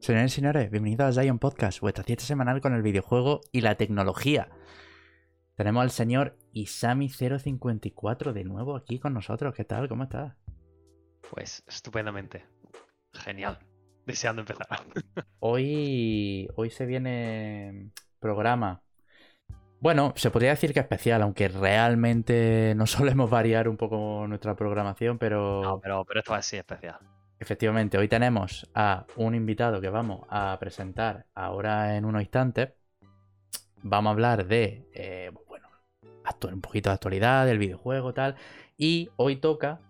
Señores y señores, bienvenidos a Zion Podcast, vuestra cita semanal con el videojuego y la tecnología. Tenemos al señor Isami054 de nuevo aquí con nosotros. ¿Qué tal? ¿Cómo estás? Pues estupendamente. Genial. Deseando empezar. Hoy, hoy se viene programa. Bueno, se podría decir que especial, aunque realmente no solemos variar un poco nuestra programación, pero... No, pero, pero esto va a ser especial. Efectivamente, hoy tenemos a un invitado que vamos a presentar ahora en unos instantes. Vamos a hablar de, eh, bueno, un poquito de actualidad, del videojuego, tal. Y hoy toca,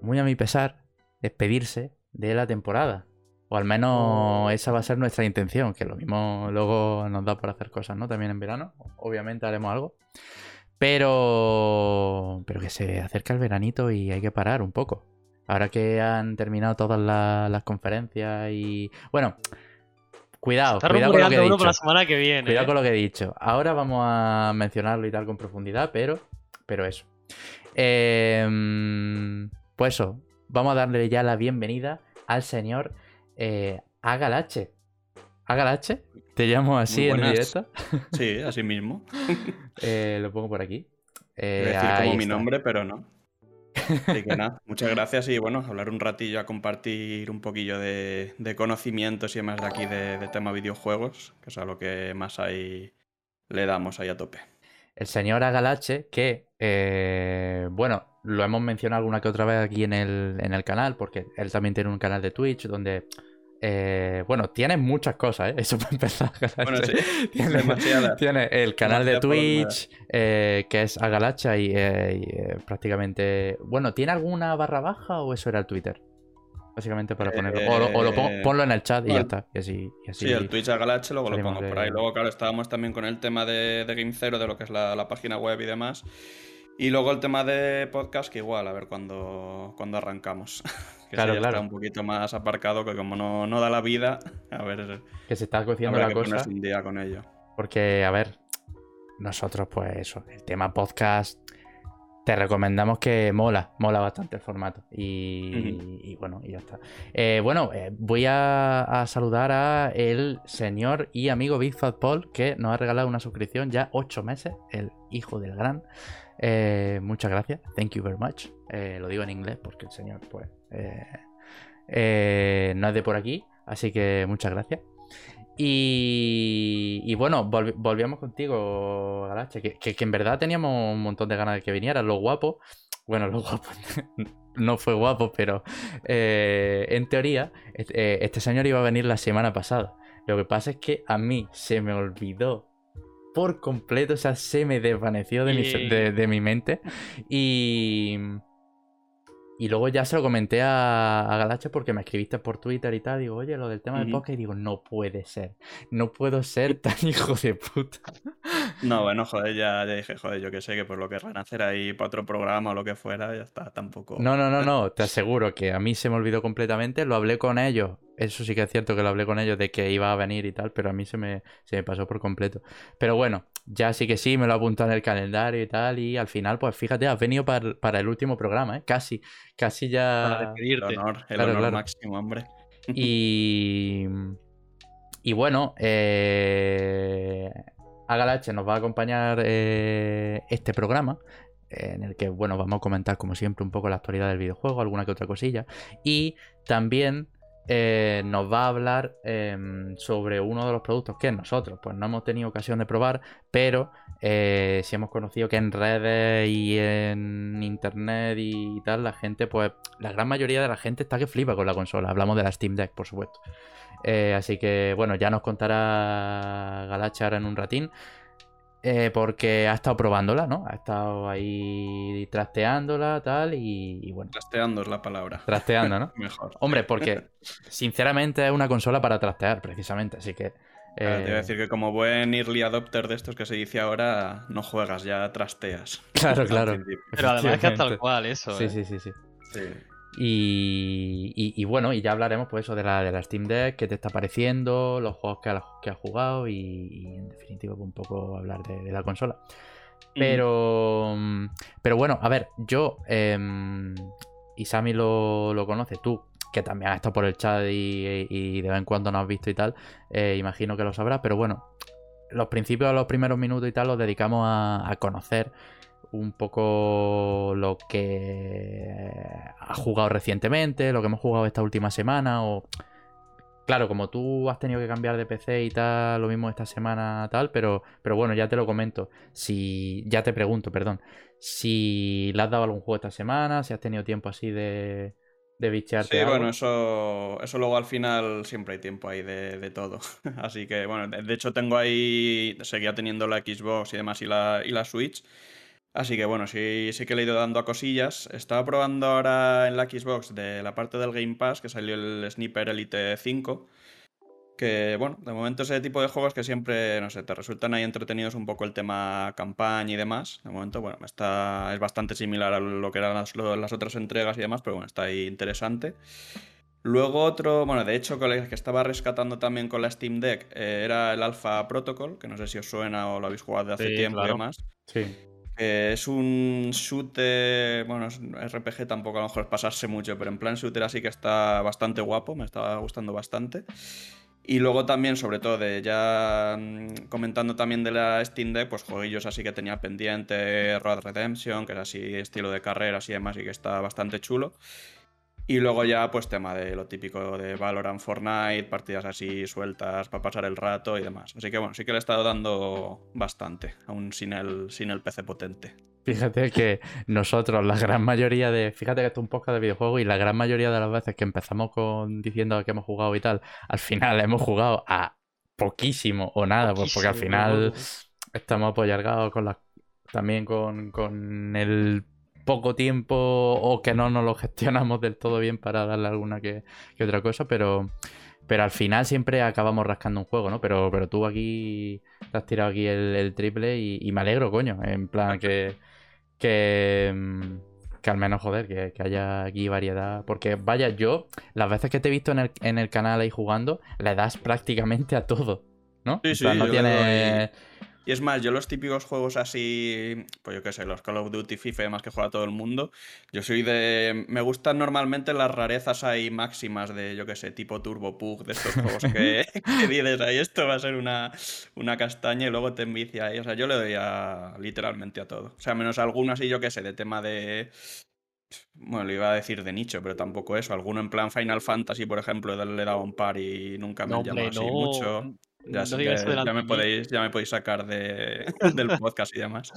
muy a mi pesar, despedirse de la temporada. O al menos oh. esa va a ser nuestra intención, que lo mismo luego nos da por hacer cosas, ¿no? También en verano. Obviamente haremos algo. Pero. Pero que se acerca el veranito y hay que parar un poco. Ahora que han terminado todas las, conferencias y. Bueno, cuidado, cuidado con lo que he dicho. la semana que viene, cuidado ¿eh? con lo que he dicho. Ahora vamos a mencionarlo y tal con profundidad, pero. Pero eso. Em, pues eso. Vamos a darle ya la bienvenida al señor eh, Agalache. ¿Agalache? ¿Te llamo así en directo? Sí, así mismo. Eh, lo pongo por aquí. Eh, decir como mi nombre, pero no. Así que nada, muchas gracias y bueno, hablar un ratillo a compartir un poquillo de, conocimientos y demás de aquí de, tema videojuegos, que es a lo que más ahí le damos ahí a tope. El señor Agalache, que eh, bueno, lo hemos mencionado alguna que otra vez aquí en el, en el canal, porque él también tiene un canal de Twitch donde eh, bueno, tiene muchas cosas, ¿eh? Eso puede empezar. Bueno, sí, tiene, el canal de Twitch, eh, que es Agalacha, y, eh, prácticamente. Bueno, ¿tiene alguna barra baja o eso era el Twitter? Básicamente para ponerlo. O, lo, ponlo en el chat y ya está. Y así, sí, el Twitch Agalache, luego lo pongo por ahí. Luego, claro, estábamos también con el tema de, de Game Zero, de lo que es la, la página web y demás. Y luego el tema de podcast, que igual, a ver cuándo, cuando arrancamos. Que claro, claro. Está un poquito más aparcado, que como no, no da la vida, a ver. Que se está cociendo la que cosa. un día con ello. Porque, a ver, nosotros, pues eso, el tema podcast, te recomendamos que mola, mola bastante el formato. Y, bueno, y ya está. Eh, bueno, eh, voy a, saludar a el señor y amigo Big Fat Paul, que nos ha regalado una suscripción ya ocho meses, el hijo del gran. Eh, muchas gracias. Thank you very much. Lo digo en inglés porque el señor, pues, eh, no es de por aquí. Así que muchas gracias. Y, bueno, volvíamos contigo, Galache, que, en verdad teníamos un montón de ganas de que viniera. Lo guapo, bueno, lo guapo no fue guapo, pero en teoría este señor iba a venir la semana pasada. Lo que pasa es que a mí se me olvidó por completo, o sea, se me desvaneció de, mi, de, mi mente. Y, y luego ya se lo comenté a, a Galache porque me escribiste por Twitter y tal. Digo, oye, lo del tema del podcast. Y digo, no puede ser. No puedo ser tan hijo de puta. No, bueno, joder, ya, dije, joder, yo que sé que por lo que van a hacer ahí para otro programa o lo que fuera, ya está, tampoco. No, no, no, no. Te aseguro que a mí se me olvidó completamente. Lo hablé con ellos eso sí que es cierto que lo hablé con ellos de que iba a venir y tal, pero a mí se me, se me pasó por completo. Pero bueno, ya sí que sí, me lo he apuntado en el calendario y tal, y al final, pues fíjate, has venido para, el último programa, ¿eh? Casi, casi ya... El honor, el honor máximo, hombre. Y... Y bueno, eh... Agalache nos va a acompañar eh, este programa en el que, bueno, vamos a comentar como siempre un poco la actualidad del videojuego, alguna que otra cosilla. Y también eh, nos va a hablar em, sobre uno de los productos que nosotros pues no hemos tenido ocasión de probar, pero eh, si hemos conocido que en redes y en internet y tal, la gente, pues la gran mayoría de la gente está que flipa con la consola. Hablamos de la Steam Deck, por supuesto. Eh, así que bueno, ya nos contará Galacha ahora en un ratín. Eh, porque ha estado probándola, ¿no? Ha estado ahí trasteándola, tal, y, bueno. Trasteando es la palabra. Trasteando, ¿no? Mejor. Hombre, porque sinceramente es una consola para trastear, precisamente, así que. te voy a eh, decir que como buen early adopter de estos que se dice ahora, no juegas, ya trasteas. Claro, claro. Pero además es que es tal cual eso. Sí, ¿eh? sí, sí, sí. Sí. Y, bueno, y ya hablaremos pues eso de la, de la Steam Deck, qué te está pareciendo, los juegos que, has jugado y, en definitiva pues, un poco hablar de, la consola. Pero, pero bueno, a ver, yo, eh, y Sammy lo, lo conoce, tú que también ha estado por el chat y, de vez en cuando nos has visto y tal, eh, imagino que lo sabrá, pero bueno, los principios, los primeros minutos y tal los dedicamos a, conocer un poco lo que ha jugado recientemente, lo que hemos jugado esta última semana o... Claro, como tú has tenido que cambiar de PC y tal, lo mismo esta semana tal, pero, pero bueno, ya te lo comento. Si, ya te pregunto, perdón, si le has dado algún juego esta semana, si has tenido tiempo así de, de bichearte. Sí, bueno, eso, eso luego al final siempre hay tiempo ahí de, todo. Así que, bueno, de, hecho tengo ahí, seguía teniendo la Xbox y demás y la, y la Switch. Así que bueno, sí, sí que le he ido dando a cosillas. Estaba probando ahora en la Xbox de la parte del Game Pass que salió el Sniper Elite 5. Que bueno, de momento ese tipo de juegos que siempre, no sé, te resultan ahí entretenidos un poco el tema campaña y demás. De momento, bueno, está, es bastante similar a lo que eran las, las otras entregas y demás, pero bueno, está ahí interesante. Luego otro, bueno, de hecho, que estaba rescatando también con la Steam Deck eh, era el Alpha Protocol, que no sé si os suena o lo habéis jugado de hace tiempo y demás. Sí. Es un shooter, bueno, es RPG tampoco a lo mejor es pasarse mucho, pero en plan shooter así que está bastante guapo, me estaba gustando bastante. Y luego también, sobre todo, de ya mm, comentando también de la Steam Deck, pues jueguillos así que tenía pendiente, Road Redemption, que es así estilo de carreras y demás, y que está bastante chulo. Y luego ya, pues tema de lo típico de Valorant, Fortnite, partidas así sueltas para pasar el rato y demás. Así que bueno, sí que le he estado dando bastante, aún sin el, sin el PC potente. Fíjate que nosotros, la gran mayoría de. Fíjate que esto es un podcast de videojuegos y la gran mayoría de las veces que empezamos con diciendo que hemos jugado y tal, al final hemos jugado a poquísimo o nada, pues porque al final estamos apoyargados con las. También con, con el poco tiempo o que no nos lo gestionamos del todo bien para darle alguna que, otra cosa, pero, pero al final siempre acabamos rascando un juego, ¿no? Pero, pero tú aquí te has tirado aquí el, triple y, me alegro, coño, en plan que, que, que al menos, joder, que, haya aquí variedad. Porque vaya, yo, las veces que te he visto en el, en el canal ahí jugando, le das prácticamente a todo, ¿no? Sí, sí, no tiene... Y es más, yo los típicos juegos así, pues yo qué sé, los Call of Duty, FIFA y demás que juega todo el mundo, yo soy de... Me gustan normalmente las rarezas ahí máximas de, yo qué sé, tipo Turbo Pug, de estos juegos que, dices ahí, esto va a ser una, una castaña y luego te envicia ahí. O sea, yo le doy a, literalmente a todo. O sea, menos alguno así, yo qué sé, de tema de... Bueno, le iba a decir de nicho, pero tampoco eso. Alguno en plan Final Fantasy, por ejemplo, le he dado un par y nunca me ha llamado así mucho. Ya, me podéis, ya me podéis sacar de, del podcast y demás.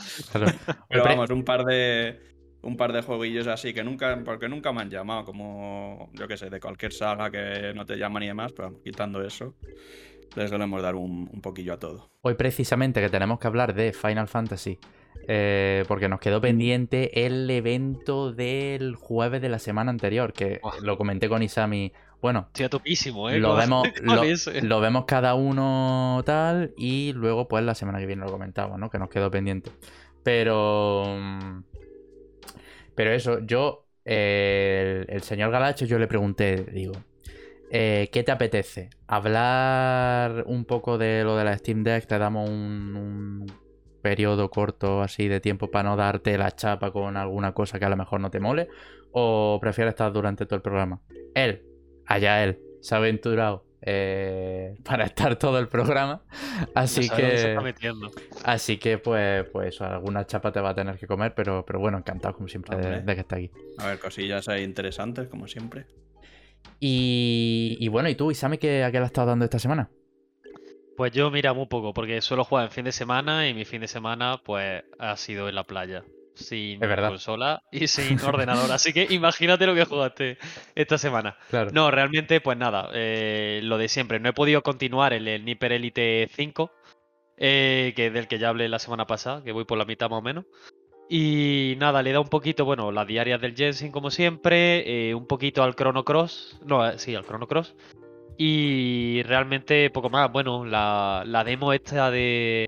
Pero vamos, un par de un par de jueguillos así que nunca, porque nunca me han llamado, como yo que sé, de cualquier saga que no te llaman y demás, pero quitando eso, les solemos dar un, un poquillo a todo. Hoy precisamente que tenemos que hablar de Final Fantasy eh, porque nos quedó pendiente el evento del jueves de la semana anterior, que lo comenté con Isami. Bueno, topísimo, ¿eh? Lo vemos, lo, vemos cada uno tal y luego pues la semana que viene lo comentamos, ¿no? Que nos quedó pendiente. Pero... Pero eso, yo, el, señor Galacho, yo le pregunté, digo, eh, ¿qué te apetece? ¿Hablar un poco de lo de la Steam Deck? ¿Te damos un periodo corto así de tiempo para no darte la chapa con alguna cosa que a lo mejor no te mole? ¿O prefieres estar durante todo el programa? Él, allá él, se ha aventurado eh, para estar todo el programa. Así que. Así que, pues, pues alguna chapa te va a tener que comer, pero, pero bueno, encantado como siempre de, que esté aquí. A ver, cosillas ahí interesantes, como siempre. Y, y bueno, ¿y tú, Isami, qué, a qué le has estado dando esta semana? Pues yo mira muy poco, porque suelo jugar en fin de semana y mi fin de semana pues ha sido en la playa. Sin consola y sin ordenador. Así que imagínate lo que jugaste esta semana. No, realmente, pues nada, eh, lo de siempre. No he podido continuar el, el Nipper Elite 5, eh, que del que ya hablé la semana pasada, que voy por la mitad más o menos. Y nada, le da un poquito, bueno, las diarias del Jensen como siempre, eh, un poquito al Chrono Cross, no, sí, al Chrono Cross, y realmente poco más. Bueno, la, la demo esta de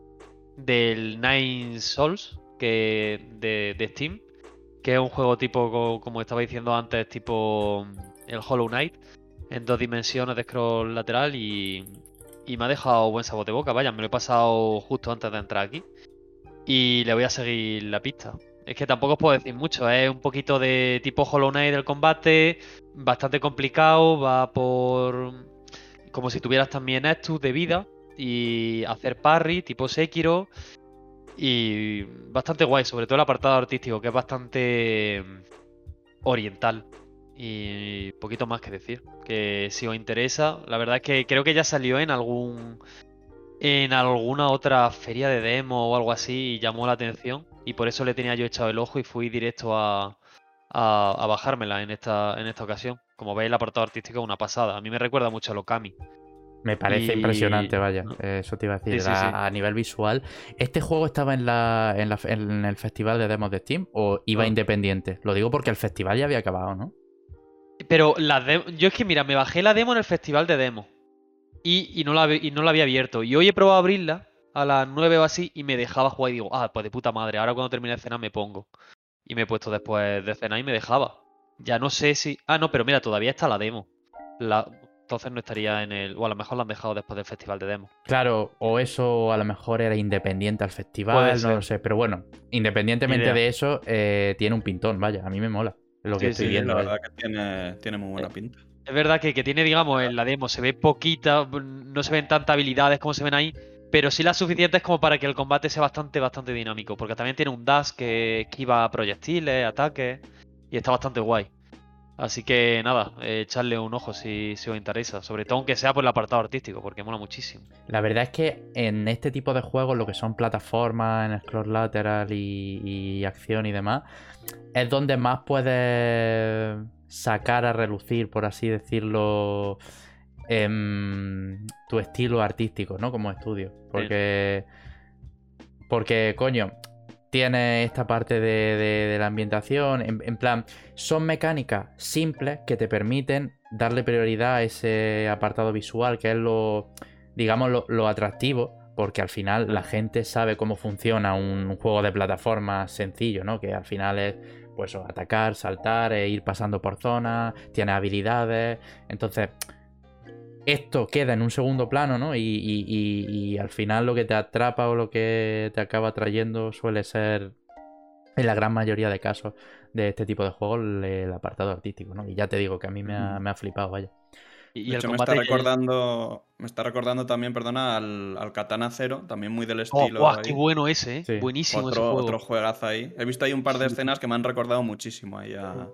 del Nine Souls que de, de, Steam, que es un juego tipo, como estaba diciendo antes, tipo el Hollow Knight, en dos dimensiones de scroll lateral y, y me ha dejado buen sabor de boca. Vaya, me lo he pasado justo antes de entrar aquí. Y le voy a seguir la pista. Es que tampoco os puedo decir mucho. Es un poquito de tipo Hollow Knight del combate, bastante complicado, va por. como si tuvieras también estus de vida y hacer parry, tipo Sekiro. Y bastante guay, sobre todo el apartado artístico, que es bastante oriental. Y poquito más que decir. Que si os interesa, la verdad es que creo que ya salió en algún. En alguna otra feria de demo o algo así y llamó la atención. Y por eso le tenía yo echado el ojo y fui directo a, a, bajármela en esta, en esta ocasión. Como veis, el apartado artístico es una pasada. A mí me recuerda mucho a Lokami. Me parece impresionante, vaya. Eso te iba a decir. a, nivel visual. ¿Este juego estaba en, la, en, el festival de demos de Steam o iba independiente? Lo digo porque el festival ya había acabado, ¿no? Pero la yo es que, mira, me bajé la demo en el festival de demo. Y, no la, y no la había abierto. Y hoy he probado a abrirla a las 9 o así y me dejaba jugar. Y digo, ah, pues de puta madre, ahora cuando termine de cenar me pongo. Y me he puesto después de cenar y me dejaba. Ya no sé si. Ah, no, pero mira, todavía está la demo. La... Entonces no estaría en el. O a lo mejor la han dejado después del festival de demo. Claro, o eso a lo mejor era independiente al festival, no lo sé. Pero bueno, independientemente de eso, eh, tiene un pintón, vaya. A mí me mola lo que estoy viendo. La verdad que tiene, tiene muy buena pinta. Es verdad que, que, tiene, digamos, en la demo se ve poquita, no se ven tantas habilidades como se ven ahí, pero sí las suficientes como para que el combate sea bastante, bastante dinámico, porque también tiene un dash que esquiva proyectiles, ataques, y está bastante guay. Así que nada, eh, echarle un ojo si, si, os interesa, sobre todo aunque sea por el apartado artístico, porque mola muchísimo. La verdad es que en este tipo de juegos, lo que son plataformas, en scroll lateral y, y acción y demás, es donde más puedes sacar a relucir, por así decirlo, em, tu estilo artístico, ¿no? Como estudio. Porque, porque coño, tiene esta parte de, la ambientación. En, plan, son mecánicas simples que te permiten darle prioridad a ese apartado visual, que es lo, digamos, lo, atractivo. Porque al final la gente sabe cómo funciona un, juego de plataforma sencillo, ¿no? Que al final es pues atacar, saltar, e ir pasando por zonas, tiene habilidades. Entonces, esto queda en un segundo plano, ¿no? Y, al final lo que te atrapa o lo que te acaba trayendo suele ser, en la gran mayoría de casos de este tipo de juegos, el, apartado artístico, ¿no? Y ya te digo que a mí me ha, flipado, vaya. Y, de hecho, me está recordando. Me está recordando también, perdona, al, Katana Zero, también muy del oh, estilo. ¡Qué bueno ese! ¿eh? Buenísimo otro, ese juego. Otro juegazo ahí. He visto ahí un par de escenas que me han recordado muchísimo ahí a.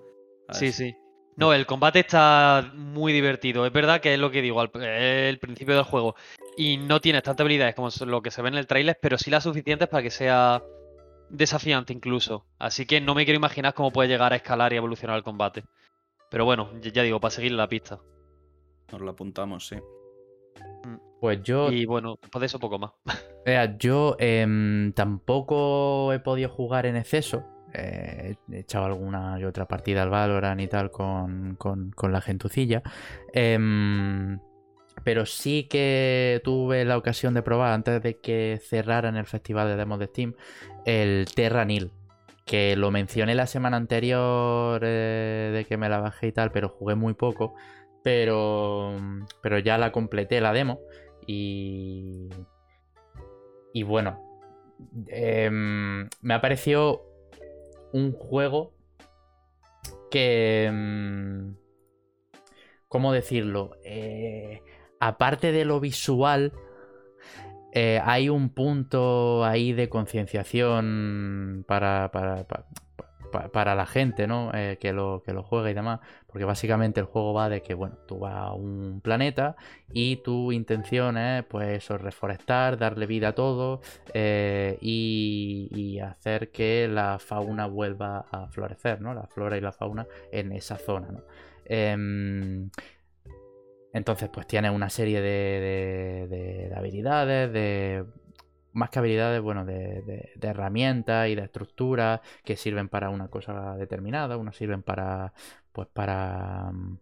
sí, sí. No, el combate está muy divertido. Es verdad que es lo que digo, al el principio del juego. Y no tienes tantas habilidades como lo que se ve en el trailer, pero sí las suficientes para que sea desafiante incluso. Así que no me quiero imaginar cómo puede llegar a escalar y evolucionar el combate. Pero bueno, ya digo, para seguir la pista. Nos lo apuntamos, sí. Mm. Pues yo. Y bueno, después de eso, poco más. yo em, tampoco he podido jugar en exceso. Eh, he echado alguna y otra partida al Valorant y tal con, la gentucilla. Em, pero sí que tuve la ocasión de probar antes de que cerraran el festival de demos de Steam el Terranil. Que lo mencioné la semana anterior eh, de que me la bajé y tal, pero jugué muy poco. Pero, pero ya la completé la demo. Y. Y bueno. Em, me ha parecido un juego que... Mm, ¿Cómo decirlo? Eh, aparte de lo visual, eh, hay un punto ahí de concienciación para, para, para la gente, ¿no? Eh, que, lo, que lo juega y demás. Porque básicamente el juego va de que, bueno, tú vas a un planeta y tu intención es, pues, reforestar, darle vida a todo eh, y, hacer que la fauna vuelva a florecer, ¿no? La flora y la fauna en esa zona, ¿no? Em, entonces, pues tienes una serie de, de habilidades, de más que habilidades, bueno, de, herramientas y de estructuras que sirven para una cosa determinada. Unas sirven para, pues, para mm,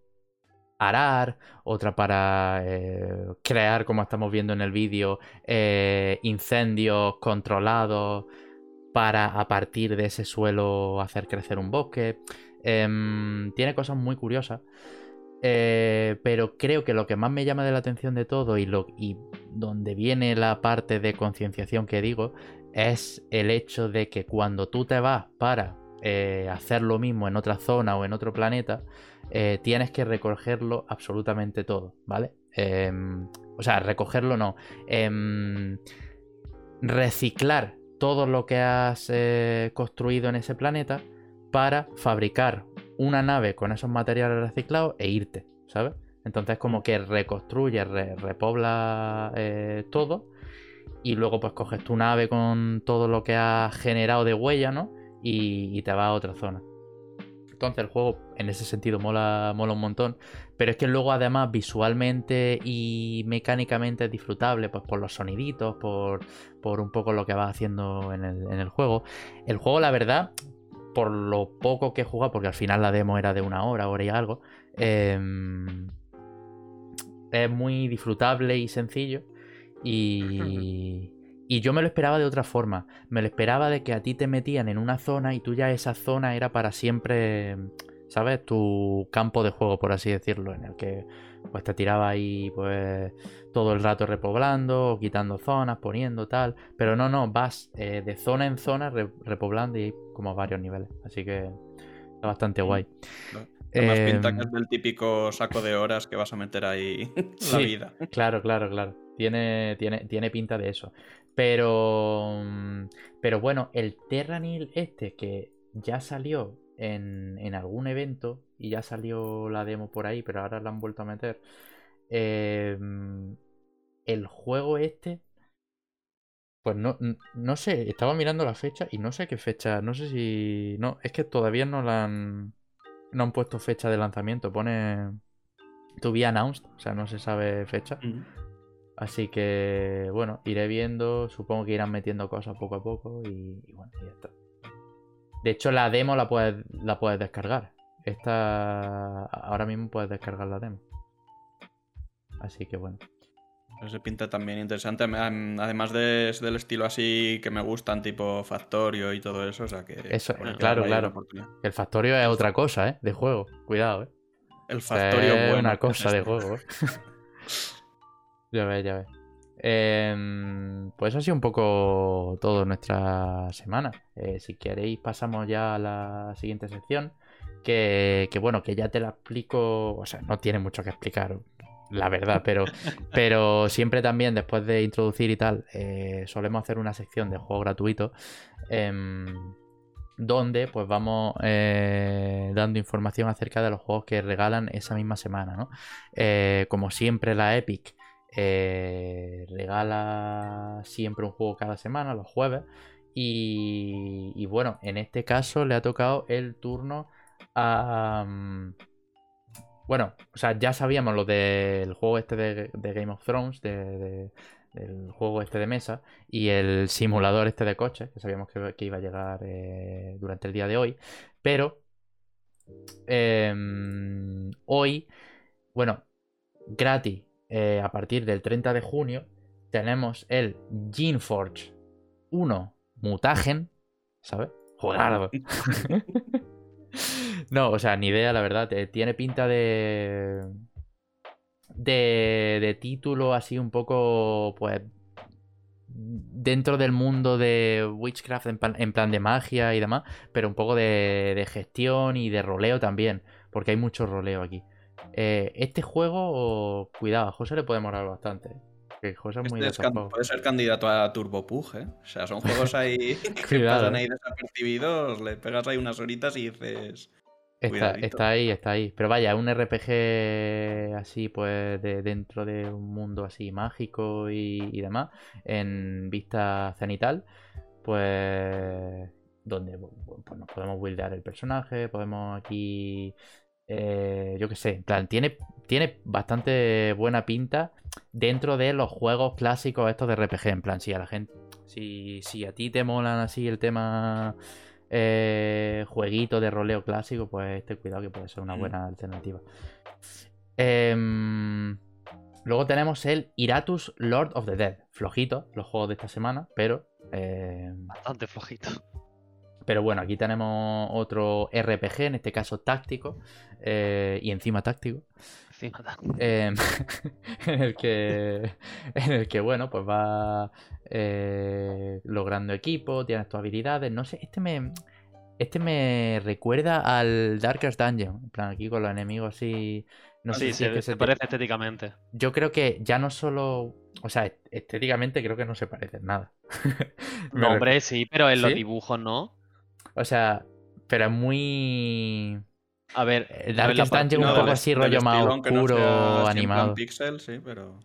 arar, otra para eh, crear, como estamos viendo en el vídeo, eh, incendios controlados para a partir de ese suelo hacer crecer un bosque. Em, tiene cosas muy curiosas. Eh, pero creo que lo que más me llama de la atención de todo y, lo, y donde viene la parte de concienciación que digo es el hecho de que cuando tú te vas para eh, hacer lo mismo en otra zona o en otro planeta, eh, tienes que recogerlo absolutamente todo, ¿vale? Em, o sea, recogerlo no. Em, reciclar todo lo que has eh, construido en ese planeta para fabricar una nave con esos materiales reciclados e irte, ¿sabes? Entonces como que reconstruye, repobla todo y luego pues coges tu nave con todo lo que has generado de huella, ¿no? Y, te vas a otra zona. Entonces el juego en ese sentido mola, mola un montón. Pero es que luego además visualmente y mecánicamente es disfrutable pues por los soniditos, por, por un poco lo que vas haciendo en el, juego. El juego la verdad, por lo poco que he jugado, porque al final la demo era de una hora, hora y algo, em, es muy disfrutable y sencillo. Y, y yo me lo esperaba de otra forma. Me lo esperaba de que a ti te metían en una zona y tú ya esa zona era para siempre, ¿sabes? Tu campo de juego, por así decirlo, en el que pues te tiraba ahí pues todo el rato repoblando, quitando zonas, poniendo tal. Pero no, no, vas eh, de zona en zona repoblando y hay como varios niveles. Así que está bastante guay. Además, pinta que es del típico saco de horas que vas a meter ahí la vida. Claro, claro, claro. Tiene, tiene, tiene pinta de eso. Pero. Mm, pero bueno, el Terranil este que ya salió en, en, algún evento y ya salió la demo por ahí, pero ahora la han vuelto a meter. Em, el juego este. Pues no, no sé, estaba mirando la fecha y no sé qué fecha, no sé si... No, es que todavía no la han... No han puesto fecha de lanzamiento, pone... To be announced, o sea, no se sabe fecha. Así que, bueno, iré viendo. Supongo que irán metiendo cosas poco a poco y, bueno, ya está. De hecho, la demo la puedes, la puedes descargar. Esta. Ahora mismo puedes descargar la demo. Así que bueno. Se pinta también interesante. Además de, del estilo así que me gustan, tipo Factorio y todo eso. O sea que. Eso, claro, claro. El Factorio es otra cosa, ¿eh? De juego. Cuidado, ¿eh? El Factorio es una cosa de juego, ¿eh? Ya ves, ya ves. Em, pues ha sido un poco todo nuestra semana. Eh, si queréis pasamos ya a la siguiente sección. Que, bueno, que ya te la explico. O sea, no tiene mucho que explicar, la verdad, pero, pero siempre también después de introducir y tal, eh, solemos hacer una sección de juego gratuito. Em, donde pues vamos eh, dando información acerca de los juegos que regalan esa misma semana, ¿no? como siempre la Epic eh, regala siempre un juego cada semana, los jueves. Y, bueno, en este caso le ha tocado el turno a... bueno, o sea, ya sabíamos lo del juego este de, Game of Thrones, del juego este de mesa, y el simulador este de coches, que sabíamos que, iba a llegar eh, durante el día de hoy. Pero em, hoy, bueno, gratis eh, a partir del 30 de junio, tenemos el Geneforge 1 Mutagen, ¿sabes? Jugardo. no, o sea, ni idea, la verdad. Eh, tiene pinta de... de. de título así un poco, pues. Dentro del mundo de Witchcraft en plan, de magia y demás, pero un poco de, de gestión y de roleo también, porque hay mucho roleo aquí. Eh, este juego, cuidado, a José le puede morar bastante. Que José es muy este Puede ser candidato a Turbo Pug, ¿eh? O sea, son juegos ahí que pasan ahí desapercibidos, le pegas ahí unas horitas y dices. Está, ahí, está ahí. Pero vaya, un RPG así, pues, de, dentro de un mundo así mágico y, demás, en vista cenital, pues donde pues, nos podemos buildear el personaje, podemos aquí eh, yo qué sé, en plan, tiene, tiene bastante buena pinta dentro de los juegos clásicos estos de RPG. En plan, si a la gente, si, si a ti te molan así el tema eh, jueguito de roleo clásico, pues este cuidado que puede ser una mm. buena alternativa. Em, luego tenemos el Iratus Lord of the Dead. Flojito, los juegos de esta semana, pero. Eh, Bastante flojito. Pero bueno, aquí tenemos otro RPG, en este caso táctico, eh, y encima táctico. Em, en el que. En el que, bueno, pues va eh, logrando equipo, tienes tus habilidades. No sé, este me. Este me recuerda al Darkest Dungeon. En plan, aquí con los enemigos así. No sé si se, parece estéticamente. Yo creo que ya no solo. O sea, estéticamente creo que no se parecen nada. no, hombre, sí, pero en los dibujos no. O sea, pero es muy. A ver, el Darkest Dungeon un poco así, rollo más oscuro, animado. Pixel, sí, pero.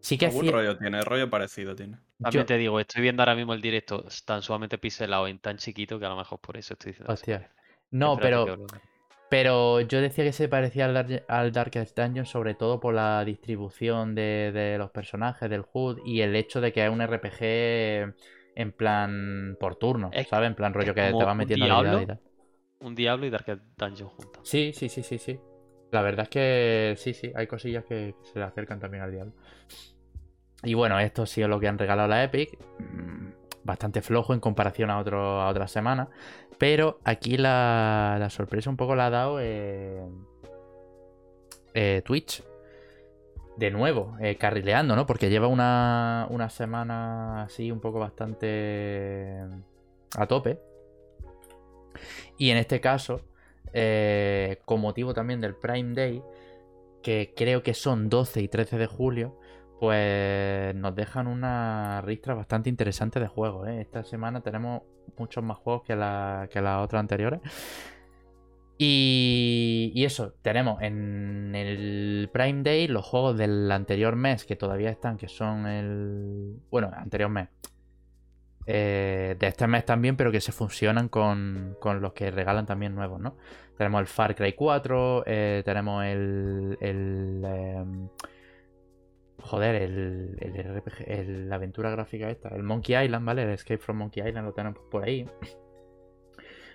Sí que Algún rollo tiene, rollo parecido tiene. También te digo, estoy viendo ahora mismo el directo tan sumamente pixelado y tan chiquito que a lo mejor por eso estoy diciendo. Hostia. No, pero. Pero yo decía que se parecía al, Darkest Dungeon sobre todo por la distribución de, los personajes, del HUD y el hecho de que es un RPG en plan por turno, ¿sabes? En plan rollo que te va metiendo la y tal. Un Diablo y Darkest Dungeon juntos. Sí, sí, sí, sí, sí. La verdad es que sí, sí, hay cosillas que se le acercan también al Diablo. Y bueno, esto sí es lo que han regalado la Epic. Mm, bastante flojo en comparación a, otro, a otras semanas. Pero aquí la, sorpresa un poco la ha dado eh, eh, Twitch. De nuevo, eh, carrileando, ¿no? Porque lleva una, una semana así un poco bastante a tope. Y en este caso, con motivo también del Prime Day, que creo que son 12 y 13 de julio, pues nos dejan una ristra bastante interesante de juegos. ¿eh? Esta semana tenemos muchos más juegos que, la, que las otras anteriores. Y, y, eso, tenemos en el Prime Day los juegos del anterior mes que todavía están, que son el... Bueno, anterior mes. Eh, de este mes también, pero que se funcionan con, con, los que regalan también nuevos, ¿no? Tenemos el Far Cry 4, eh, tenemos el... el em, Joder, el, el RPG, la aventura gráfica esta, el Monkey Island, ¿vale? El Escape from Monkey Island lo tenemos por ahí.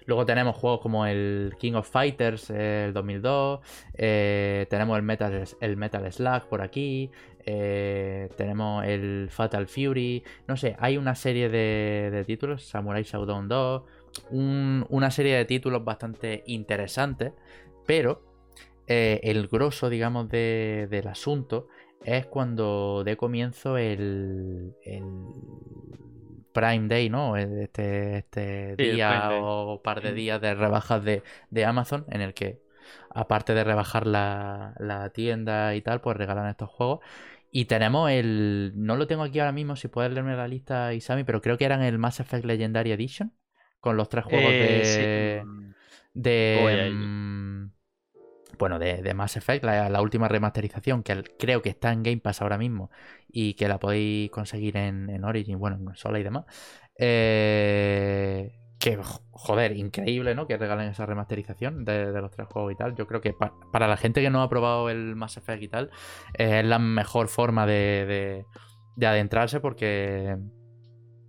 Luego tenemos juegos como el King of Fighters, el 2002. Eh, tenemos el Metal, el Metal Slug por aquí. Eh, tenemos el Fatal Fury. No sé, hay una serie de, títulos. Samurai Shodown 2. una serie de títulos bastante interesantes. Pero eh, el grosso, digamos, del asunto es cuando dé comienzo el, Prime Day, ¿no? Este, este día o par de días de rebajas de, Amazon, en el que, aparte de rebajar la, tienda y tal, pues regalan estos juegos. Y tenemos el. No lo tengo aquí ahora mismo, si puedes leerme la lista, Isami, pero creo que eran el Mass Effect Legendary Edition. Con los tres juegos de. Eh, de bueno, de, Mass Effect, la, última remasterización, que creo que está en Game Pass ahora mismo y que la podéis conseguir en, Origin, bueno, en Sola y demás. Eh, que, joder, increíble, ¿no? Que regalen esa remasterización de, los tres juegos y tal. Yo creo que para la gente que no ha probado el Mass Effect y tal, es la mejor forma de, adentrarse porque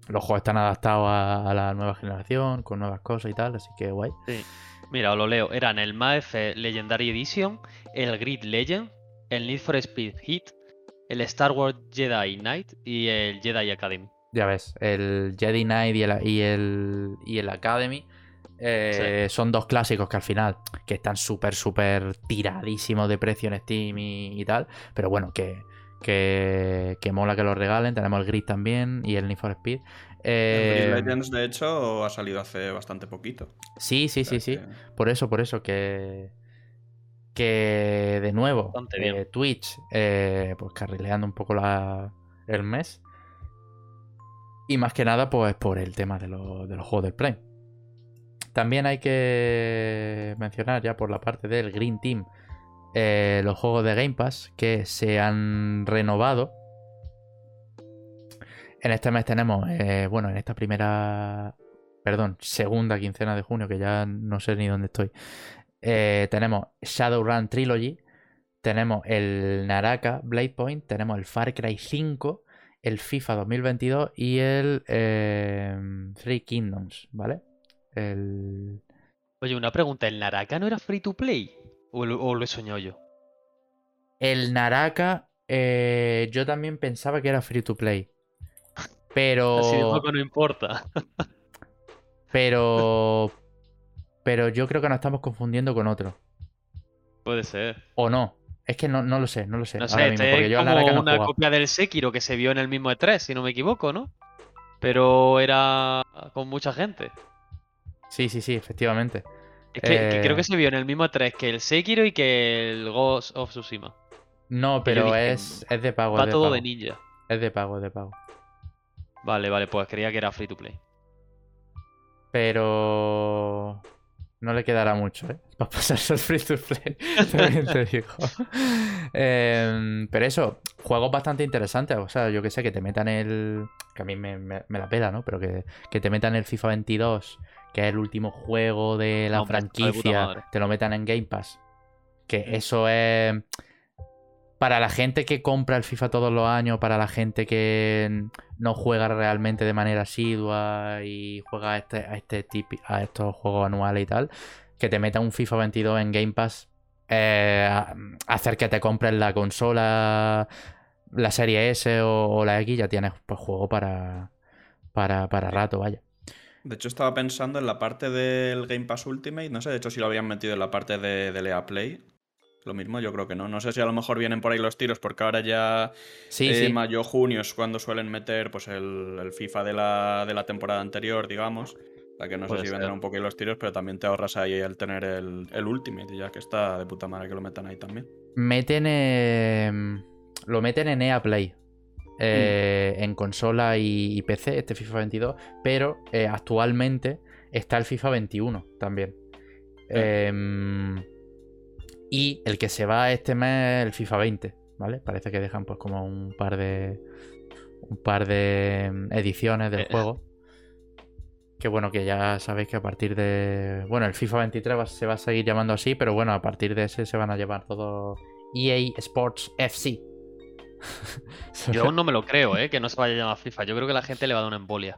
los juegos están adaptados a, a, la nueva generación, con nuevas cosas y tal, así que guay. Sí. Mira, os lo leo. Eran el MAF Legendary Edition, el Grid Legend, el Need for Speed Hit, el Star Wars Jedi Knight y el Jedi Academy. Ya ves, el Jedi Knight y el, y el, Academy eh, son dos clásicos que al final que están súper, súper tiradísimos de precio en Steam y, tal. Pero bueno, que, que, que, mola que los regalen. Tenemos el Grid también y el Need for Speed. Eh, Legends, de hecho, ha salido hace bastante poquito. Sí, sí, sí, sí. Por eso, por eso que. Que de nuevo, eh, Twitch, eh, pues carrileando un poco la, el mes. Y más que nada, pues por el tema de, los juegos del Prime. También hay que mencionar, ya por la parte del Green Team, los juegos de Game Pass que se han renovado en este mes tenemos, eh, bueno, en esta primera, perdón, segunda quincena de junio, que ya no sé ni dónde estoy, eh, tenemos Shadowrun Trilogy, tenemos el Naraka Blade Point, tenemos el Far Cry 5, el FIFA 2022 y el eh, Three Kingdoms, ¿vale? El... Oye, una pregunta, ¿el Naraka no era free to play? ¿O lo, he soñado yo? El Naraka, yo también pensaba que era free to play. Pero. Así de poco no importa. pero. Pero yo creo que nos estamos confundiendo con otro. Puede ser. O no. Es que no, no lo sé, no lo sé. No sé, este es como una copia del Sekiro que se vio en el mismo E3, si no me equivoco, ¿no? Pero era con mucha gente. Sí, sí, sí, efectivamente. Es que, creo que eh, se vio en el mismo E3 que el Sekiro y que el Ghost of Tsushima. No, pero es, es, de pago. Va todo de ninja. Es de pago, es de pago. Vale, vale, pues creía que era free to play. Pero no le quedará mucho, ¿eh? Para pasarse al free to play. También te digo. Em, pero eso, juegos bastante interesantes. O sea, yo que sé, que te metan el. Que a mí me, la pela, ¿no? Pero que, que, te metan el FIFA 22, que es el último juego de la franquicia, te lo metan en Game Pass. Que eso es para la gente que compra el FIFA todos los años, para la gente que no juega realmente de manera asidua y juega a este, a este a estos juegos anuales y tal, que te meta un FIFA 22 en Game Pass, eh, hacer que te compres la consola, la serie S o, la X, ya tienes pues juego para, para, para rato, vaya. De hecho, estaba pensando en la parte del Game Pass Ultimate. No sé, de hecho, si lo habían metido en la parte de, de EA Play. Lo mismo, yo creo que no. No sé si a lo mejor vienen por ahí los tiros, porque ahora ya sí, eh, mayo, junio es cuando suelen meter pues el, FIFA de la, de la, temporada anterior, digamos. La que no sé si vendrán un poco los tiros, pero también te ahorras ahí el tener el, el Ultimate, ya que está de puta madre que lo metan ahí también. Meten. Em, lo meten en EA Play. Eh, mm. En consola y, PC, este FIFA 22. Pero eh, actualmente está el FIFA 21 también. Eh, y el que se va este mes el FIFA 20, ¿vale? Parece que dejan pues como un par de un par de mm, ediciones del eh, juego. Que bueno, que ya sabéis que a partir de. Bueno, el FIFA 23 se va a seguir llamando así, pero bueno, a partir de ese se van a llevar todo EA Sports FC. Yo aún no me lo creo, ¿eh? Que no se vaya a llamar FIFA. Yo creo que la gente le va a dar una embolia.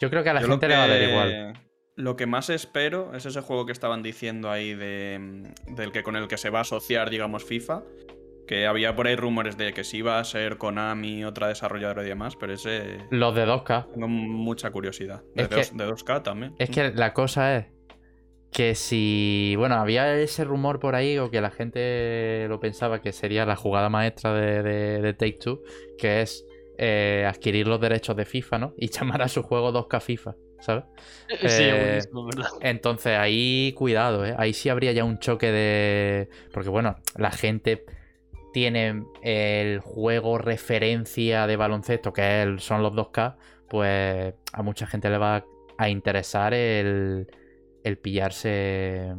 Yo creo que a la gente le va a dar igual. Lo que más espero es ese juego que estaban diciendo ahí de, mm, del que con el que se va a asociar, digamos, FIFA. Que había por ahí rumores de que sí iba a ser Konami, otra desarrolladora y demás, pero ese. Los de 2K. Tengo mucha curiosidad. De, de 2K también. Es que la cosa es que si. Bueno, había ese rumor por ahí, o que la gente lo pensaba que sería la jugada maestra de, Take Two, que es eh, adquirir los derechos de FIFA, ¿no? Y llamar a su juego 2K FIFA. ¿Sabes? Sí, eh, ¿verdad? Entonces ahí cuidado, ¿eh? Ahí sí habría ya un choque de... Porque bueno, la gente tiene el juego referencia de baloncesto, que son los 2K, pues a mucha gente le va a interesar el, el pillarse...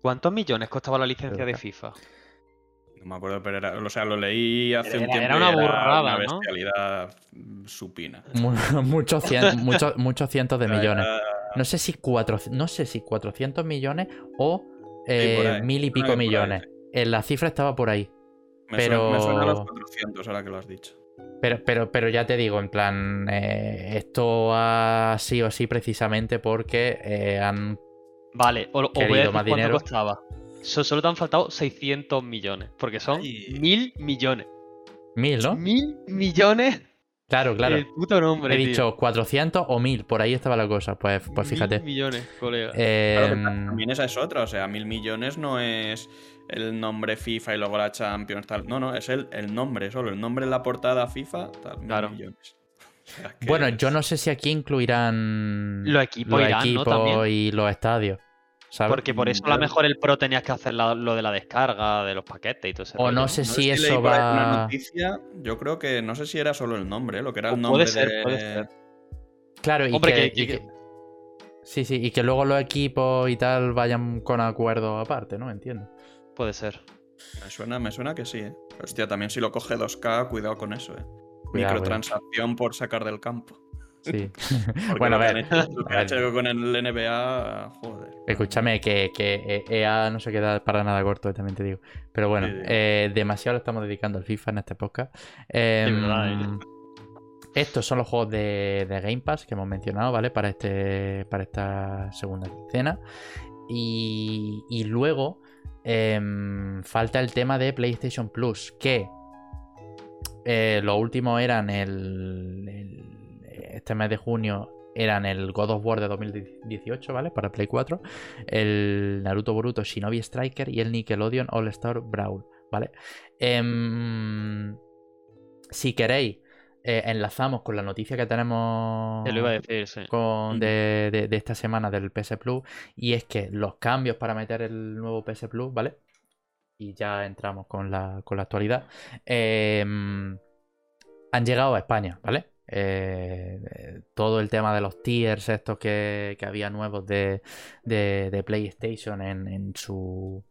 ¿Cuántos millones costaba la licencia de FIFA? No me acuerdo, pero era, o sea, lo leí hace un tiempo. Era una burrada, una bestialidad supina. muchos, muchos, muchos cientos de millones. No sé si cuatro, no sé si 400 millones o eh, mil y pico millones. En la cifra estaba por ahí. Me pero... Suena, me suena a los 400 ahora que lo has dicho. Pero, pero, pero ya te digo, en plan, eh, esto ha sido así precisamente porque eh, han. Vale, o, o voy a más dinero. costaba solo te han faltado 600 millones, porque son mil millones. Mil, ¿no? Mil millones. Claro, claro. El puto nombre. He dicho 400 o mil, por ahí estaba la cosa. Pues, pues fíjate. Mil millones, colega. Eh... también esa es otra, o sea, mil millones no es el nombre FIFA y luego la Champions, tal. No, no, es el, el nombre solo, el nombre en la portada FIFA, tal, mil claro. millones. Bueno, yo no sé si aquí incluirán los equipos, y los estadios. Porque por eso a lo mejor el Pro tenías que hacer lo de la descarga de los paquetes y todo eso. O no sé si eso va. Una noticia, yo creo que no sé si era solo el nombre, lo que era el nombre puede ser, Puede ser. Claro, y que, Sí, sí, y que luego los equipos y tal vayan con acuerdo aparte, ¿no? Entiendo. Puede ser. Me suena, me suena que sí, ¿eh? Hostia, también si lo coge 2K, cuidado con eso, ¿eh? Microtransacción por sacar del campo. Sí. bueno, a ver. con el NBA, joder. Escúchame, que, que, EA no se queda para nada corto, también te digo. Pero bueno, eh, demasiado lo estamos dedicando al FIFA en este podcast. Em, estos son los juegos de, Game Pass que hemos mencionado, ¿vale? Para, este, para esta segunda escena. Y, luego em, falta el tema de PlayStation Plus, que eh, lo último eran el este mes de junio eran el God of War de 2018, ¿vale? Para Play 4, el Naruto Boruto Shinobi Striker y el Nickelodeon All Star Brawl ¿vale? Em, si queréis, eh, enlazamos con la noticia que tenemos con, de, esta semana del PS Plus y es que los cambios para meter el nuevo PS Plus, ¿vale? Y ya entramos con la, con la actualidad. Em, han llegado a España, ¿vale? Eh, todo el tema de los tiers, estos que, había nuevos de, PlayStation en, su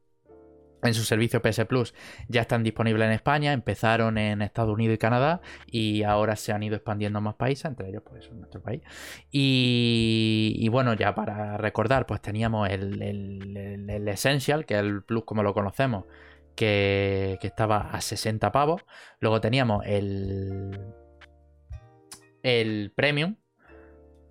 en su servicio PS Plus ya están disponibles en España, empezaron en Estados Unidos y Canadá y ahora se han ido expandiendo a más países, entre ellos pues nuestro país. Y, bueno, ya para recordar, pues teníamos el, el, Essential, que es el Plus como lo conocemos, que, que estaba a 60 pavos. Luego teníamos el el premium.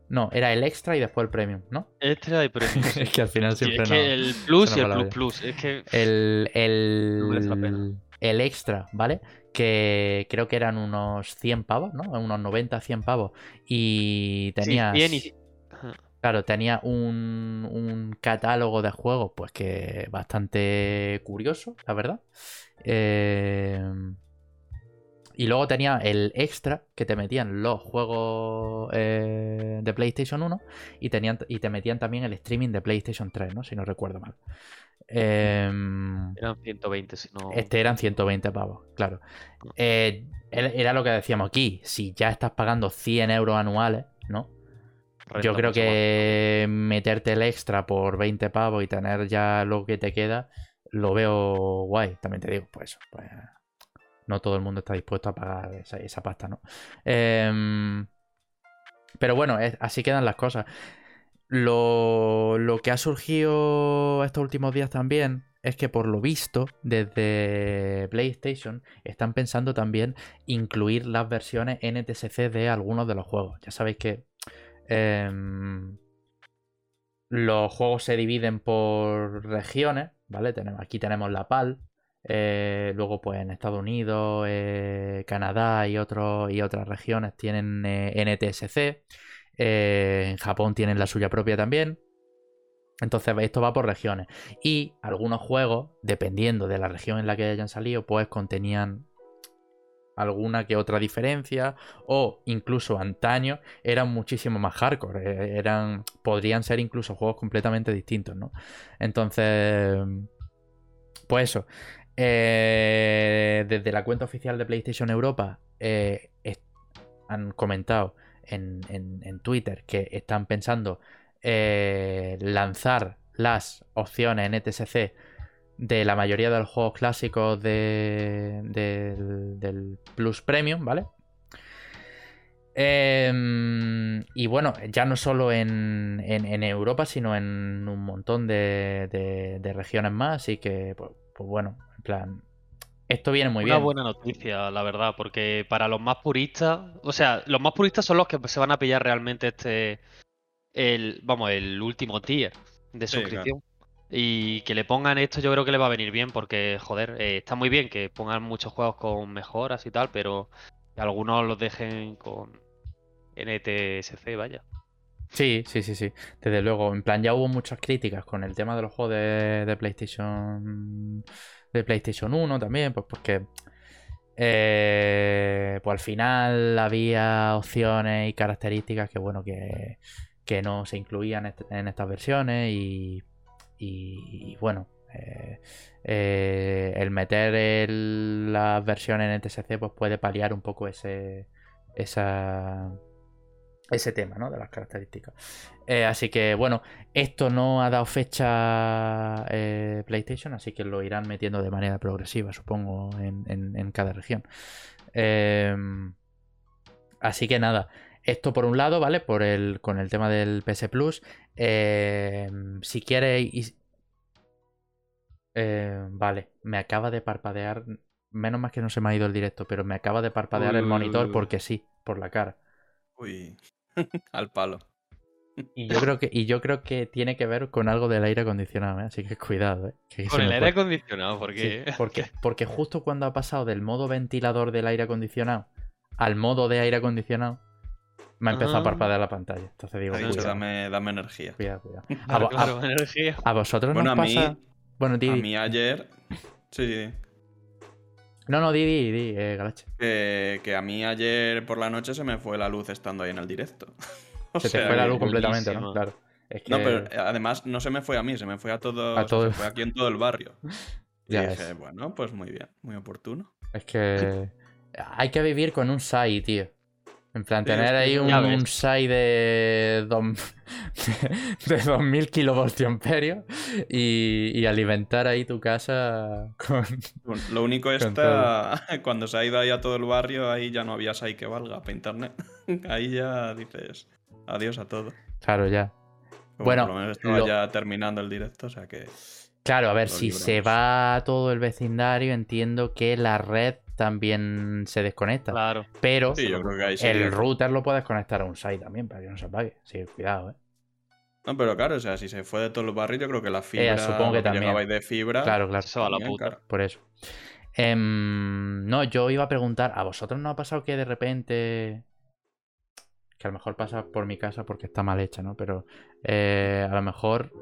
No, era el extra y después el premium, ¿no? Extra y premium. es que al final siempre es que el plus y el plus plus. Es que. El, el, el extra, ¿vale? Que creo que eran unos 100 pavos, ¿no? Unos 90, 100 pavos. Y tenías. y... Claro, tenía un, un, catálogo de juegos, pues que bastante curioso, la verdad. Eh. Y luego tenía el extra que te metían los juegos eh, de PlayStation 1 y, tenían, y te metían también el streaming de PlayStation 3, ¿no? Si no recuerdo mal. Em, eran 120, si no. Este eran 120 pavos, claro. Eh, era lo que decíamos aquí. Si ya estás pagando 100 euros anuales, ¿no? Yo creo que meterte el extra por 20 pavos y tener ya lo que te queda, lo veo guay. También te digo, pues, pues no todo el mundo está dispuesto a pagar esa, pasta, ¿no? Em, pero bueno, así quedan las cosas. Lo, que ha surgido estos últimos días también es que por lo visto desde PlayStation están pensando también incluir las versiones NTSC de algunos de los juegos. Ya sabéis que em, los juegos se dividen por regiones, ¿vale? Tenemos, aquí tenemos la PAL, eh, luego, pues en Estados Unidos, eh, Canadá y, otros y otras regiones tienen eh, NTSC. en Japón tienen la suya propia también. Entonces, esto va por regiones. Y algunos juegos, dependiendo de la región en la que hayan salido, pues contenían alguna que otra diferencia. O incluso antaño eran muchísimo más hardcore. Eran. Podrían ser incluso juegos completamente distintos, ¿no? Entonces. Pues eso. Eh, desde la cuenta oficial de PlayStation Europa eh, han comentado en, Twitter que están pensando eh, lanzar las opciones NTSC de la mayoría de los juegos clásicos del, Plus Premium, ¿vale? Em, y bueno, ya no solo en, Europa, sino en un montón de, regiones más. Así que, pues, pues bueno, en plan, esto viene muy bien. Una buena noticia, la verdad, porque para los más puristas, o sea, los más puristas son los que se van a pillar realmente este, el, vamos, el último tier de suscripción. Y que le pongan esto yo creo que le va a venir bien porque, joder, eh, está muy bien que pongan muchos juegos con mejoras y tal, pero algunos los dejen con NTSC, vaya. Sí, sí, sí, sí. Desde luego, en plan, ya hubo muchas críticas con el tema de los juegos de PlayStation de PlayStation 1 también, pues porque eh, pues al final había opciones y características que bueno que, no se incluían en estas versiones y, y, bueno eh, eh, el meter las versiones en TSC pues puede paliar un poco ese esa ese tema, ¿no? De las características. Eh, así que, bueno, esto no ha dado fecha eh, PlayStation, así que lo irán metiendo de manera progresiva, supongo, en, cada región. Em, así que nada, esto por un lado, ¿vale? Por el, con el tema del PS Plus. Em, si quieres... Em, vale, me acaba de parpadear. Menos más que no se me ha ido el directo, pero me acaba de parpadear el monitor porque sí, por la cara. Uy. Al palo. Y yo creo que, y yo creo que tiene que ver con algo del aire acondicionado, ¿eh? así que cuidado. ¿eh? con el aire acondicionado, porque... porque... porque justo cuando ha pasado del modo ventilador del aire acondicionado al modo de aire acondicionado, me ha empezado a ah. parpadear la pantalla. Entonces digo, dame, dame, energía. Cuidado, cuidado. A, energía. a vosotros bueno, nos pasa... bueno, A mí ayer... Sí, No, no, di, di, di, eh, Galache. que a mí ayer por la noche se me fue la luz estando ahí en el directo. se te fue la luz completamente, ¿no? Claro. No, pero además no se me fue a mí, se me fue a todo. A todo... Se fue aquí en todo el barrio. y dije, bueno, pues muy bien, muy oportuno. Es que hay que vivir con un SAI, tío. En plan, tener ahí un, un SAI de, de, 2000 kilovoltios y, y, alimentar ahí tu casa con. Lo único está, cuando se ha ido ahí a todo el barrio, ahí ya no había SAI que valga para internet. Ahí ya dices adiós a todo. Claro, ya. bueno, estaba ya terminando el directo, o sea que. Claro, a ver, si se va todo el vecindario, entiendo que la red también se desconecta. Claro. Pero el router lo puedes conectar a un site también para que no se apague. Sí, cuidado, eh. No, pero claro, o sea, si se fue de todos los barrios, yo creo que la fibra. supongo que también. de fibra. Claro, claro. Se va a la puta. Por eso. Em, no, yo iba a preguntar, ¿a vosotros no ha pasado que de repente. Que a lo mejor pasa por mi casa porque está mal hecha, ¿no? Pero eh, a lo mejor.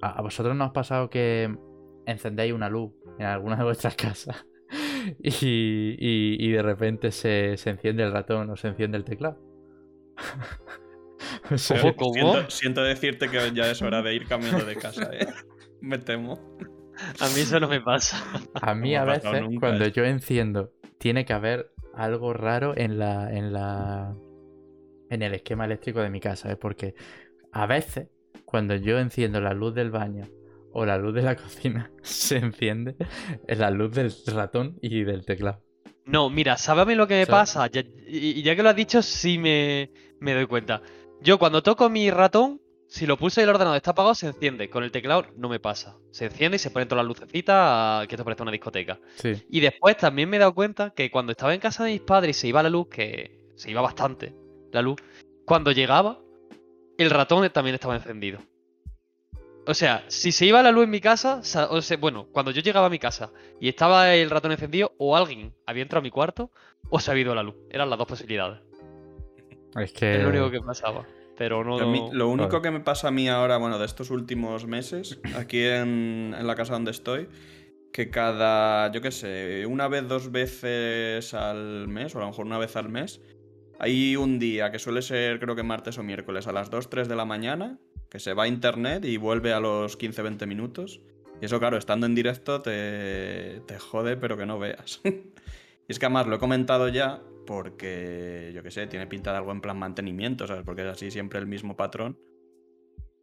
A, vosotros no os ha pasado que encendéis una luz en alguna de vuestras casas y, de repente se, enciende el ratón o se enciende el teclado. Siento, decirte que ya es hora de ir cambiando de casa, ¿eh? Me temo. A mí eso no me pasa. A mí a veces, cuando ¿eh? yo enciendo, tiene que haber algo raro en la. en la. en el esquema eléctrico de mi casa, ¿eh? Porque a veces, cuando yo enciendo la luz del baño o la luz de la cocina se enciende en la luz del ratón y del teclado. No, mira, sábame lo que me pasa. y ya que lo has dicho, sí me, doy cuenta. Yo cuando toco mi ratón, si lo pulso y el ordenador está apagado, se enciende. Con el teclado no me pasa. Se enciende y se ponen todas las lucecitas, que esto parece una discoteca. Sí. Y después también me he dado cuenta que cuando estaba en casa de mis padres y se iba la luz, que se iba bastante la luz, cuando llegaba, el ratón también estaba encendido. O sea, si se iba la luz en mi casa, o sea, bueno, cuando yo llegaba a mi casa y estaba el ratón encendido, o alguien había entrado a mi cuarto, o se había ido la luz. Eran las dos posibilidades. Es que. Es lo único que pasaba. Pero no. lo único que me pasa a mí ahora, bueno, de estos últimos meses, aquí en, en la casa donde estoy, que cada, yo qué sé, una vez, dos veces al mes, o a lo mejor una vez al mes, hay un día que suele ser, creo que martes o miércoles, a las 2, 3 de la mañana, que se va a internet y vuelve a los 15-20 minutos. Y eso, claro, estando en directo te, te jode, pero que no veas. y es que además lo he comentado ya porque, yo qué sé, tiene pinta de algo en plan mantenimiento, ¿sabes? Porque es así siempre el mismo patrón.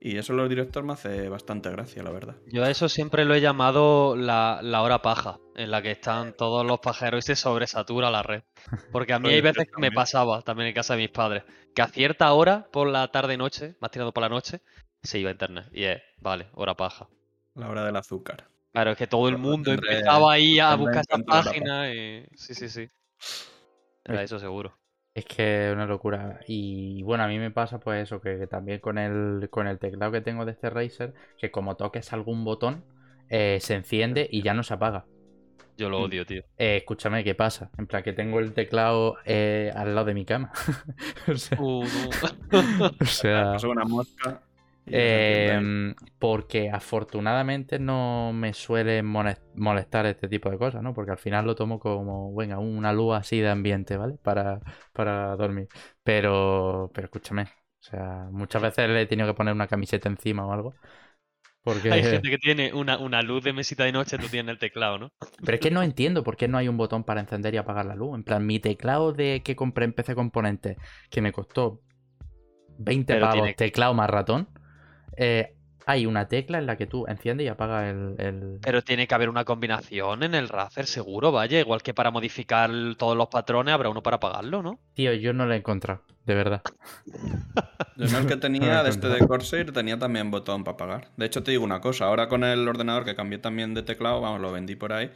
Y eso los directores me hace bastante gracia, la verdad. Yo a eso siempre lo he llamado la, la hora paja, en la que están todos los pajeros y se sobresatura la red. Porque a mí hay veces que me pasaba también en casa de mis padres, que a cierta hora, por la tarde-noche, más tirado por la noche, se iba a internet. Y es, vale, hora paja. La hora del azúcar. Claro, es que todo el mundo empezaba ahí a buscar esa página y... Sí, sí, sí. Era eso seguro. Es que es una locura. Y bueno, a mí me pasa pues eso, que, también con el, con el teclado que tengo de este Razer, que como toques algún botón, eh, se enciende y ya no se apaga. Yo lo odio, tío. Eh, escúchame, ¿qué pasa? En plan, que tengo el teclado eh, al lado de mi cama. o sea, uh, o sea una mosca. Em, porque afortunadamente no me suele molestar este tipo de cosas, ¿no? Porque al final lo tomo como, venga, una luz así de ambiente, ¿vale? Para, para dormir. Pero, pero escúchame, o sea, muchas veces le he tenido que poner una camiseta encima o algo. Porque... Hay gente que tiene una, una luz de mesita de noche, tú tienes el teclado, ¿no? Pero es que no entiendo por qué no hay un botón para encender y apagar la luz. En plan, mi teclado de que compré en PC Componentes, que me costó 20 pavos, teclado más ratón eh, hay una tecla en la que tú enciendes y apagas el, Pero tiene que haber una combinación en el Razer, seguro, vaya. Igual que para modificar todos los patrones habrá uno para apagarlo, ¿no? Tío, yo no lo he encontrado, de verdad. Yo no el que tenía de este de Corsair tenía también botón para apagar. De hecho, te digo una cosa, ahora con el ordenador que cambié también de teclado, vamos, lo vendí por ahí.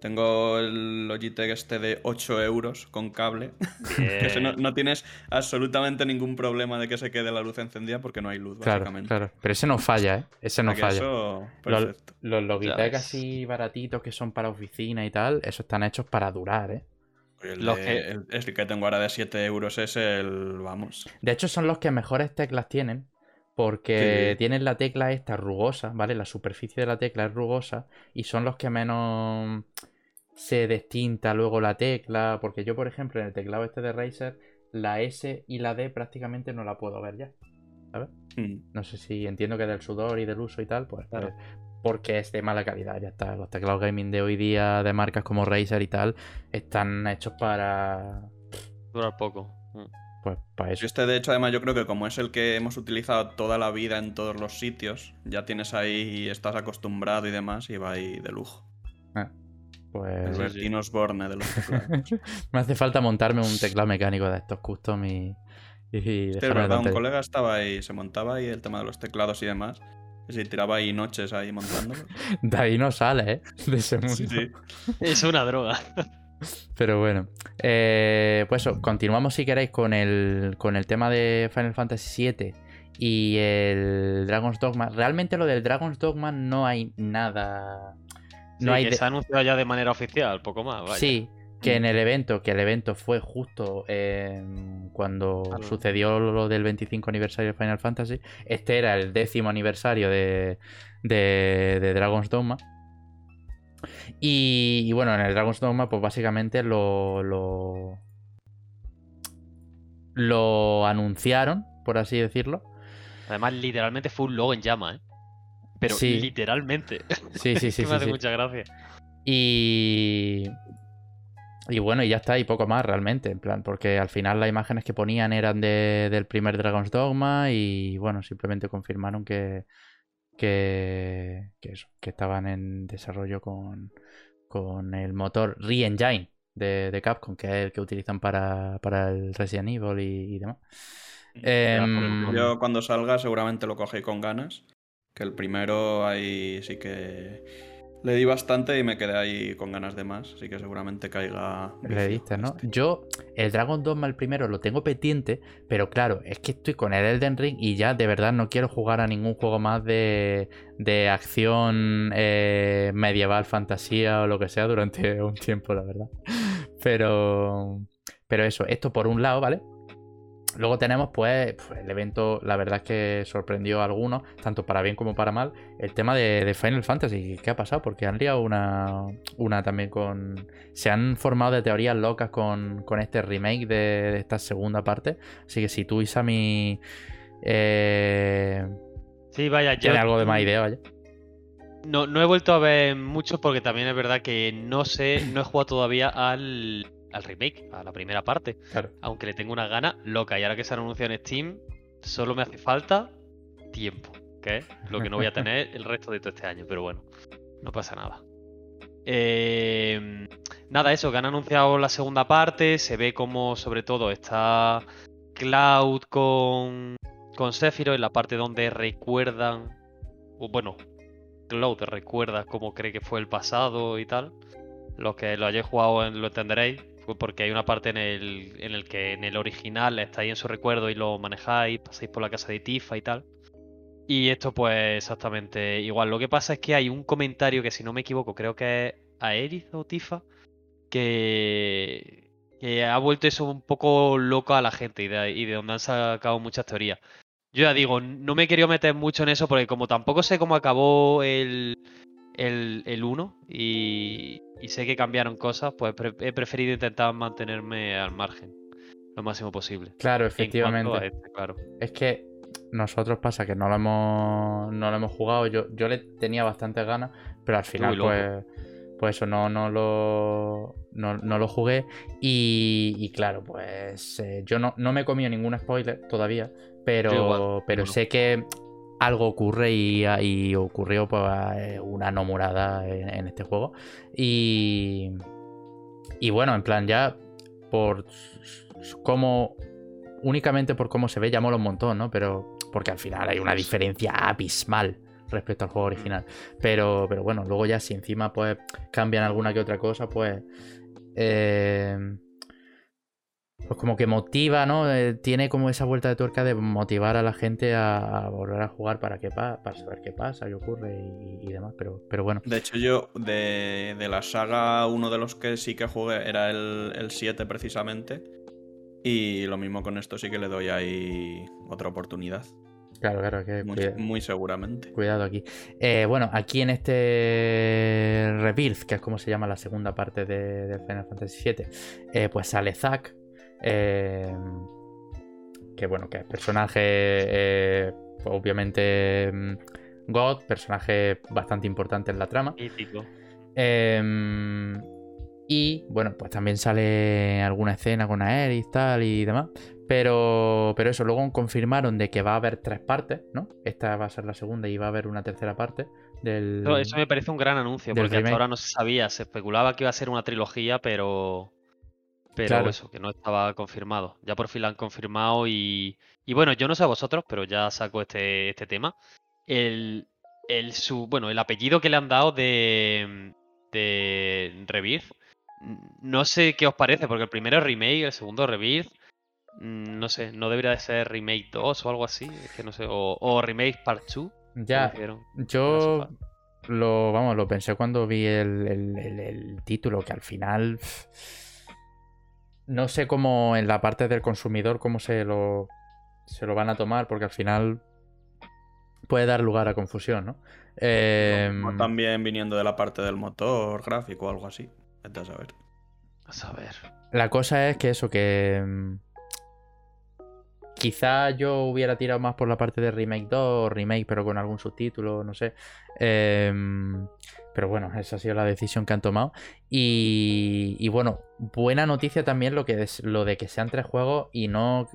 Tengo el Logitech este de 8 euros con cable. que no, tienes absolutamente ningún problema de que se quede la luz encendida porque no hay luz, claro, básicamente. Claro, pero ese no falla, ¿eh? Ese no falla. Eso, los, los, Logitech así baratitos que son para oficina y tal, esos están hechos para durar, ¿eh? El, que... que tengo ahora de 7 euros es el. Vamos. De hecho, son los que mejores teclas tienen. Porque tienen la tecla esta rugosa, ¿vale? La superficie de la tecla es rugosa y son los que menos se destinta luego la tecla, porque yo, por ejemplo, en el teclado este de Razer, la S y la D prácticamente no la puedo ver ya. ¿Sabes? Mm. No sé si entiendo que del sudor y del uso y tal, pues, claro. Pues, porque es de mala calidad, ya está. Los teclados gaming de hoy día de marcas como Razer y tal están hechos para durar poco. Mm. Pues para eso. Este, de hecho, además, yo creo que como es el que hemos utilizado toda la vida en todos los sitios, ya tienes ahí y estás acostumbrado y demás, y va ahí de lujo. Ah, pues. El de los teclados. Me hace falta montarme un teclado mecánico de estos custom y. y, verdad, un colega estaba ahí, se montaba ahí el tema de los teclados y demás. Y se tiraba ahí noches ahí montándolo. De ahí no sale, ¿eh? De ese mundo. Sí, sí. Es una droga. Pero bueno, eh, pues eso, continuamos si queréis con el, con el tema de Final Fantasy VII y el Dragon's Dogma. Realmente lo del Dragon's Dogma no hay nada. No hay se ha anunciado ya de manera oficial, poco más. Sí, que en el evento, que el evento fue justo cuando sucedió lo del 25 aniversario de Final Fantasy. Este era el décimo aniversario de, de, de Dragon's Dogma. Y, bueno, en el Dragon's Dogma, pues básicamente lo, lo, lo anunciaron, por así decirlo. Además, literalmente fue un logo en llama, ¿eh? Pero literalmente. Sí, sí, sí. me hace mucha gracia. Y. Y bueno, y ya está, y poco más realmente, en plan, porque al final las imágenes que ponían eran de, del primer Dragon's Dogma y bueno, simplemente confirmaron que, que, eso, que estaban en desarrollo con, con el motor Re-Engine de, de, Capcom, que es el que utilizan para, para el Resident Evil y, demás. Em, yo cuando salga seguramente lo cogí con ganas, que el primero ahí sí que le di bastante y me quedé ahí con ganas de más, así que seguramente caiga. Le diste, ¿no? Este. Yo, el Dragon Dogma, el primero, lo tengo pendiente, pero claro, es que estoy con el Elden Ring y ya de verdad no quiero jugar a ningún juego más de, de acción eh, medieval, fantasía o lo que sea durante un tiempo, la verdad. Pero. Pero eso, esto por un lado, ¿vale? Luego tenemos, pues, el evento, la verdad es que sorprendió a algunos, tanto para bien como para mal, el tema de, Final Fantasy. ¿Qué ha pasado? Porque han liado una, una también con... Se han formado de teorías locas con, este remake de, esta segunda parte. Así que si tú, Isami... Eh... Sí, vaya, yo... Tiene algo de más idea, vaya. No, no he vuelto a ver mucho porque también es verdad que no sé, no he jugado todavía al al remake, a la primera parte. Aunque le tengo una gana loca. Y ahora que se ha anunciado en Steam, solo me hace falta tiempo. Que es lo que no voy a tener el resto de todo este año. Pero bueno, no pasa nada. Em, nada, eso, que han anunciado la segunda parte. Se ve como, sobre todo, está Cloud con, con Sephiroth en la parte donde recuerdan. Bueno, Cloud recuerda cómo cree que fue el pasado y tal. Los que lo hayáis jugado lo entenderéis porque hay una parte en el, en el que en el original estáis en su recuerdo y lo manejáis, pasáis por la casa de Tifa y tal. Y esto pues exactamente igual. Lo que pasa es que hay un comentario que si no me equivoco creo que es a Eris o Tifa que, que ha vuelto eso un poco loco a la gente y de, donde han sacado muchas teorías. Yo ya digo, no me querido meter mucho en eso porque como tampoco sé cómo acabó el, el, el 1 y, sé que cambiaron cosas, pues he preferido intentar mantenerme al margen lo máximo posible. Claro, efectivamente. Este, claro. Es que nosotros pasa que no lo hemos, no lo hemos jugado. Yo, yo le tenía bastante ganas, pero al final, pues, pues eso, no, no, lo, no, lo jugué. Y, claro, pues eh, yo no, no me he comido ningún spoiler todavía, pero, pero sé que algo ocurre y, ocurrió pues, eh, una no murada en, este juego. Y, y bueno, en plan ya por cómo, únicamente por cómo se ve ya mola un montón, ¿no? Pero porque al final hay una diferencia abismal respecto al juego original. Pero, pero bueno, luego ya si encima pues cambian alguna que otra cosa, pues... Eh, pues como que motiva, ¿no? Eh, tiene como esa vuelta de tuerca de motivar a la gente a, volver a jugar para, que para saber qué pasa, qué ocurre y, demás, pero, pero bueno. De hecho yo, de, la saga, uno de los que sí que jugué era el, el 7 precisamente. Y lo mismo con esto sí que le doy ahí otra oportunidad. Claro, claro, que muy, seguramente. Cuidado aquí. Eh, bueno, aquí en este Rebirth, que es como se llama la segunda parte de, Final Fantasy VII, eh, pues sale Zack. Eh, que bueno, que es personaje, pues obviamente, mm, God, personaje bastante importante en la trama. Em, y bueno, pues también sale alguna escena con Aerith y tal y demás. Pero, pero eso, luego confirmaron de que va a haber tres partes, ¿no? Esta va a ser la segunda y va a haber una tercera parte del. eso me parece un gran anuncio, porque hasta ahora no se sabía. Se especulaba que iba a ser una trilogía, pero. Pero eso, que no estaba confirmado. Ya por fin la han confirmado y. Y bueno, yo no sé a vosotros, pero ya saco este, este tema. El, el, su, bueno, el apellido que le han dado de. de Rebirth. No sé qué os parece, porque el primero es remake, el segundo Rebirth. Mm, no sé, no debería de ser Remake 2 o algo así, es que no sé, o, Remake Part 2. Ya, yo lo, vamos, lo pensé cuando vi el, título, que al final no sé cómo en la parte del consumidor cómo se lo, se lo van a tomar, porque al final puede dar lugar a confusión, ¿no? Em, también viniendo de la parte del motor gráfico o algo así. A saber. A saber. La cosa es que eso, que em, Quizá yo hubiera tirado más por la parte de remake 2 o remake, pero con algún subtítulo, no sé. Em, pero bueno, esa ha sido la decisión que han tomado. Y, bueno, buena noticia también lo, que es, lo de que sean tres juegos y no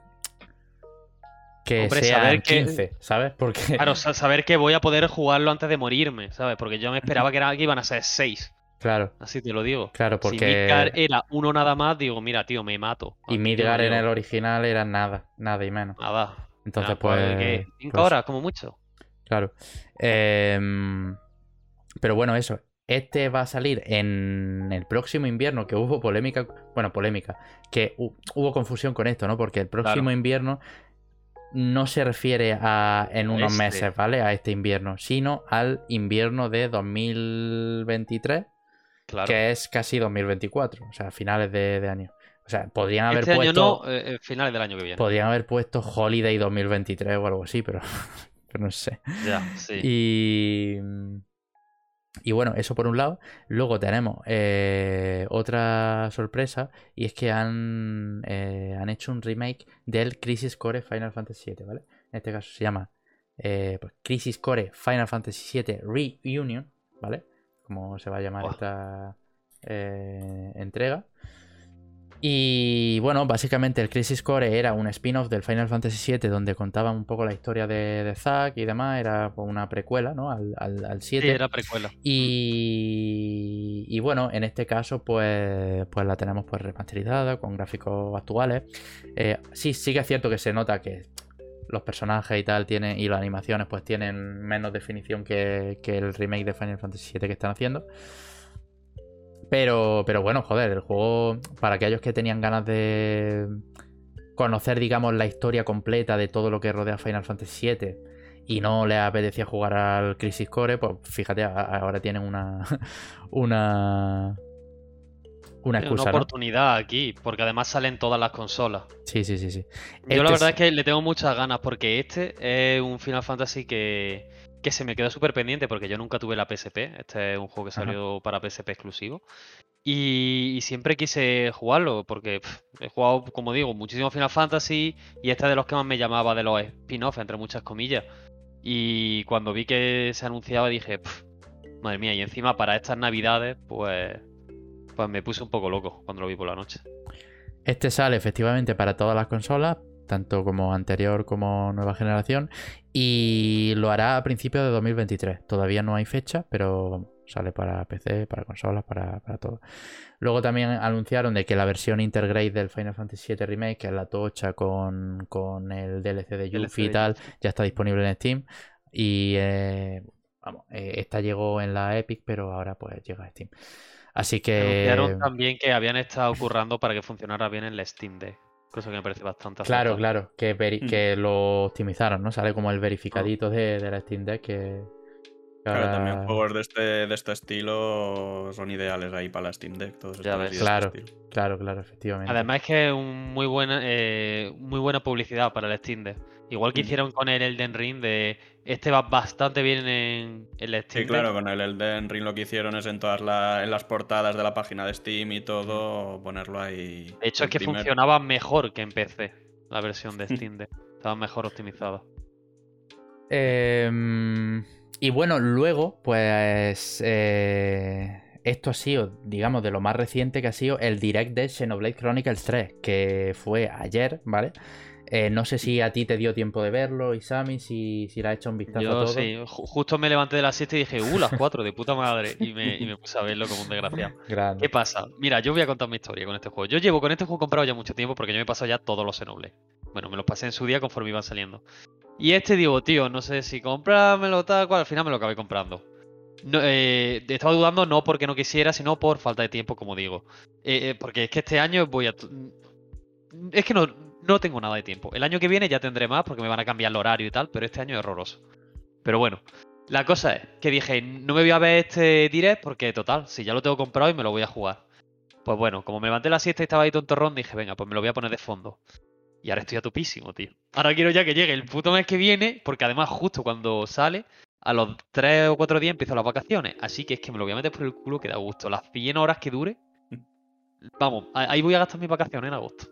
que sean 15, ¿sabes? Porque... Claro, saber que voy a poder jugarlo antes de morirme, ¿sabes? Porque yo me esperaba que, era, que iban a ser seis. Claro. Así te lo digo. Claro, porque. Si Midgar era uno nada más, digo, mira, tío, me mato. Y Midgar en el original era nada, nada y menos. Nada. Entonces, pues. ¿qué? ¿Cinco pues horas, como mucho? Claro. Em, pero bueno, eso. Este va a salir en el próximo invierno, que hubo polémica. Bueno, polémica. Que hubo confusión con esto, ¿no? Porque el próximo invierno no se refiere a en unos este. meses, ¿vale? A este invierno, sino al invierno de 2023 que es casi 2024, o sea, finales de, año. O sea, podrían haber este puesto. Año no, eh, eh, finales del año que viene. Podrían haber puesto Holiday 2023 o algo así, pero, pero no sé. Ya, sí. Y. Y bueno, eso por un lado. Luego tenemos eh, otra sorpresa y es que han, han hecho un remake del Crisis Core Final Fantasy VII, ¿vale? En este caso se llama pues, Crisis Core Final Fantasy VII Reunion, ¿vale? como se va a llamar esta eh, entrega. Y bueno, básicamente el Crisis Core era un spin-off del Final Fantasy VII donde contaba un poco la historia de, Zack y demás. Era una precuela, ¿no? Al, al, 7. Sí, era precuela. Y, y, bueno, en este caso, pues, pues la tenemos pues remasterizada con gráficos actuales. Eh, sí, sí que es cierto que se nota que los personajes y tal tienen y las animaciones pues tienen menos definición que, el remake de Final Fantasy VII que están haciendo. Pero, pero bueno, joder, el juego, para aquellos que tenían ganas de conocer, digamos, la historia completa de todo lo que rodea Final Fantasy VII y no les apetecía jugar al Crisis Core, pues fíjate, ahora tienen una, una, una excusa. Una oportunidad aquí, porque además salen todas las consolas. Sí, sí, sí, sí. Yo la este verdad es... que le tengo muchas ganas, porque este es un Final Fantasy que, que se me quedó súper pendiente, porque yo nunca tuve la PSP. Este es un juego que salió para PSP exclusivo. Y, siempre quise jugarlo, porque he jugado, como digo, muchísimo Final Fantasy, y este es de los que más me llamaba de los spin-off, entre muchas comillas. Y cuando vi que se anunciaba dije, madre mía, y encima para estas navidades, pues pues me puse un poco loco cuando lo vi por la noche. Este sale efectivamente para todas las consolas, tanto como anterior como nueva generación, y lo hará a principios de 2023. Todavía no hay fecha, pero sale para PC, para consolas, para, todo. Luego también anunciaron de que la versión Intergrade del Final Fantasy VII Remake, que es la tocha con, el DLC de Yuffie y tal, ya está disponible en Steam. Y eh, vamos, eh, esta llegó en la Epic, pero ahora pues llega a Steam. Así que. Anunciaron también que habían estado currando para que funcionara bien en la Steam Deck. Cosa que me parece bastante Claro, claro, que, mm. que lo optimizaron, ¿no? Sale como el verificadito de, la Steam Deck que, Claro, también juegos de este, de este estilo son ideales ahí para la Steam Deck. Todos ya ves. Este claro, claro, claro, efectivamente. Además es que es muy buena, eh, muy buena publicidad para el Steam Deck. Igual que mm. hicieron con el Elden Ring, de este va bastante bien en el Steam. Sí, claro, con el Elden Ring lo que hicieron es en todas en las portadas de la página de Steam y todo, ponerlo ahí. De hecho, es que funcionaba mejor que en PC, la versión de Steam Deck. Estaba mejor optimizada. Eh y bueno, luego, pues eh, esto ha sido, digamos, de lo más reciente que ha sido el direct de Xenoblade Chronicles 3, que fue ayer, ¿vale? Eh, no sé si a ti te dio tiempo de verlo, Isami, si, si le has hecho un vistazo a todo. Sí, justo me levanté de la siesta y dije, uh, las cuatro, de puta madre. Y me, puse a verlo como un desgraciado. ¿Qué pasa? Mira, yo voy a contar mi historia con este juego. Yo llevo con este juego comprado ya mucho tiempo porque yo me he pasado ya todos los Xenoblade. Bueno, me los pasé en su día conforme iban saliendo. Y este digo, tío, no sé si comprármelo tal cual, al final me lo acabé comprando. No, eh, estaba dudando no porque no quisiera, sino por falta de tiempo, como digo. Eh, eh, porque es que este año voy a... Es que no, no tengo nada de tiempo. El año que viene ya tendré más porque me van a cambiar el horario y tal, pero este año es horroroso. Pero bueno, la cosa es que dije, no me voy a ver este direct porque total, si ya lo tengo comprado y me lo voy a jugar. Pues bueno, como me levanté la siesta y estaba ahí tontorrón, dije, venga, pues me lo voy a poner de fondo. Y ahora estoy a topísimo, tío. Ahora quiero ya que llegue el puto mes que viene, porque además justo cuando sale, a los 3 o 4 días empiezo las vacaciones. Así que es que me lo voy a meter por el culo que da gusto. Las 100 horas que dure, vamos, ahí voy a gastar mis vacaciones en agosto.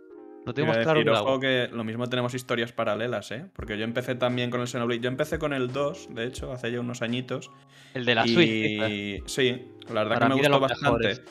No tengo más claro que lo mismo tenemos historias paralelas, ¿eh? Porque yo empecé también con el Xenoblade. Yo empecé con el 2, de hecho, hace ya unos añitos. El de la y... Sí, la verdad que me gustó bastante.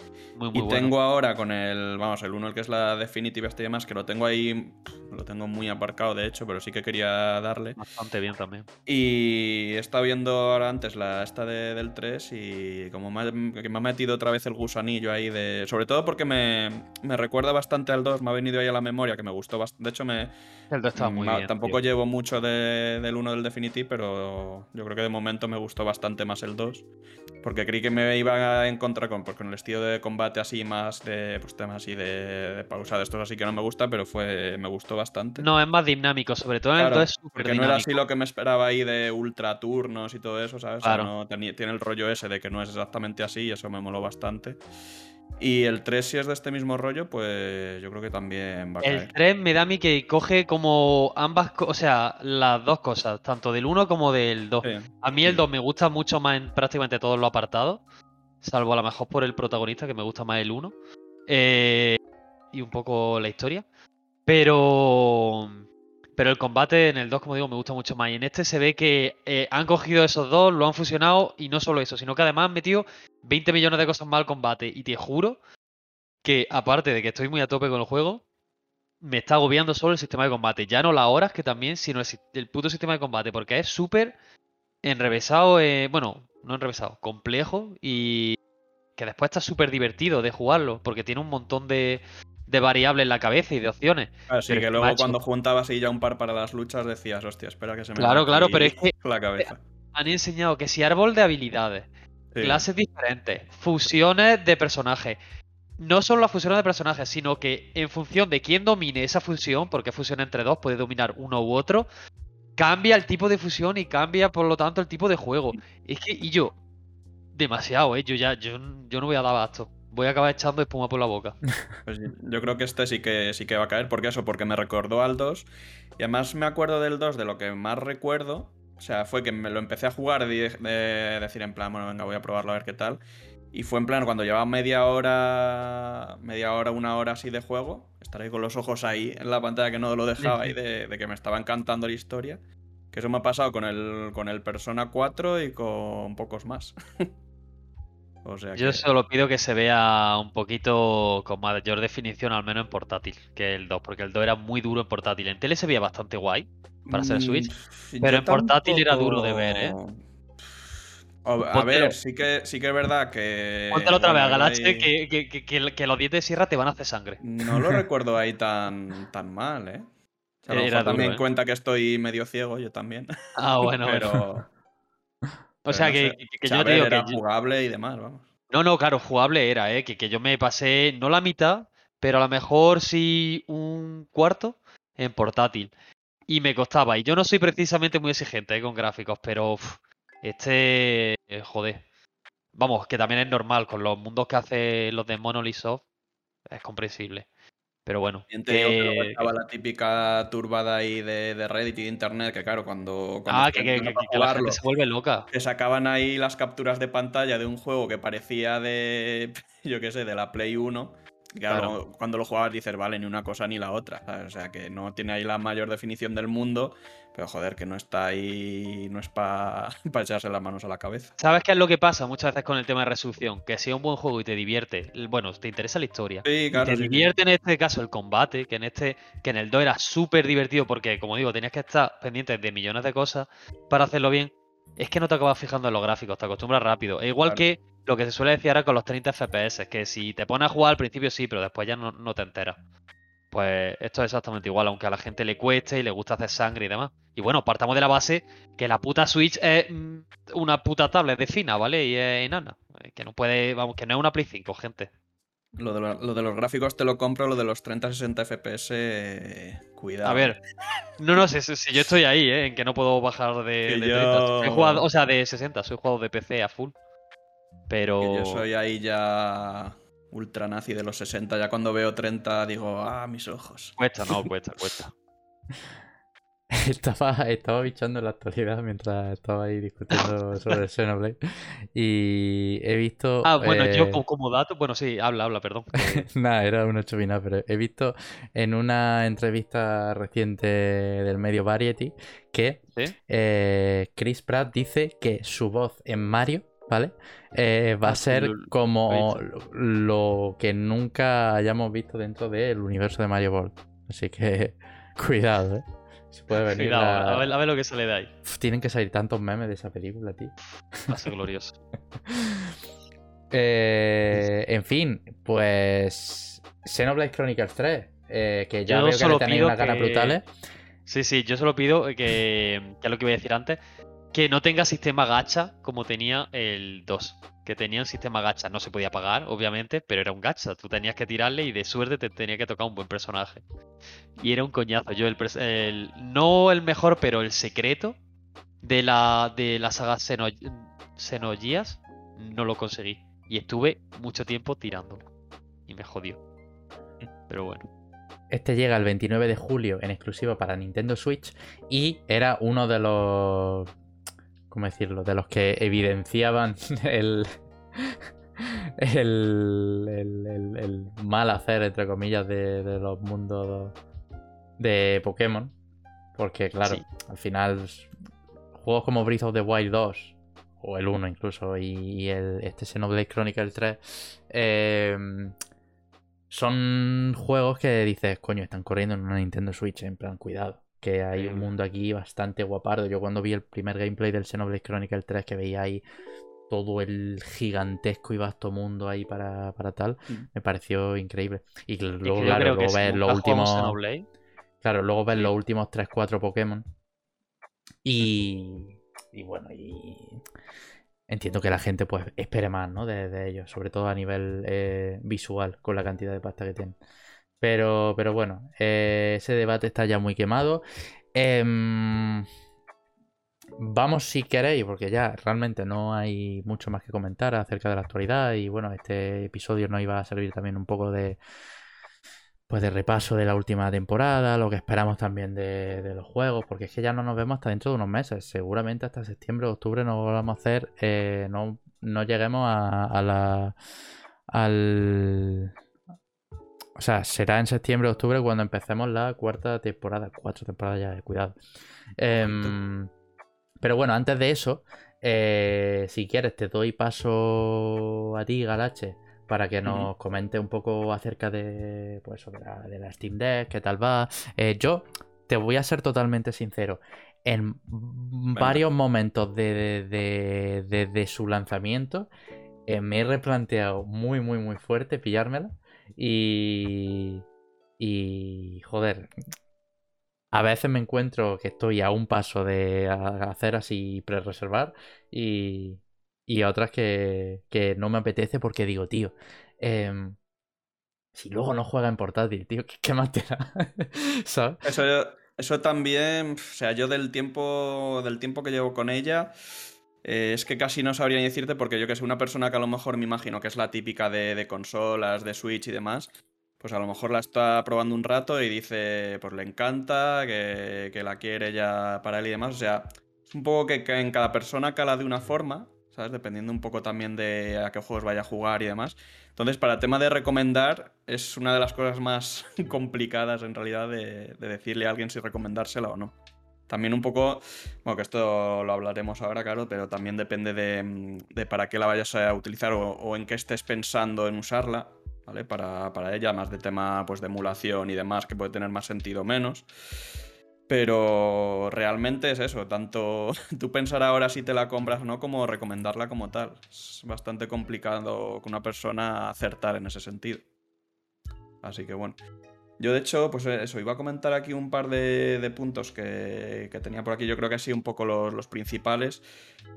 y tengo ahora con el, vamos, el 1, el que es la Definitive este y demás, que lo tengo ahí, lo tengo muy aparcado de hecho, pero sí que quería darle. Bastante bien también. Y he estado viendo ahora antes la esta de, del 3 y como me, me ha metido otra vez el gusanillo ahí de... Sobre todo porque me, me recuerda bastante al 2, me ha venido ahí a la memoria, que me gustó bastante. De hecho, me... El 2 estaba muy bien. Tampoco llevo mucho del 1 del Definitive, pero yo creo que de momento me gustó bastante más el 2. Porque creí que me iba a encontrar con, con el estilo de combate así más de pues temas así de, pausa de estos así que no me gusta, pero fue me gustó bastante. No, es más dinámico, sobre todo en el 2 es súper Porque no era así lo que me esperaba ahí de ultra turnos y todo eso, ¿sabes? no, tiene el rollo ese de que no es exactamente así y eso me moló bastante. Y el 3, si es de este mismo rollo, pues yo creo que también va a El 3 me da a mí que coge como ambas, o sea, las dos cosas, tanto del 1 como del 2. A mí el 2 me gusta mucho más en prácticamente todos los apartados, salvo a lo mejor por el protagonista, que me gusta más el 1. Eh, y un poco la historia. Pero pero el combate en el 2, como digo, me gusta mucho más. Y en este se ve que eh, han cogido esos dos, lo han fusionado y no solo eso, sino que además han metido 20 millones de cosas más al combate. Y te juro que, aparte de que estoy muy a tope con el juego, me está agobiando solo el sistema de combate. Ya no las horas que también, sino el, puto sistema de combate, porque es súper enrevesado, eh, bueno, no enrevesado, complejo y que después está súper divertido de jugarlo, porque tiene un montón de, de variables en la cabeza y de opciones. Así que luego cuando juntabas y ya un par para las luchas decías, hostia, espera que se me Claro, claro, pero es que la cabeza. han enseñado que si árbol de habilidades, clases diferentes, fusiones de personajes, no solo las fusiones de personajes, sino que en función de quién domine esa fusión, porque fusión entre dos puede dominar uno u otro, cambia el tipo de fusión y cambia por lo tanto el tipo de juego. Es que, y yo, demasiado, ¿eh? Yo ya, yo, yo no voy a dar abasto voy a acabar echando espuma por la boca. Pues yo creo que este sí que sí que va a caer, porque eso, porque me recordó al 2. Y además me acuerdo del 2, de lo que más recuerdo. O sea, fue que me lo empecé a jugar de, decir en plan, bueno, venga, voy a probarlo a ver qué tal. Y fue en plan, cuando llevaba media hora, media hora, una hora así de juego, estar ahí con los ojos ahí en la pantalla que no lo dejaba ahí, de, de que me estaba encantando la historia. Que eso me ha pasado con el, con el Persona 4 y con pocos más. Yo solo pido que se vea un poquito con mayor definición, al menos en portátil, que el 2, porque el 2 era muy duro en portátil. En tele se veía bastante guay para ser mm, Switch, pero en portátil era duro de ver, ¿eh? A ver, sí que, sí que es verdad que. Cuéntalo otra vez a Galache que, que, los dientes de sierra te van a hacer sangre. No lo recuerdo ahí tan, tan mal, ¿eh? También ¿eh? cuenta que estoy medio ciego, yo también. Ah, bueno, pero. O sea, que, yo te digo era jugable y demás, vamos. No, no, claro, jugable era, ¿eh? Que, yo me pasé, no la mitad, pero a lo mejor sí un cuarto en portátil. Y me costaba. Y yo no soy precisamente muy exigente ¿eh? con gráficos, pero Este, eh, joder, vamos, que también es normal, con los mundos que hace los de Monolith Soft, es comprensible. Pero bueno. que, estaba la típica turbada ahí de, Reddit y de internet, que claro, cuando. ah, que, la gente se vuelve loca. Que sacaban ahí las capturas de pantalla de un juego que parecía de. Yo qué sé, de la Play 1. Claro, cuando lo jugabas dices, vale, ni una cosa ni la otra. O sea, que no tiene ahí la mayor definición del mundo, pero joder, que no está ahí, no es para echarse las manos a la cabeza. ¿Sabes qué es lo que pasa muchas veces con el tema de resolución? Que si es un buen juego y te divierte, bueno, te interesa la historia. Sí, claro, te divierte en este caso el combate, que en este, que en el 2 era súper divertido porque, como digo, tenías que estar pendiente de millones de cosas para hacerlo bien. Es que no te acabas fijando en los gráficos, te acostumbras rápido. E igual que lo que se suele decir ahora con los 30 FPS, que si te pones a jugar al principio sí, pero después ya no, te enteras. Pues esto es exactamente igual, aunque a la gente le cueste y le gusta hacer sangre y demás. Y bueno, partamos de la base que la puta Switch es mm, una puta tablet de fina, ¿vale? Y es enana. Que no puede, vamos, que no es una Play 5, gente. Lo de, los gráficos te lo compro, lo de los 30-60 FPS, cuidado. A ver, no, no, si, si, yo estoy ahí, ¿eh? En que no puedo bajar de, 30. o sea, de 60, soy jugado de PC a full. Pero. yo soy ahí ya ultra nazi de los 60. Ya cuando veo 30 digo, ah, mis ojos. Cuesta, no, cuesta, cuesta. estaba, estaba bichando la actualidad mientras estaba ahí discutiendo sobre el Xenoblade. Y he visto. Ah, bueno, yo eh, como dato, bueno, sí, habla, habla, perdón. Nada, era una chubina, pero he visto en una entrevista reciente del medio Variety que eh, Chris Pratt dice que su voz en Mario ¿vale? Eh, va a ser como lo que nunca hayamos visto dentro del universo de Mario Ball. Así que cuidado, ¿eh? Se puede venir cuidado, a... ver, lo que sale de ahí. tienen que salir tantos memes de esa película, tío. Va a ser glorioso. Eh, en fin, pues Xenoblade Chronicles 3, eh, que ya veo que le tenéis unas ganas brutales. Sí, sí, yo solo pido que, que es lo que iba a decir antes, que no tenga sistema gacha como tenía el 2. Que tenía un sistema gacha. No se podía pagar, obviamente, pero era un gacha. Tú tenías que tirarle y de suerte te tenía que tocar un buen personaje. Y era un coñazo. Yo, el, no el mejor, pero el secreto de la, de la saga Xenogears no lo conseguí. Y estuve mucho tiempo tirándolo. Y me jodió. Pero bueno. Este llega el 29 de julio en exclusivo para Nintendo Switch y era uno de los ¿cómo decirlo? De los que evidenciaban el, el, el, mal hacer, entre comillas, de, los mundos de Pokémon. Porque, claro, al final, juegos como Breath of the Wild 2, o el 1 incluso, y el, este Xenoblade Chronicle 3, em, son juegos que dices, coño, están corriendo en una Nintendo Switch, en plan, cuidado que hay un mundo aquí bastante guapardo. Yo cuando vi el primer gameplay del Xenoblade Chronicle 3 que veía ahí todo el gigantesco y vasto mundo ahí para, tal, mm. me pareció increíble. Y luego, claro, luego ves los últimos. Claro, luego ves los últimos 3-4 Pokémon. Y. Y bueno, y. Entiendo que la gente pues espere más, ¿no? De, ellos, sobre todo a nivel eh, visual, con la cantidad de pasta que tienen. Pero, pero bueno, eh, ese debate está ya muy quemado. Em, vamos si queréis, porque ya realmente no hay mucho más que comentar acerca de la actualidad. Y bueno, este episodio nos iba a servir también un poco de pues de repaso de la última temporada, lo que esperamos también de, los juegos, porque es que ya no nos vemos hasta dentro de unos meses. Seguramente hasta septiembre o octubre no vamos a hacer, eh, no, no lleguemos a, a la al o sea, será en septiembre o octubre cuando empecemos la cuarta temporada. Cuatro temporadas ya, cuidado. Em, pero bueno, antes de eso, eh, si quieres, te doy paso a ti, Galache, para que nos comente un poco acerca de, pues, de, la, Steam Deck, qué tal va. Eh, yo te voy a ser totalmente sincero. En varios momentos de, su lanzamiento, eh, me he replanteado muy, muy, muy fuerte pillármela. Y. Y. Joder. A veces me encuentro que estoy a un paso de hacer así pre-reservar y, y otras que, que, no me apetece porque digo, tío, em, si luego no juega en portátil, tío, ¿qué, más te da? ¿Sabes? Eso, eso también, o sea, yo del tiempo, del tiempo que llevo con ella, eh, es que casi no sabría ni decirte porque yo que sé, una persona que a lo mejor me imagino que es la típica de, consolas, de Switch y demás, pues a lo mejor la está probando un rato y dice, pues le encanta, que, la quiere ya para él y demás. O sea, es un poco que, en cada persona cala de una forma, ¿sabes? Dependiendo un poco también de a qué juegos vaya a jugar y demás. Entonces, para el tema de recomendar, es una de las cosas más complicadas en realidad de decirle a alguien si recomendársela o no. También un poco, bueno, que esto lo hablaremos ahora, claro, pero también depende de, para qué la vayas a utilizar o, en qué estés pensando en usarla, ¿vale? Para, ella, más de tema pues, de emulación y demás, que puede tener más sentido o menos. Pero realmente es eso, tanto tú pensar ahora si te la compras o no, como recomendarla como tal. Es bastante complicado que una persona acertar en ese sentido. Así que bueno. Yo, de hecho, pues eso, iba a comentar aquí un par de, puntos que, tenía por aquí. Yo creo que así un poco los, principales.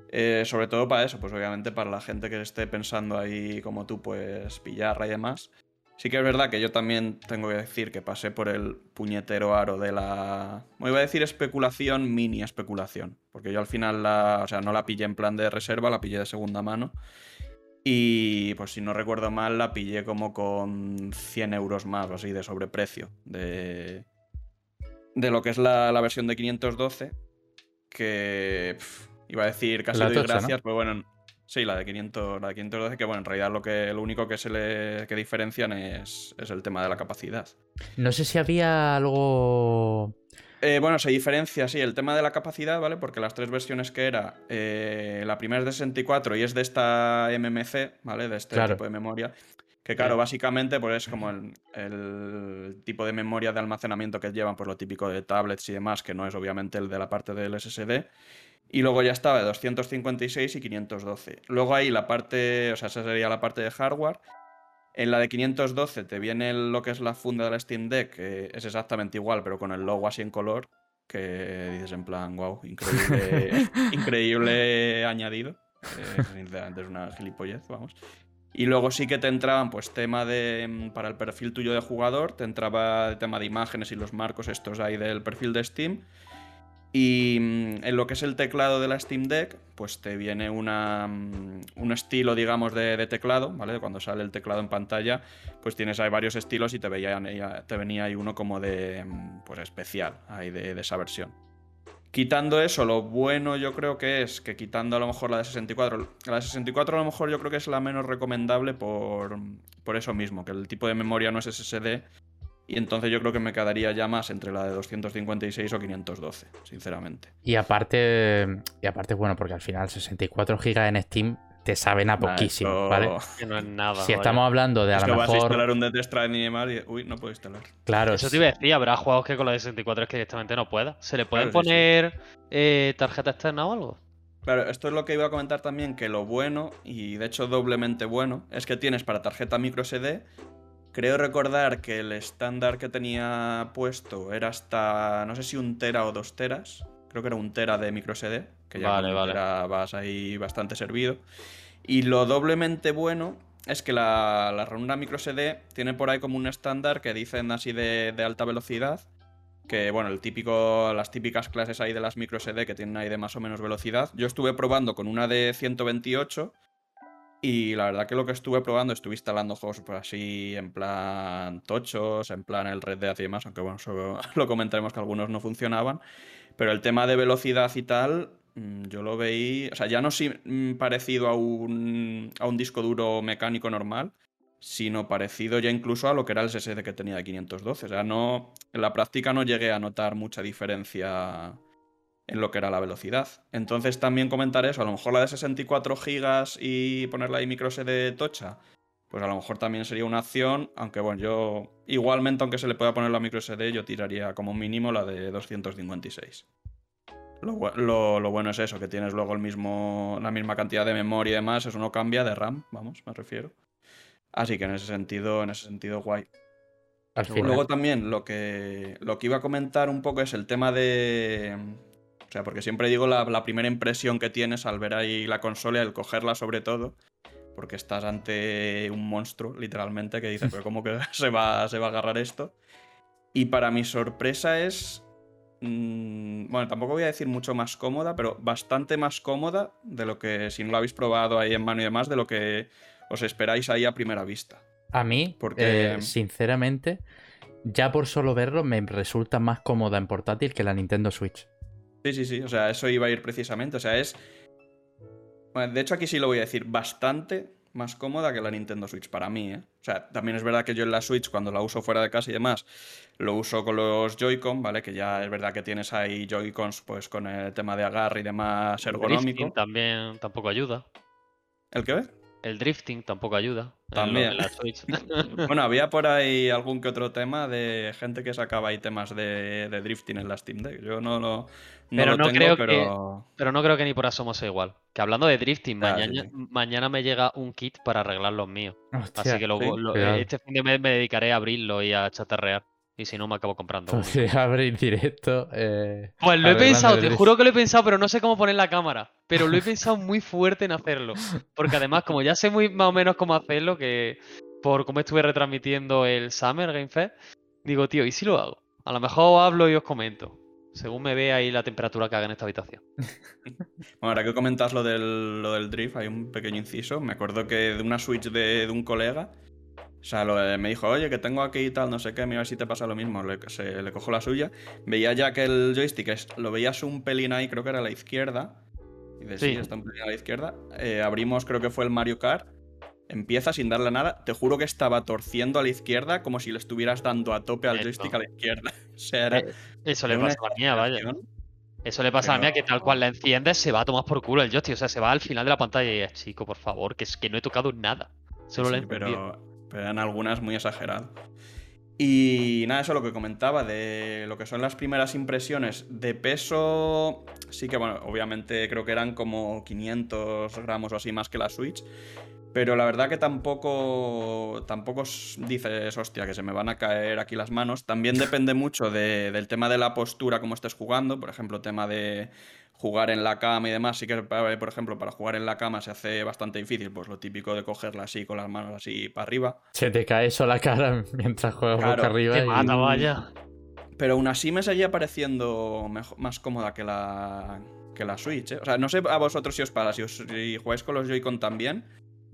Eh, sobre todo para eso, pues obviamente para la gente que esté pensando ahí como tú, pues pillarla y demás. Sí que es verdad que yo también tengo que decir que pasé por el puñetero aro de la... Me iba a decir especulación, mini especulación. Porque yo al final la... O sea, no la pillé en plan de reserva, la pillé de segunda mano. Y pues si no recuerdo mal, la pillé como con 100 euros más o así de sobreprecio de, de lo que es la, versión de 512. Que iba a decir casi de gracias, pero bueno, sí, la de, 500, la de 512, que bueno, en realidad lo, que, lo único que se le que diferencian es, es el tema de la capacidad. No sé si había algo eh, bueno, se diferencia, sí, el tema de la capacidad, ¿vale? Porque las tres versiones que era, eh, la primera es de 64 y es de esta MMC, ¿vale? De este tipo de memoria. Que claro, básicamente pues es como el, tipo de memoria de almacenamiento que llevan, pues lo típico de tablets y demás, que no es obviamente el de la parte del SSD. Y luego ya estaba de 256 y 512. Luego ahí la parte, o sea, esa sería la parte de hardware. En la de 512 te viene lo que es la funda de la Steam Deck, que es exactamente igual, pero con el logo así en color, que dices en plan, wow, increíble, increíble añadido. Eh, sinceramente es una gilipollez, vamos. Y luego sí que te entraban, pues, tema de. Mm, para el perfil tuyo de jugador, te entraba el tema de imágenes y los marcos estos ahí del perfil de Steam. Y mm, en lo que es el teclado de la Steam Deck, pues te viene una, mm, un estilo, digamos, de, teclado, ¿vale? Cuando sale el teclado en pantalla, pues tienes ahí varios estilos y te, te venía ahí uno como de, mm, pues especial, ahí de, esa versión. Quitando eso, lo bueno yo creo que es que quitando a lo mejor la de 64, la de 64 a lo mejor yo creo que es la menos recomendable por, por eso mismo, que el tipo de memoria no es SSD y entonces yo creo que me quedaría ya más entre la de 256 o 512, sinceramente. Y aparte, y aparte bueno, porque al final 64 GB en Steam te saben a poquísimo, ¿vale? Que no es nada. Si estamos hablando de a es lo que mejor... vas a instalar un Death Stranding y demás y... Uy, no puedo instalar. Claro. Eso te iba a decir, habrá juegos que con la de 64 es que directamente no pueda. ¿Se le pueden poner eh, tarjeta externa o algo? Claro, esto es lo que iba a comentar también, que lo bueno, y de hecho doblemente bueno, es que tienes para tarjeta micro SD Creo recordar que el estándar que tenía puesto era hasta, no sé si un tera o dos teras. Creo que era un tera de micro SD, que ya vale, vale. vas ahí bastante servido. Y lo doblemente bueno es que la, la micro SD tiene por ahí como un estándar que dicen así de, de, alta velocidad. Que bueno, el típico, las típicas clases ahí de las micro SD que tienen ahí de más o menos velocidad. Yo estuve probando con una de 128 y la verdad que lo que estuve probando, estuve instalando juegos por así en plan tochos, en plan el Red Dead y demás, aunque bueno, eso lo comentaremos que algunos no funcionaban. Pero el tema de velocidad y tal, mm, yo lo veí, o sea, ya no mm, parecido a un, a un disco duro mecánico normal, sino parecido ya incluso a lo que era el SSD que tenía de 512. O sea, no, en la práctica no llegué a notar mucha diferencia en lo que era la velocidad. Entonces también comentar eso, a lo mejor la de 64 GB y ponerla ahí micro SD tocha, pues a lo mejor también sería una opción, aunque bueno, yo igualmente aunque se le pueda poner la micro SD, yo tiraría como mínimo la de 256. Lo, lo, bueno es eso, que tienes luego el mismo, la misma cantidad de memoria y demás, eso no cambia de RAM, vamos, me refiero. Así que en ese sentido, en ese sentido, guay. Luego también lo que, lo que iba a comentar un poco es el tema de, o sea, porque siempre digo la, primera impresión que tienes al ver ahí la consola, al cogerla sobre todo, porque estás ante un monstruo, literalmente, que dices, pero ¿cómo que se va, se va a agarrar esto? Y para mi sorpresa es Mm, bueno, tampoco voy a decir mucho más cómoda, pero bastante más cómoda de lo que, si no lo habéis probado ahí en mano y demás, de lo que os esperáis ahí a primera vista. A mí, porque... Eh, sinceramente, ya por solo verlo, me resulta más cómoda en portátil que la Nintendo Switch. Sí, sí, sí, o sea, eso iba a ir precisamente, o sea, es... Bueno, de hecho aquí sí lo voy a decir, bastante más cómoda que la Nintendo Switch para mí, ¿eh? O sea, también es verdad que yo en la Switch, cuando la uso fuera de casa y demás, lo uso con los Joy-Con, ¿vale? Que ya es verdad que tienes ahí Joy-Cons pues con el tema de agarre y demás ergonómico. también tampoco ayuda. ¿El qué? El drifting tampoco ayuda. También. bueno, había por ahí algún que otro tema de gente que sacaba ahí temas de, drifting en la Steam Deck. Yo no lo, pero no creo pero... Que, pero no creo que ni por asomo sea igual. Que hablando de drifting, mañana, mañana me llega un kit para arreglar los míos. Así que este fin de mes me dedicaré a abrirlo y a chatarrear. Y si no, me acabo comprando. Pues abre directo. Eh, pues lo he pensado, te juro que lo he pensado, pero no sé cómo poner la cámara. Pero lo he pensado muy fuerte en hacerlo. Porque además, como ya sé muy más o menos cómo hacerlo, que por cómo estuve retransmitiendo el Summer Game Fest, digo, tío, ¿y si lo hago? A lo mejor hablo y os comento. Según me ve ahí la temperatura que haga en esta habitación. bueno, ahora que comentas lo del, lo del drift, hay un pequeño inciso. Me acuerdo que de una Switch de, de un colega o sea, me dijo, oye, que tengo aquí y tal, no sé qué, mira si te pasa lo mismo. Le, se, le cojo la suya. Veía ya que el joystick es, lo veías un pelín ahí, creo que era a la izquierda. Y de sí, está un pelín a la izquierda. Eh, abrimos, creo que fue el Mario Kart. Empieza sin darle nada. Te juro que estaba torciendo a la izquierda como si le estuvieras dando a tope al joystick a la izquierda. O sea, era. Eh, eso le pasa a la mía, vaya. Eso le pasa a la mía que tal cual la enciendes se va a tomar por culo el joystick. O sea, se va al final de la pantalla y chico, por favor, que es que no he tocado nada. Solo sí, pero eran algunas muy exageradas. Y nada, eso lo que comentaba de lo que son las primeras impresiones de peso. Sí que, bueno, obviamente creo que eran como 500 gramos o así más que la Switch. Pero la verdad que tampoco, tampoco dices, hostia, que se me van a caer aquí las manos. También depende mucho del tema de la postura, como estés jugando. Por ejemplo, tema de jugar en la cama y demás, sí que, por ejemplo, para jugar en la cama se hace bastante difícil, pues lo típico de cogerla así con las manos así para arriba. Se te cae eso la cara mientras juegas boca arriba. Te mata, vaya. Pero aún así me seguía pareciendo más cómoda que la, que la Switch. ¿eh? O sea, no sé a vosotros si os pasa, si, os, si jugáis con los Joy-Con también,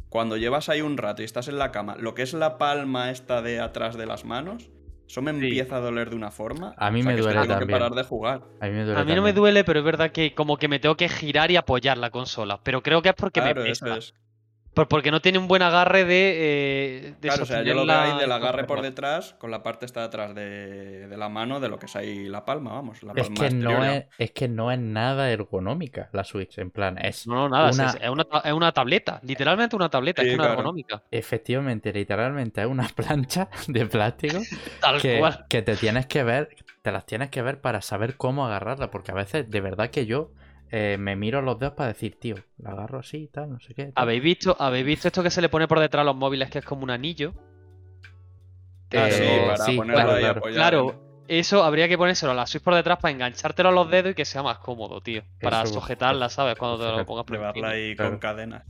cuando llevas ahí un rato y estás en la cama, lo que es la palma esta de atrás de las manos eso me empieza a doler de una forma. A mí me duele también. que parar de jugar. A mí, no me duele, pero es verdad que como que me tengo que girar y apoyar la consola. Pero creo que es porque me pesa. Eso es. Porque no tiene un buen agarre de. Eh, claro, o sea, yo lo veo ahí del agarre por detrás, con la parte está detrás de, la mano, de lo que es ahí la palma, vamos. La es, que no es, es, que no es nada ergonómica la Switch, en plan. Es no, nada, una... Es, una, tableta, literalmente una tableta, es una ergonómica. Efectivamente, literalmente es una plancha de plástico que, que te tienes que ver, te las tienes que ver para saber cómo agarrarla, porque a veces, de verdad que yo eh, me miro los dedos para decir, tío, la agarro así y tal, no sé qué. ¿Habéis visto, ¿Habéis visto esto que se le pone por detrás a los móviles, que es como un anillo? Ah, sí, eh, para ponerlo ahí claro. claro, eso habría que ponérselo a la Switch por detrás para enganchártelo a los dedos y que sea más cómodo, tío. Para sujetarla, ¿sabes? Cuando te lo pongas por Llevarla ahí con cadenas.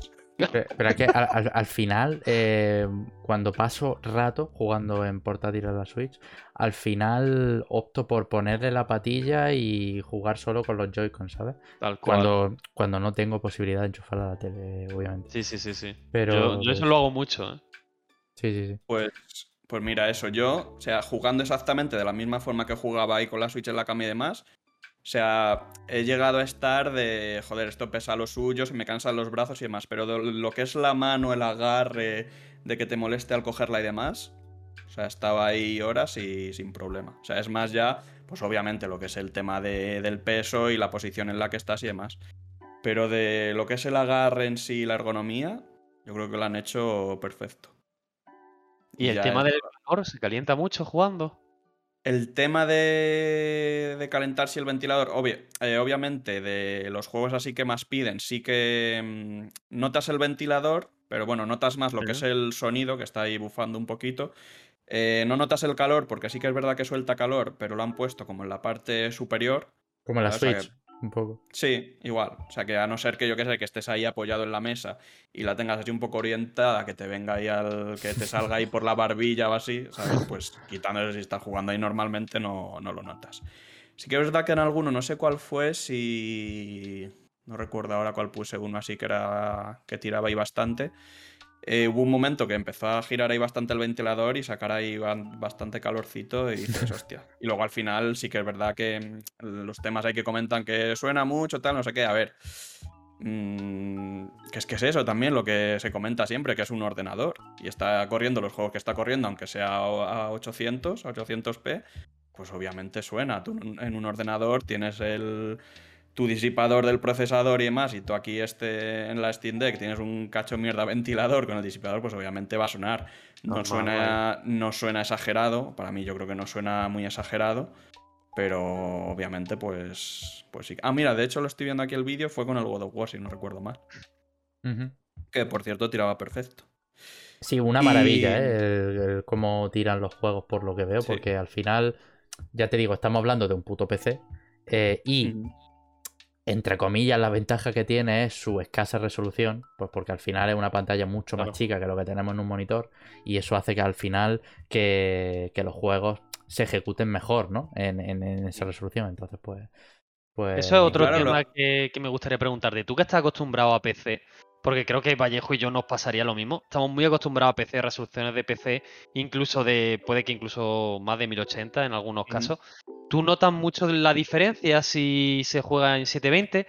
Pero es que al, final, eh, cuando paso rato jugando en portátil a la Switch, al final opto por ponerle la patilla y jugar solo con los Joy-Con, ¿sabes? Tal cual. Cuando, cuando no tengo posibilidad de enchufarla a la tele, obviamente. Sí, sí, sí, sí. Pero... Yo, eso lo hago mucho, ¿eh? Sí, sí, sí. Pues, pues mira, eso, yo, o sea, jugando exactamente de la misma forma que jugaba ahí con la Switch en la cama y demás, sea, he llegado a estar de, joder, esto pesa lo suyo, se me cansan los brazos y demás, pero lo que es la mano, el agarre, de que te moleste al cogerla y demás, o sea, estaba ahí horas y sin problema. O sea, es más ya, pues obviamente lo que es el tema del peso y la posición en la que estás y demás. Pero de lo que es el agarre en sí y la ergonomía, yo creo que lo han hecho perfecto. ¿Y, el tema del calor se calienta mucho jugando? El tema de, de calentarse el ventilador, eh, obviamente de los juegos así que más piden, sí que mm, notas el ventilador, pero bueno, notas más lo que es el sonido, que está ahí bufando un poquito. Eh, no notas el calor, porque sí que es verdad que suelta calor, pero lo han puesto como en la parte superior. Como en la Switch un poco. Sí, igual. O sea, que a no ser que yo que sé, que estés ahí apoyado en la mesa y la tengas así un poco orientada, que te venga ahí al. que te salga ahí por la barbilla o así, ¿sabes? Pues quitándose si estás jugando ahí normalmente no, no lo notas. Sí que es verdad que en alguno, no sé cuál fue, si... No recuerdo ahora cuál puse uno así que era que tiraba ahí bastante. Eh, hubo un momento que empezó a girar ahí bastante el ventilador y sacar ahí bastante calorcito y dices, hostia. Y luego al final sí que es verdad que mm, los temas hay que comentan que suena mucho, tal, no sé qué. A ver, mm, que es que es eso también lo que se comenta siempre, que es un ordenador y está corriendo los juegos que está corriendo, aunque sea a 800, a 800p, pues obviamente suena. Tú en un ordenador tienes el tu disipador del procesador y demás, y tú aquí este en la Steam Deck tienes un cacho mierda ventilador con el disipador, pues obviamente va a sonar. No, suena, no suena exagerado, para mí yo creo que no suena muy exagerado, pero obviamente pues, pues sí. Ah, mira, de hecho lo estoy viendo aquí el vídeo, fue con el God of War, si no recuerdo mal. Que por cierto tiraba perfecto. Sí, una maravilla, ¿eh? cómo tiran los juegos por lo que veo, porque al final, ya te digo, estamos hablando de un puto PC. Eh, y entre comillas, la ventaja que tiene es su escasa resolución, pues porque al final es una pantalla mucho más chica que lo que tenemos en un monitor y eso hace que al final que, los juegos se ejecuten mejor, ¿no? En, esa resolución. Entonces, pues... pues eso es otro tema que, que, me gustaría preguntarte. Tú que estás acostumbrado a PC, porque creo que Vallejo y yo nos pasaría lo mismo. Estamos muy acostumbrados a PC, resoluciones de PC, incluso de, puede que incluso más de 1080 en algunos casos. ¿Tú notas mucho la diferencia si se juega en 720?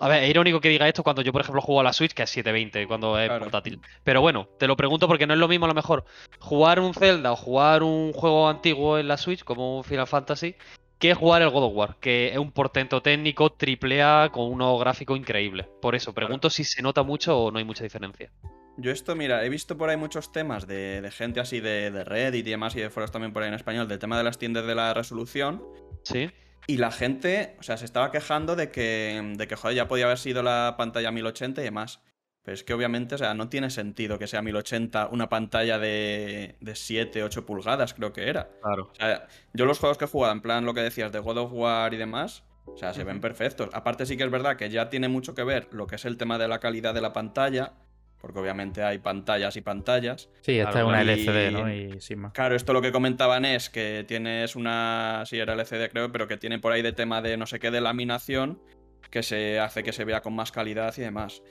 A ver, es irónico que diga esto cuando yo, por ejemplo, juego a la Switch, que es 720, cuando es portátil. Pero bueno, te lo pregunto porque no es lo mismo a lo mejor jugar un Zelda o jugar un juego antiguo en la Switch, como un Final Fantasy, que jugar el God of War, que es un portento técnico triple A con unos gráficos increíbles. Por eso, pregunto si se nota mucho o no hay mucha diferencia. Yo esto, mira, he visto por ahí muchos temas de, gente así de, de, Reddit y demás, y de foros también por ahí en español, del tema de las tiendas de la resolución. Sí. Y la gente, o sea, se estaba quejando de que, de que, joder, ya podía haber sido la pantalla 1080 y demás. Pero es que obviamente, o sea, no tiene sentido que sea 1080 una pantalla de, de 7, 8 pulgadas, creo que era. Claro. O sea, yo los juegos que he jugado, en plan lo que decías de God of War y demás, o sea, se ven perfectos. Aparte sí que es verdad que ya tiene mucho que ver lo que es el tema de la calidad de la pantalla, porque obviamente hay pantallas y pantallas. Sí, esta es una LCD, ¿no? Y sin más. Claro, esto lo que comentaban es que tienes una, sí, era LCD creo, pero que tiene por ahí de tema de no sé qué de laminación, que se hace que se vea con más calidad y demás.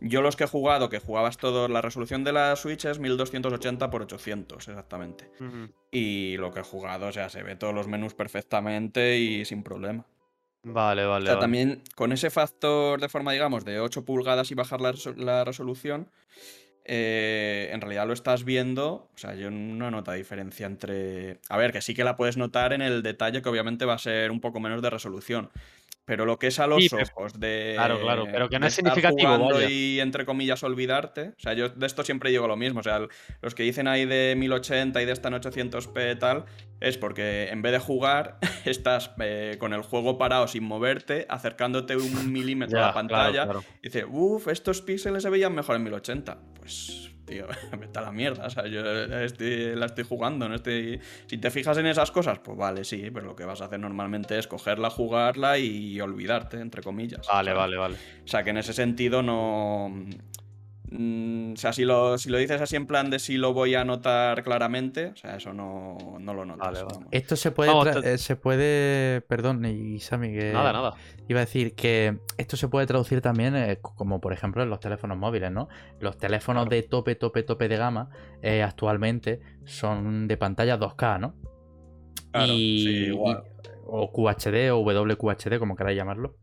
Yo los que he jugado, que jugabas todo, la resolución de la Switch es 1280 x 800 exactamente. Y lo que he jugado, o sea, se ve todos los menús perfectamente y sin problema. Vale, vale. O sea, también con ese factor de forma, digamos, de 8 pulgadas y bajar la, resolución, eh, en realidad lo estás viendo. O sea, yo no noto diferencia entre. A ver, que sí que la puedes notar en el detalle, que obviamente va a ser un poco menos de resolución. Pero lo que es a los ojos de. Claro, claro, pero que no es significativo. Y entre comillas olvidarte. O sea, yo de esto siempre digo lo mismo. O sea, los que dicen ahí de 1080 y de esta en 800p y tal, es porque en vez de jugar, estás eh, con el juego parado sin moverte, acercándote un milímetro a la pantalla. Y dices, uff, estos píxeles se veían mejor en 1080. Pues tío, vete a la mierda. O sea, yo la estoy jugando, no estoy. Si te fijas en esas cosas, pues vale, sí, pero lo que vas a hacer normalmente es cogerla, jugarla y olvidarte, entre comillas. Vale, vale, vale. O sea que en ese sentido no. Mm, o sea, si lo, si lo dices así en plan de si lo voy a notar claramente, o sea, eso no, lo notas. Esto se puede, eh, se puede, perdón, y Sammy, que nada, nada. iba a decir que esto se puede traducir también eh, como por ejemplo en los teléfonos móviles, ¿no? Los teléfonos de tope, tope, tope de gama eh, actualmente son de pantalla 2K, ¿no? Claro, sí, igual. o QHD o WQHD, como queráis llamarlo.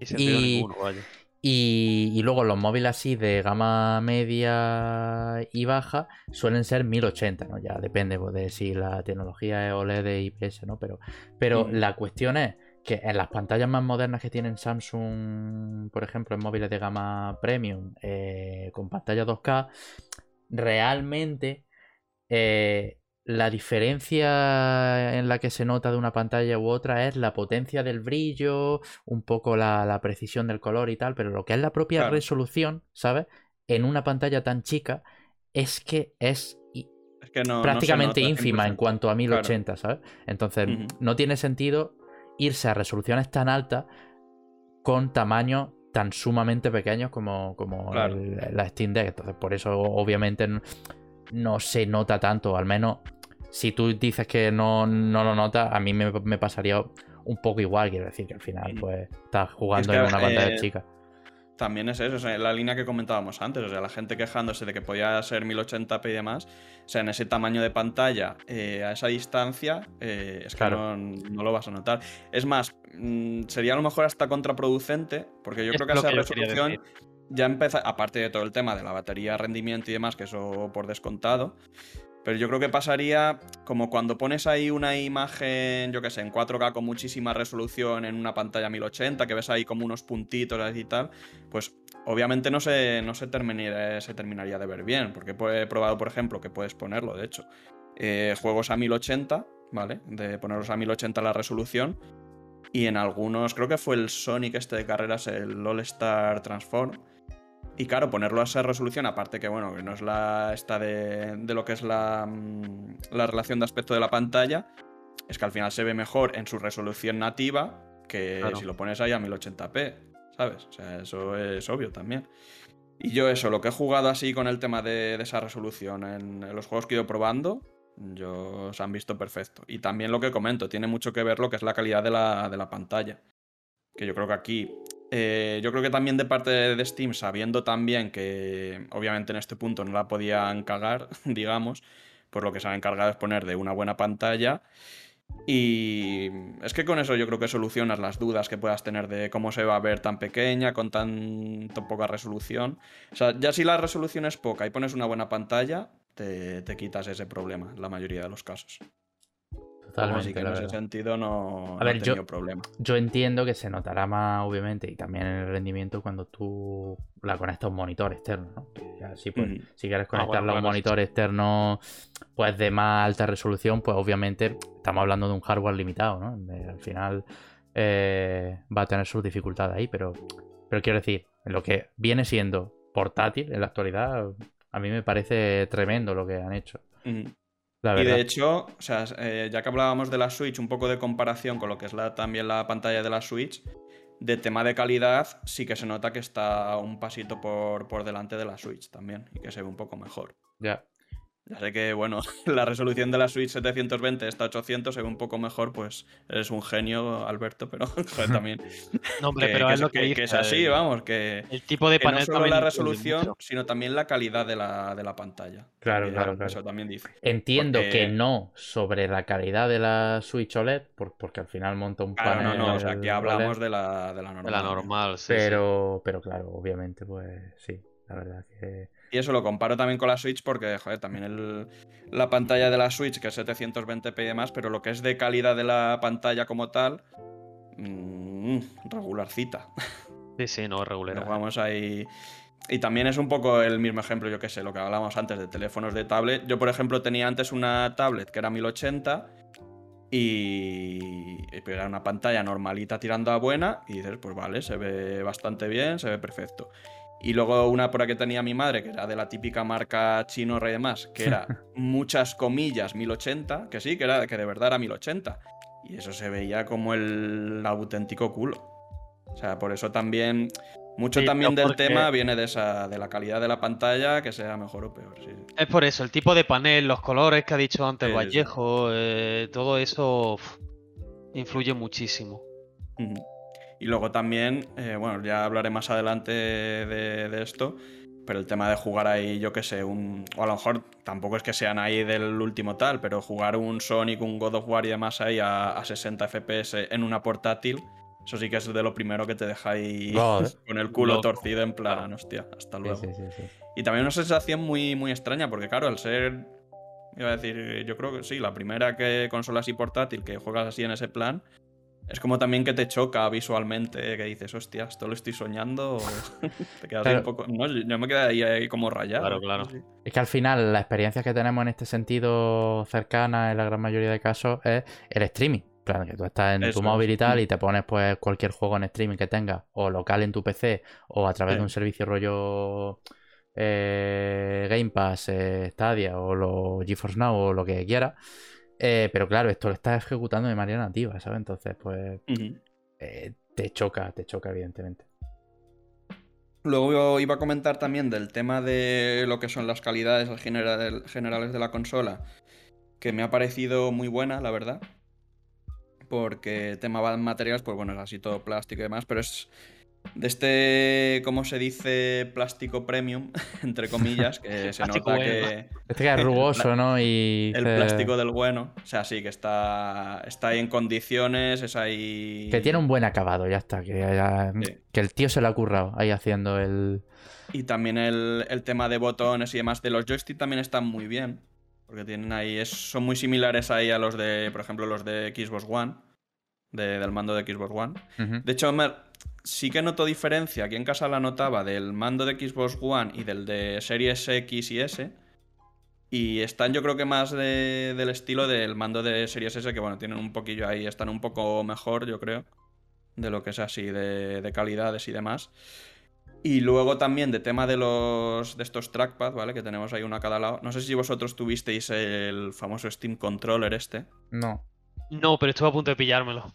Y, ninguno, vaya. Y, luego los móviles así de gama media y baja suelen ser 1080, ¿no? Ya depende pues, de si la tecnología es OLED IPS, ¿no? Pero, pero la cuestión es que en las pantallas más modernas que tienen Samsung, por ejemplo, en móviles de gama premium, eh, con pantalla 2K, realmente eh, la diferencia en la que se nota de una pantalla u otra es la potencia del brillo, un poco la, precisión del color y tal, pero lo que es la propia resolución, ¿sabes? En una pantalla tan chica es que es, prácticamente ínfima en cuanto a 1080, ¿sabes? Entonces, no tiene sentido irse a resoluciones tan altas con tamaños tan sumamente pequeños como, como la Steam Deck. Entonces, por eso, obviamente no se nota tanto, al menos si tú dices que no, no lo notas, a mí me, pasaría un poco igual, quiero decir, que al final, pues, estás jugando en una pantalla chica. También es eso, la línea que comentábamos antes, o sea, la gente quejándose de que podía ser 1080p y demás, o sea, en ese tamaño de pantalla, eh, a esa distancia, eh, es que no, lo vas a notar. Es más, mm, sería a lo mejor hasta contraproducente, porque yo creo que esa resolución ya empieza, aparte de todo el tema de la batería, rendimiento y demás, que eso por descontado, pero yo creo que pasaría como cuando pones ahí una imagen, yo qué sé, en 4K con muchísima resolución en una pantalla 1080, que ves ahí como unos puntitos y tal, pues obviamente no se, no se, terminaría, se terminaría de ver bien, porque he probado, por ejemplo, que puedes ponerlo, de hecho, eh, juegos a 1080, ¿vale? De ponerlos a 1080 la resolución, y en algunos, creo que fue el Sonic este de carreras, el All Star Transform, y claro, ponerlo a esa resolución, aparte que bueno, que no es la esta de, lo que es la, mm, la, relación de aspecto de la pantalla, es que al final se ve mejor en su resolución nativa que si lo pones ahí a 1080p, ¿sabes? O sea, eso es obvio también. Y yo eso, lo que he jugado así con el tema de, esa resolución en, los juegos que he ido probando, yo se han visto perfecto. Y también lo que comento, tiene mucho que ver lo que es la calidad de la, de la pantalla. Que yo creo que aquí eh, yo creo que también de parte de Steam, sabiendo también que obviamente en este punto no la podían cagar, digamos, por lo que se han encargado es poner de una buena pantalla. Y es que con eso yo creo que solucionas las dudas que puedas tener de cómo se va a ver tan pequeña, con tan, poca resolución. O sea, ya si la resolución es poca y pones una buena pantalla, te, te quitas ese problema en la mayoría de los casos. Así que en ese sentido no, he tenido yo, problema. Yo entiendo que se notará más, obviamente, y también en el rendimiento cuando tú la conectas a un monitor externo, ¿no? Así pues, si quieres ah, conectarla a un monitor externo pues de más alta resolución, pues obviamente estamos hablando de un hardware limitado, ¿no? al final eh, va a tener sus dificultades ahí, pero, pero quiero decir, lo que viene siendo portátil en la actualidad, a mí me parece tremendo lo que han hecho y de hecho, o sea, eh, ya que hablábamos de la Switch, un poco de comparación con lo que es la, también la pantalla de la Switch, de tema de calidad, sí que se nota que está un pasito por, por delante de la Switch también y que se ve un poco mejor. Ya. Ya sé que, bueno, la resolución de la Switch 720 está 800, se ve un poco mejor, pues eres un genio, Alberto, pero también. No, hombre, pero es lo que, que, es así, vamos, que. El tipo de panel. no solo la resolución, sino también la calidad de la, de la pantalla. Claro, claro, Eso también dice. Entiendo que no sobre la calidad de la Switch OLED, porque al final monta un panel. no, no, o sea, aquí hablamos de la, de la normal. De la normal, sí. Pero, pero claro, obviamente, pues sí, la verdad que. Y eso lo comparo también con la Switch porque, joder, también la pantalla de la Switch, que es 720p y demás, pero lo que es de calidad de la pantalla como tal, mmm, regularcita. Sí, sí, no, regular. vamos ahí. Y también es un poco el mismo ejemplo, yo qué sé, lo que hablábamos antes de teléfonos de tablet. Yo, por ejemplo, tenía antes una tablet que era 1080 y era una pantalla normalita tirando a buena y dices, pues vale, se ve bastante bien, se ve perfecto. Y luego una por que tenía mi madre, que era de la típica marca chino y demás, que era muchas comillas 1080, que sí, que, era, que de verdad era 1080. Y eso se veía como el auténtico culo. O sea, por eso también. Mucho también del tema viene de esa, de la calidad de la pantalla, que sea mejor o peor. Es por eso, el tipo de panel, los colores que ha dicho antes Vallejo, eh, todo eso influye muchísimo. Y luego también, eh, bueno, ya hablaré más adelante de, esto, pero el tema de jugar ahí, yo qué sé, un. O a lo mejor tampoco es que sean ahí del último tal, pero jugar un Sonic, un God of War y demás ahí a, 60 FPS en una portátil, eso sí que es de lo primero que te deja ahí con el culo torcido en plan, hostia, hasta luego. y también una sensación muy, muy extraña, porque claro, al ser. Iba a decir, yo creo que sí, la primera que consola así portátil que juegas así en ese plan, es como también que te choca visualmente, que dices, hostia, esto lo estoy soñando. te quedas ahí un poco. No, yo me quedé ahí, como rayado. Claro, claro. Es que al final, la experiencia que tenemos en este sentido cercana, en la gran mayoría de casos, es el streaming. Claro, que tú estás en tu móvil y tal, y te pones pues cualquier juego en streaming que tengas, o local en tu PC, o a través de un servicio rollo eh, Game Pass, eh, Stadia, o lo GeForce Now, o lo que quieras eh, pero claro, esto lo estás ejecutando de manera nativa, ¿sabes? Entonces, pues eh, te choca, te choca, evidentemente. Luego iba a comentar también del tema de lo que son las calidades generales de la consola, que me ha parecido muy buena, la verdad. porque tema de materiales, pues bueno, es así todo plástico y demás, pero es de este, ¿cómo se dice? Plástico premium, entre comillas, que se nota que... Este que es rugoso, ¿no? Y el plástico del bueno. O sea, sí, que está, está ahí en condiciones, es ahí... Que tiene un buen acabado, ya está. Que, que el tío se lo ha currado ahí haciendo el... Y también el, tema de botones y demás de los joysticks también están muy bien. Porque tienen ahí, son muy similares ahí a los de, por ejemplo, los de Xbox One. Del mando de Xbox One. De hecho, sí que noto diferencia, aquí en casa la notaba, del mando de Xbox One y del de Series X y S. Y están yo creo que más del estilo del mando de Series S, que bueno, tienen un poquillo ahí, están un poco mejor, yo creo, de lo que es así, de, de calidades y demás. Y luego también de tema de los de estos trackpads, ¿vale? Que tenemos ahí uno a cada lado. No sé si vosotros tuvisteis el famoso Steam Controller este. No. No, pero estuve a punto de pillármelo.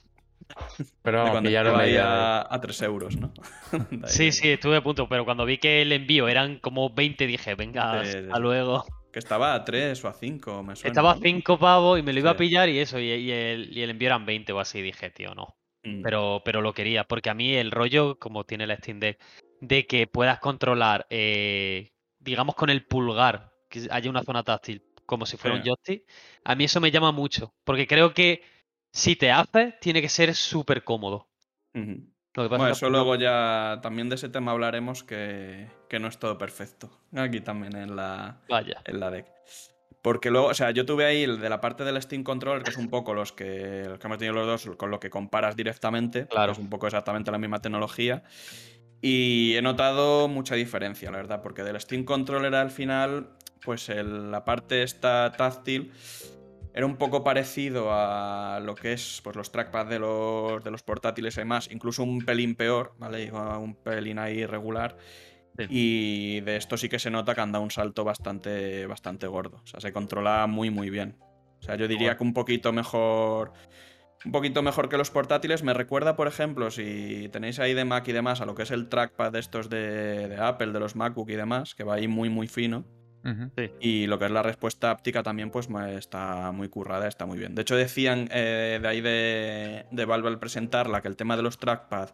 Pero cuando ya ahí a, a 3 euros, ¿no? sí, sí, estuve a punto, pero cuando vi que el envío eran como 20 dije, venga, hasta luego. Que estaba a 3 o a 5, me suena. Estaba a 5 pavos y me lo iba a pillar y eso, y, el, y, el, envío eran 20 o así, dije, tío, no. Mm. Pero, pero lo quería, porque a mí el rollo, como tiene la Steam Deck, de que puedas controlar, eh, digamos, con el pulgar, que haya una zona táctil, como si fuera un joystick, a mí eso me llama mucho, porque creo que si te hace, tiene que ser súper cómodo. bueno, eso luego ya también de ese tema hablaremos que, no es todo perfecto. Aquí también en la, Vaya. en la deck. Porque luego, o sea, yo tuve ahí de la parte del Steam Controller, que es un poco los que, los que hemos tenido los dos, con lo que comparas directamente. Claro. es un poco exactamente la misma tecnología. Y he notado mucha diferencia, la verdad, porque del Steam Controller al final, pues la parte esta táctil era un poco parecido a lo que es pues, los trackpads de los, de los portátiles y demás, incluso un pelín peor, ¿vale? Iba un pelín ahí irregular. Y de esto sí que se nota que anda un salto bastante, bastante gordo. O sea, se controla muy, muy bien. O sea, yo diría que un poquito mejor. Un poquito mejor que los portátiles. Me recuerda, por ejemplo, si tenéis ahí de Mac y demás, a lo que es el trackpad de estos de, de Apple, de los MacBook y demás, que va ahí muy, muy fino. Y lo que es la respuesta áptica también, pues está muy currada, está muy bien. De hecho, decían eh, de ahí de, de Valve al presentarla que el tema de los trackpad,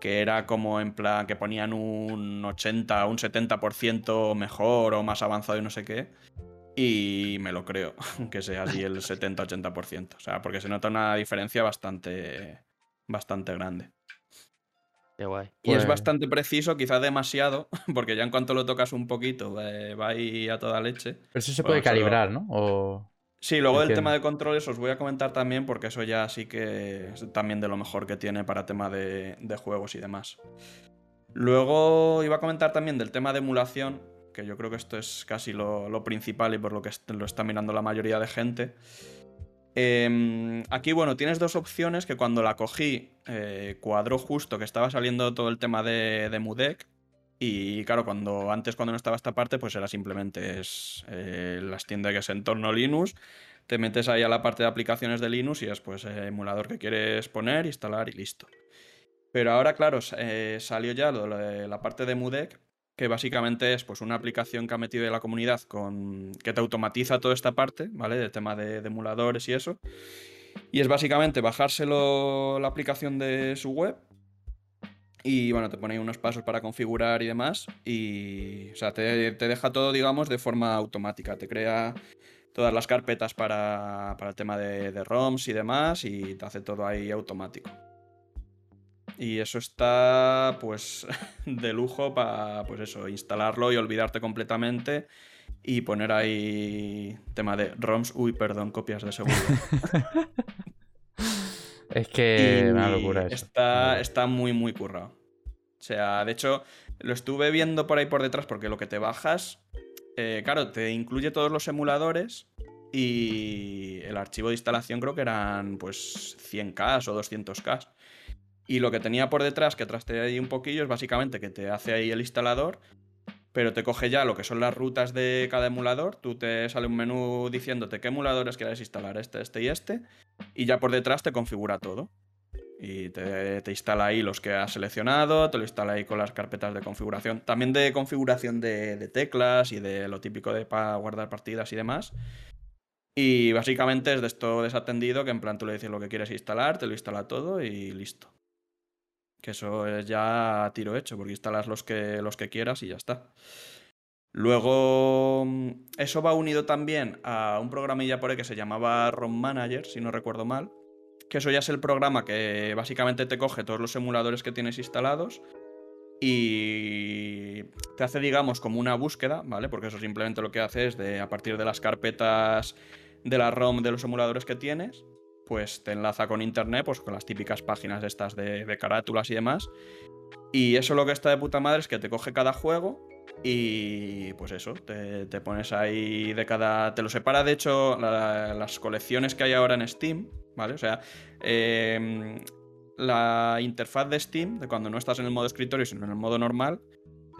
que era como en plan que ponían un 80, un 70% mejor o más avanzado y no sé qué. Y me lo creo, que sea así el 70-80%. O sea, porque se nota una diferencia bastante, bastante grande. Y es pues bastante preciso, quizás demasiado, porque ya en cuanto lo tocas un poquito eh, va ahí a toda leche. Pero eso se puede calibrar, ¿no? Sí, luego el tema de controles os voy a comentar también, porque eso ya sí que es también de lo mejor que tiene para tema de, juegos y demás. Luego iba a comentar también del tema de emulación, que yo creo que esto es casi lo, lo principal y por lo que lo está mirando la mayoría de gente. Em, aquí, bueno, tienes dos opciones que cuando la cogí eh, cuadró justo que estaba saliendo todo el tema de, de Mudec. Y claro, cuando antes cuando no estaba esta parte, pues era simplemente es, eh, las tiendas que es entorno Linux. Te metes ahí a la parte de aplicaciones de Linux y es pues el emulador que quieres poner, instalar y listo. Pero ahora, claro, eh, salió ya la parte de Mudec que básicamente es pues, una aplicación que ha metido en la comunidad con, que te automatiza toda esta parte, ¿vale? De tema de, emuladores y eso. Y es básicamente bajárselo la aplicación de su web y bueno, te pone ahí unos pasos para configurar y demás. Y, o sea, te, deja todo, digamos, de forma automática. Te crea todas las carpetas para, para el tema de, de ROMs y demás y te hace todo ahí automático. Y eso está, pues, de lujo para, pues eso, instalarlo y olvidarte completamente y poner ahí tema de ROMs, uy, perdón, copias de seguridad. es que una locura eso. Está, está muy, muy currado. O sea, de hecho, lo estuve viendo por ahí por detrás porque lo que te bajas, eh, claro, te incluye todos los emuladores y el archivo de instalación creo que eran pues 100K o 200K. Y lo que tenía por detrás, que traste ahí un poquillo, es básicamente que te hace ahí el instalador, pero te coge ya lo que son las rutas de cada emulador. Tú te sale un menú diciéndote qué emuladores quieres instalar, este, este y este, y ya por detrás te configura todo. Y te, instala ahí los que has seleccionado, te lo instala ahí con las carpetas de configuración. También de configuración de, teclas y de lo típico de para guardar partidas y demás. Y básicamente es de esto desatendido que en plan tú le dices lo que quieres instalar, te lo instala todo y listo. Que eso es ya tiro hecho, porque instalas los que, los que quieras y ya está. Luego, mm, eso va unido también a un programilla por ahí que se llamaba ROM Manager, si no recuerdo mal. Que eso ya es el programa que básicamente te coge todos los emuladores que tienes instalados y te hace, digamos, como una búsqueda, ¿vale? Porque eso simplemente lo que hace es de, a partir de las carpetas de la ROM de los emuladores que tienes, pues te enlaza con internet, pues con las típicas páginas estas de, carátulas y demás. Y eso lo que está de puta madre es que te coge cada juego y pues eso, te, pones ahí de cada. Te lo separa, de hecho, las colecciones que hay ahora en Steam, ¿vale? O sea, em, la interfaz de Steam, de cuando no estás en el modo escritorio, sino en el modo normal,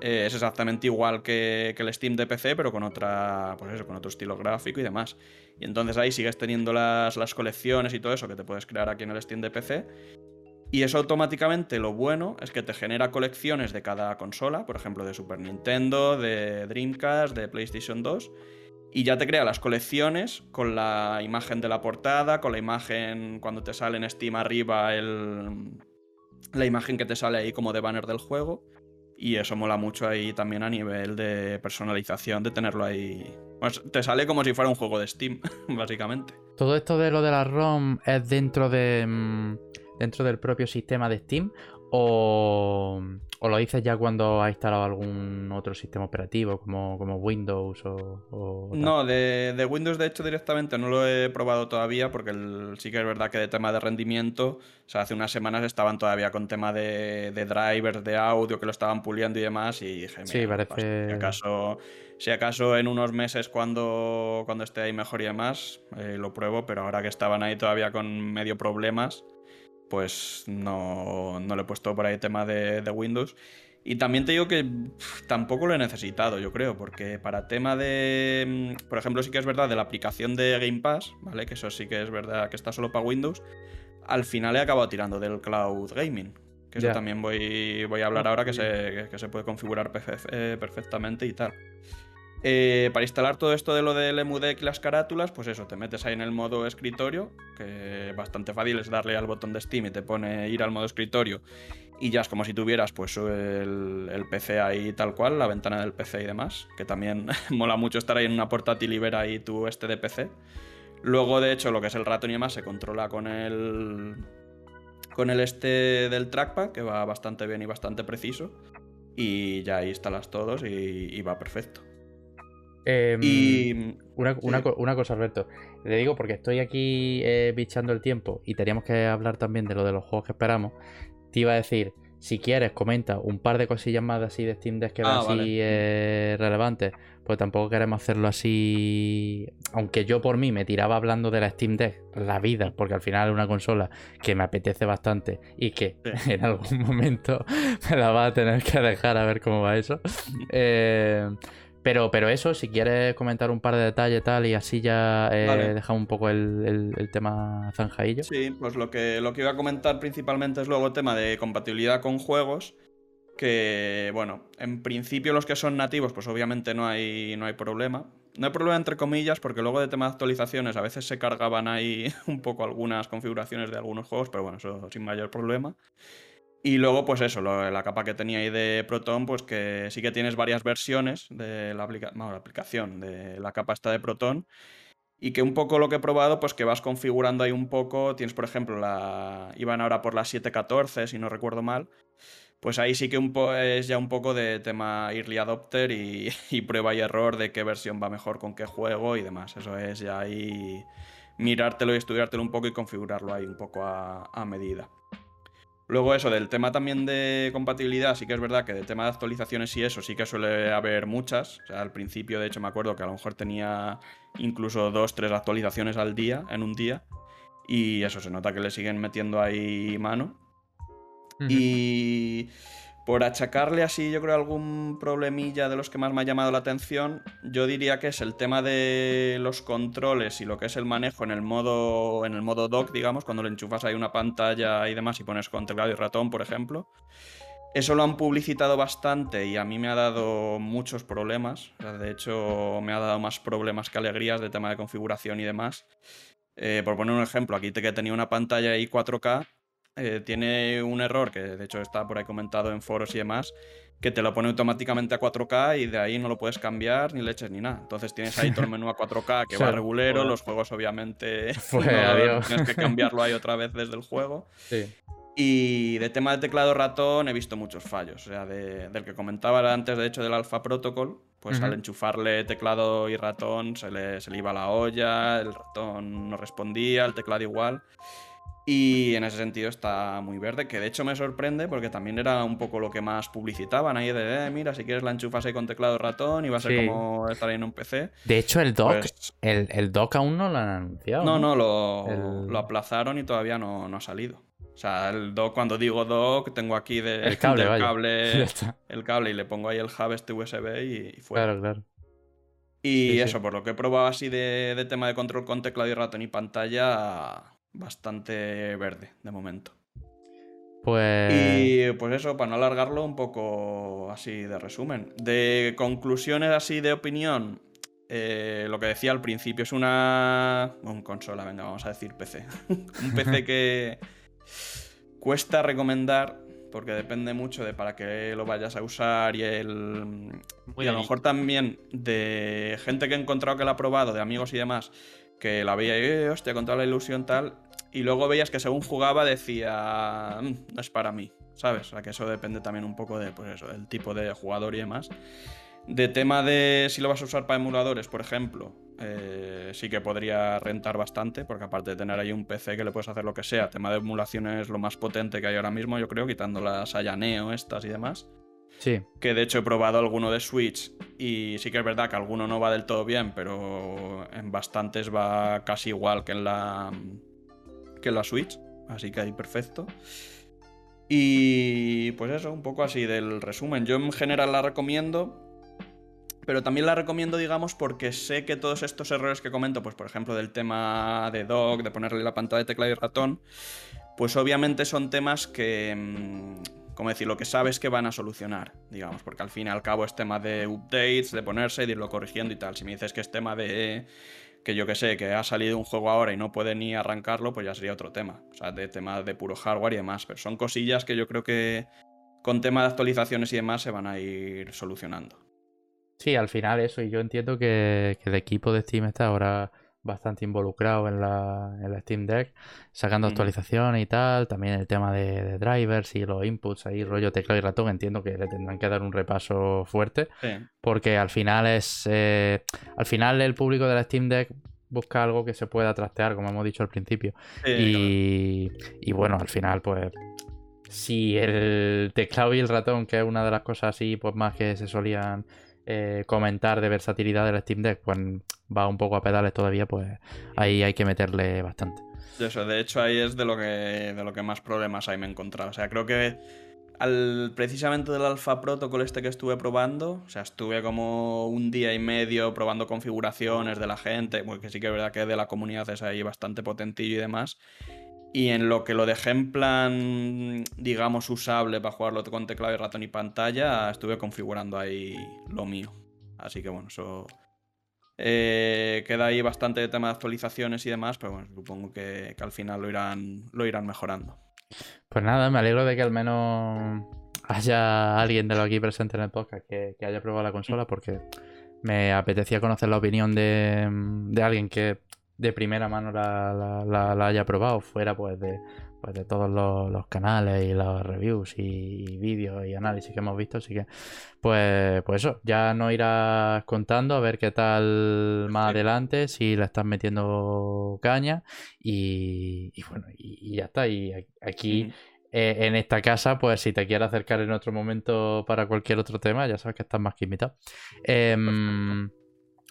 eh, es exactamente igual que, que, el Steam de PC, pero con otra. Pues eso, con otro estilo gráfico y demás. Y entonces ahí sigues teniendo las, las colecciones y todo eso que te puedes crear aquí en el Steam de PC. Y eso automáticamente lo bueno es que te genera colecciones de cada consola, por ejemplo de Super Nintendo, de Dreamcast, de PlayStation 2, y ya te crea las colecciones con la imagen de la portada, con la imagen cuando te sale en Steam arriba el, la imagen que te sale ahí como de banner del juego. Y eso mola mucho ahí también a nivel de personalización, de tenerlo ahí. Pues te sale como si fuera un juego de Steam, básicamente. Todo esto de lo de la ROM es dentro de. Mm, dentro del propio sistema de Steam o, lo dices ya cuando has instalado algún otro sistema operativo como, como Windows o... no, de, Windows de hecho directamente no lo he probado todavía porque sí que es verdad que de tema de rendimiento, o sea, hace unas semanas estaban todavía con tema de, drivers de audio que lo estaban puliendo y demás y dije, sí, parece... si acaso... Si acaso en unos meses cuando, cuando esté ahí mejor y demás, eh, lo pruebo, pero ahora que estaban ahí todavía con medio problemas, pues no, no le he puesto por ahí tema de, Windows. Y también te digo que tampoco lo he necesitado, yo creo, porque para tema de, mm, por ejemplo, sí que es verdad de la aplicación de Game Pass, ¿vale? Que eso sí que es verdad que está solo para Windows. Al final he acabado tirando del cloud gaming, que eso también voy, voy a hablar ahora que se, que se puede configurar eh, perfectamente y tal. Eh, para instalar todo esto de lo del EmuDeck y las carátulas, pues eso, te metes ahí en el modo escritorio, que bastante fácil es darle al botón de Steam y te pone ir al modo escritorio y ya es como si tuvieras pues el, PC ahí tal cual, la ventana del PC y demás, que también mola mucho estar ahí en una portátil y ver ahí tu este de PC. Luego, de hecho, lo que es el ratón y demás se controla con el con el este del trackpad, que va bastante bien y bastante preciso. Y ya ahí instalas todos y va perfecto. Em, y una, cosa, Alberto. Le digo porque estoy aquí eh, bichando el tiempo y teníamos que hablar también de lo de los juegos que esperamos. Te iba a decir, si quieres, comenta un par de cosillas más así de Steam Deck que ah, así eh, relevantes. Pues tampoco queremos hacerlo así. Aunque yo por mí me tiraba hablando de la Steam Deck, la vida, porque al final es una consola que me apetece bastante y que en algún momento me la va a tener que dejar a ver cómo va eso. eh, pero, pero eso, si quieres comentar un par de detalles tal y así ya eh, dejamos un poco el, tema zanjadillo. Sí, pues lo que, lo que iba a comentar principalmente es luego el tema de compatibilidad con juegos. Que, bueno, en principio los que son nativos, pues obviamente no hay, no hay problema. No hay problema entre comillas, porque luego de tema de actualizaciones a veces se cargaban ahí un poco algunas configuraciones de algunos juegos, pero bueno, eso sin mayor problema. Y luego, pues eso, la capa que tenía ahí de Proton, pues que sí que tienes varias versiones de la, la aplicación, de la capa esta de Proton. Y que un poco lo que he probado, pues que vas configurando ahí un poco. Tienes, por ejemplo, la. Iban ahora por la 714, si no recuerdo mal. Pues ahí sí que un es ya un poco de tema early adopter y, prueba y error de qué versión va mejor con qué juego y demás. Eso es ya ahí mirártelo y estudiártelo un poco y configurarlo ahí un poco a medida. Luego eso, del tema también de compatibilidad, sí que es verdad que del tema de actualizaciones y eso sí que suele haber muchas. O sea, al principio, de hecho, me acuerdo que a lo mejor tenía incluso dos, tres actualizaciones al día, en un día. Y eso, se nota que le siguen metiendo ahí mano. Y por achacarle así, yo creo, algún problemilla de los que más me ha llamado la atención, yo diría que es el tema de los controles y lo que es el manejo en el modo, en el modo dock, digamos, cuando le enchufas ahí una pantalla y demás y pones con teclado y ratón, por ejemplo. Eso lo han publicitado bastante y a mí me ha dado muchos problemas. de hecho, me ha dado más problemas que alegrías de tema de configuración y demás. Eh, por poner un ejemplo, aquí te que tenía una pantalla y 4K, eh, tiene un error que de hecho está por ahí comentado en foros y demás, que te lo pone automáticamente a 4K y de ahí no lo puedes cambiar ni leches ni nada. Entonces tienes ahí todo el menú a 4K que va regulero, los juegos obviamente tienes que cambiarlo ahí otra vez desde el juego. Y de tema de teclado ratón he visto muchos fallos. O sea, del que comentaba antes, de hecho, del Alpha Protocol, pues al enchufarle teclado y ratón se le, se le iba la olla, el ratón no respondía, el teclado igual. Y en ese sentido está muy verde, que de hecho me sorprende porque también era un poco lo que más publicitaban ahí de, eh, mira, si quieres la enchufas ahí con teclado ratón y va a ser como estar ahí en un PC. De hecho, el dock, pues el, el, dock aún no lo han anunciado. No, no, lo, lo, aplazaron y todavía no, no, ha salido. O sea, el dock, cuando digo dock, tengo aquí de, el cable, cable el cable y le pongo ahí el hub este USB y, fuera. Claro, claro. Y eso, por lo que he probado así de, de tema de control con teclado y ratón y pantalla bastante verde de momento. Pues. Y pues eso, para no alargarlo, un poco así de resumen. De conclusiones así de opinión, eh, lo que decía al principio es una. Un consola, venga, vamos a decir PC. un PC que cuesta recomendar porque depende mucho de para qué lo vayas a usar y el. y a lo mejor también de gente que he encontrado que lo ha probado, de amigos y demás, que la veía y, eh, hostia, con la ilusión tal, y luego veías que según jugaba decía, mm, no es para mí, ¿sabes? O sea, que eso depende también un poco de, pues eso, del tipo de jugador y demás. De tema de si lo vas a usar para emuladores, por ejemplo, eh, sí que podría rentar bastante, porque aparte de tener ahí un PC que le puedes hacer lo que sea, tema de emulación es lo más potente que hay ahora mismo, yo creo, quitando las Ayaneo estas y demás. Que de hecho he probado alguno de Switch y sí que es verdad que alguno no va del todo bien, pero en bastantes va casi igual que en la que la Switch, así que ahí perfecto. Y pues eso, un poco así del resumen. Yo en general la recomiendo, pero también la recomiendo, digamos, porque sé que todos estos errores que comento, pues por ejemplo del tema de dock, de ponerle la pantalla de teclado y ratón, pues obviamente son temas que, mm, como decir, lo que sabes que van a solucionar, digamos, porque al fin y al cabo es tema de updates, de ponerse, de irlo corrigiendo y tal. Si me dices que es tema de que yo que sé, que ha salido un juego ahora y no puede ni arrancarlo, pues ya sería otro tema. O sea, de tema de puro hardware y demás. Pero son cosillas que yo creo que con tema de actualizaciones y demás se van a ir solucionando. Sí, al final eso, y yo entiendo que, el equipo de Steam está ahora bastante involucrado en la, Steam Deck, sacando actualizaciones y tal, también el tema de, drivers y los inputs ahí, rollo teclado y ratón, entiendo que le tendrán que dar un repaso fuerte, porque al final es, eh, al final el público de la Steam Deck busca algo que se pueda trastear, como hemos dicho al principio, y, y bueno, al final pues si el teclado y el ratón, que es una de las cosas así, pues más que se solían eh, comentar de versatilidad del Steam Deck, pues va un poco a pedales todavía, pues ahí hay que meterle bastante. Eso, de hecho ahí es de lo que, de lo que más problemas hay me he encontrado. O sea, creo que al, precisamente del Alpha Protocol este que estuve probando, o sea, estuve como un día y medio probando configuraciones de la gente, porque sí que es verdad que de la comunidad es ahí bastante potentillo y demás. Y en lo que lo dejé en plan, digamos, usable para jugarlo con teclado y ratón y pantalla, estuve configurando ahí lo mío. Así que bueno, eso eh, queda ahí bastante tema de actualizaciones y demás, pero bueno, supongo que, al final lo irán, lo irán mejorando. Pues nada, me alegro de que al menos haya alguien de lo aquí presente en el podcast que, haya probado la consola, porque me apetecía conocer la opinión de alguien que de primera mano la, haya probado, fuera pues de, pues de todos los, canales y los reviews y, vídeos y análisis que hemos visto. Así que, pues, pues eso, ya nos irás contando a ver qué tal más adelante, si le estás metiendo caña y, bueno, y, ya está. Y aquí. Eh, en esta casa, pues si te quieres acercar en otro momento para cualquier otro tema, ya sabes que estás más que invitado.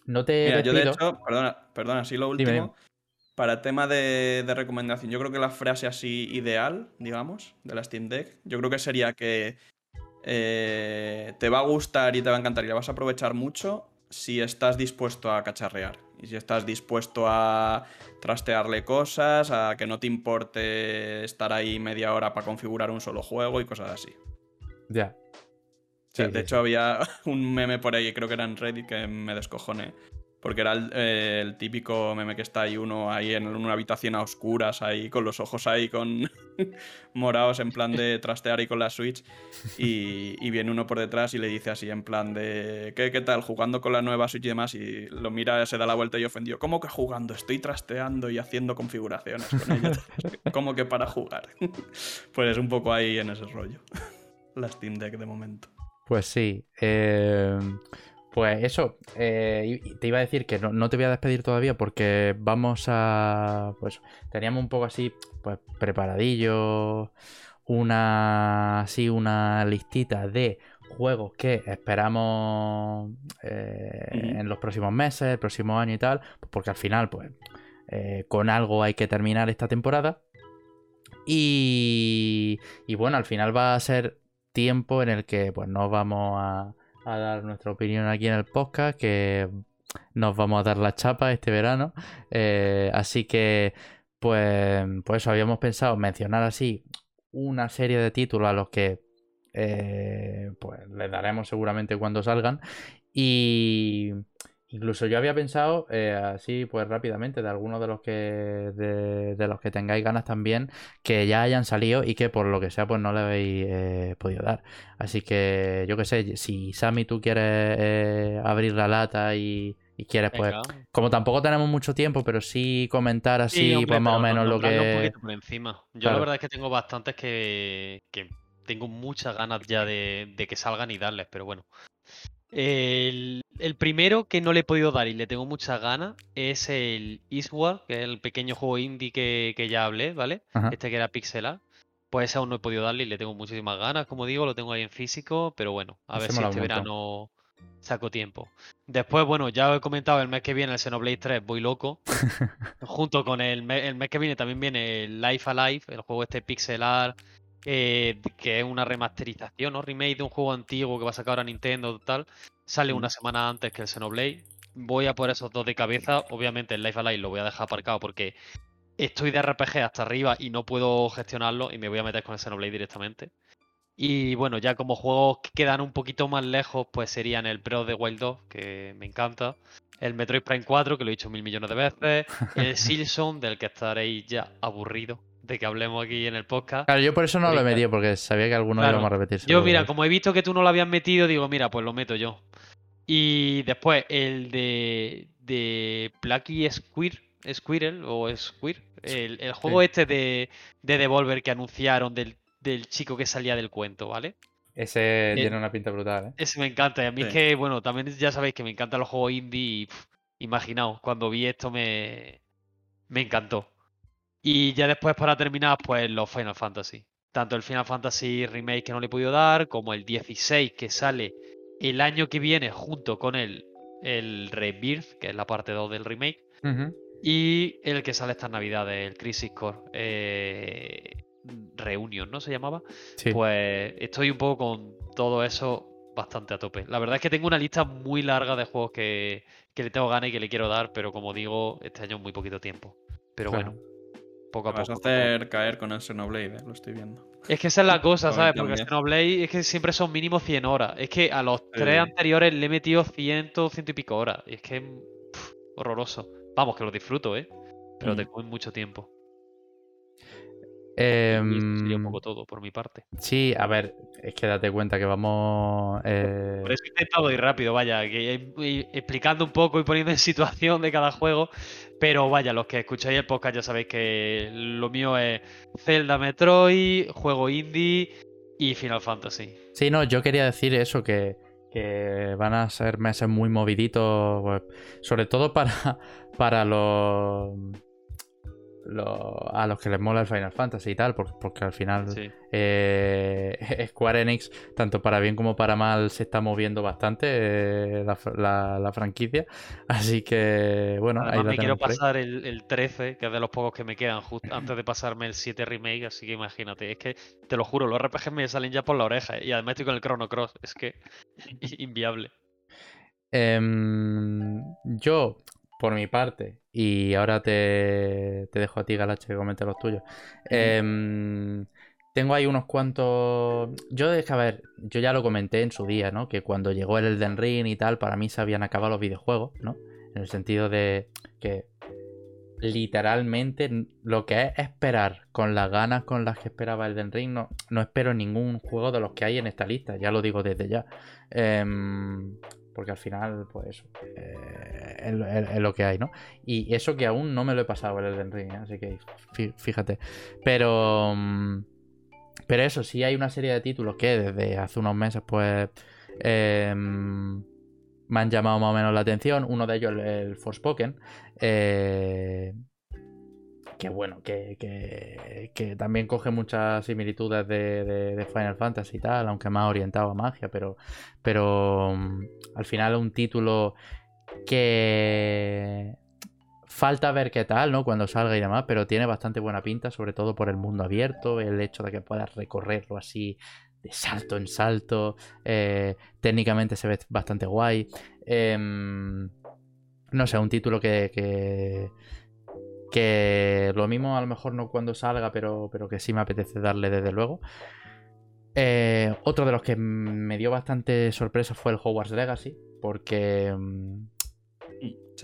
No te. yo de hecho, perdona, perdona, sí lo último. Para tema de, recomendación, yo creo que la frase así ideal, digamos, de la Steam Deck, yo creo que sería que eh, te va a gustar y te va a encantar y la vas a aprovechar mucho si estás dispuesto a cacharrear. Y si estás dispuesto a trastearle cosas, a que no te importe estar ahí media hora para configurar un solo juego y cosas así. Ya. De hecho, había un meme por ahí, creo que era en Reddit, que me descojoné. Porque era eh, el, típico meme que está ahí uno ahí en una habitación a oscuras, ahí con los ojos ahí con morados en plan de trastear ahí con la Switch. Y, viene uno por detrás y le dice así en plan de ¿qué, ¿qué tal? Jugando con la nueva Switch y demás. Y lo mira, se da la vuelta y ofendió. ¿Cómo que jugando? Estoy trasteando y haciendo configuraciones con ella. ¿Cómo que para jugar? pues es un poco ahí en ese rollo. la Steam Deck de momento. Pues sí. Eh... Pues eso, eh, te iba a decir que no, te voy a despedir todavía porque vamos a. Pues teníamos un poco así, pues preparadillo, una. Así, una listita de juegos que esperamos eh, en los próximos meses, el próximo año y tal, pues porque al final, pues eh, con algo hay que terminar esta temporada. Y, y bueno, al final va a ser tiempo en el que pues no vamos a dar nuestra opinión aquí en el podcast, que nos vamos a dar la chapa este verano. Eh, así que, pues, pues habíamos pensado mencionar así una serie de títulos a los que eh, pues les daremos seguramente cuando salgan. Y, Incluso yo había pensado, eh, así pues rápidamente, de algunos de los que de, los que tengáis ganas también, que ya hayan salido y que por lo que sea pues no le habéis eh, podido dar. Así que yo qué sé, si Sammy tú quieres eh, abrir la lata y, quieres pues, como tampoco tenemos mucho tiempo, pero sí comentar así pues más o menos lo que... por encima. Yo la verdad es que tengo bastantes que, que tengo muchas ganas ya de, de que salgan y darles, pero bueno. El, primero que no le he podido dar y le tengo muchas ganas es el Eastward, que es el pequeño juego indie que, ya hablé, ¿vale? Este que era pixelar. Pues ese aún no he podido darle y le tengo muchísimas ganas, como digo, lo tengo ahí en físico, pero bueno, a ver si este verano saco tiempo. Después, bueno, ya he comentado el mes que viene el Xenoblade 3, voy loco. Junto con el, el mes que viene también viene el Life Alive, el juego este pixelar eh, que es una remasterización o remake de un juego antiguo que va a sacar ahora Nintendo tal. Sale una semana antes que el Xenoblade. Voy a por esos dos de cabeza. Obviamente el Life Alive lo voy a dejar aparcado porque estoy de RPG hasta arriba y no puedo gestionarlo y me voy a meter con el Xenoblade directamente. Y bueno, ya como juegos que quedan un poquito más lejos, pues serían el Pro de Wild 2, que me encanta. El Metroid Prime 4, que lo he dicho mil millones de veces. El Silson, del que estaréis ya aburrido de que hablemos aquí en el podcast. Claro, yo por eso no lo he metido, porque sabía que alguno íbamos a repetir. Yo, mira, como he visto que tú no lo habías metido, digo, mira, pues lo meto yo. Y después, el de, de Plucky Squirrel o Squir, el, el juego este de, de Devolver que anunciaron del, chico que salía del cuento, ¿vale? Ese tiene una pinta brutal, ¿eh? Ese me encanta. Y a mí es que, bueno, también ya sabéis que me encantan los juegos indie y, imaginaos, cuando vi esto me, me encantó. Y ya después, para terminar, pues los Final Fantasy. Tanto el Final Fantasy Remake que no le he podido dar, como el 16 que sale el año que viene junto con el, el Rebirth, que es la parte 2 del remake. Y el que sale esta Navidad, el Crisis Core. Eh, Reunion, ¿no? Se llamaba. Pues estoy un poco con todo eso bastante a tope. La verdad es que tengo una lista muy larga de juegos que, que le tengo ganas y que le quiero dar, pero como digo, este año es muy poquito tiempo. Pero bueno, poco a poco. Vas a hacer caer con el Xenoblade, eh, lo estoy viendo. Es que esa es la cosa, ¿sabes? Porque el Xenoblade es que siempre son mínimo 100 horas. Es que a los tres anteriores le he metido 100, 100 y pico horas. Y es que es horroroso. Vamos, que lo disfruto, ¿eh? Pero mm. te coge mucho tiempo. Eh, sería un poco todo por mi parte. Sí, a ver, es que date cuenta que vamos. Eh... Por eso he intentado ir rápido, vaya, que explicando un poco y poniendo en situación de cada juego. Pero vaya, los que escucháis el podcast ya sabéis que lo mío es Zelda Metroid, juego indie y Final Fantasy. Sí, no, yo quería decir eso, que, van a ser meses muy moviditos, pues, sobre todo para, para los a los que les mola el Final Fantasy y tal, porque, al final eh, Square Enix, tanto para bien como para mal, se está moviendo bastante eh, la, franquicia. Así que, bueno, ahí me quiero pasar el, 13, que es de los pocos que me quedan, justo antes de pasarme el 7 remake, así que imagínate, es que te lo juro, los RPGs me salen ya por la oreja y además estoy con el Chrono Cross, es que inviable. Em, yo, por mi parte, y ahora te, dejo a ti, Galache, que comente los tuyos. Em, tengo ahí unos cuantos. Yo, es que a ver, yo ya lo comenté en su día, ¿no? Que cuando llegó el Elden Ring y tal, para mí se habían acabado los videojuegos, ¿no? En el sentido de que literalmente lo que es esperar con las ganas con las que esperaba Elden Ring, no, no espero ningún juego de los que hay en esta lista, ya lo digo desde ya. Em, porque al final, pues eh, es, lo que hay, ¿no? Y eso que aún no me lo he pasado el Elden Ring, ¿eh? así que fíjate. Pero... Mm, pero eso, sí hay una serie de títulos que desde hace unos meses, pues. Em, me han llamado más o menos la atención. Uno de ellos, el, el Forspoken. Eh, que bueno, que, que, también coge muchas similitudes de, Final Fantasy y tal, aunque más orientado a magia, pero, pero mm, al final es un título que Falta ver qué tal, ¿no? Cuando salga y demás, pero tiene bastante buena pinta, sobre todo por el mundo abierto, el hecho de que puedas recorrerlo así de salto en salto. Eh, técnicamente se ve bastante guay. Em, no sé, un título que, que, que. lo mismo a lo mejor no cuando salga, pero, pero que sí me apetece darle desde luego. Eh, otro de los que me dio bastante sorpresa fue el Hogwarts Legacy, porque mm,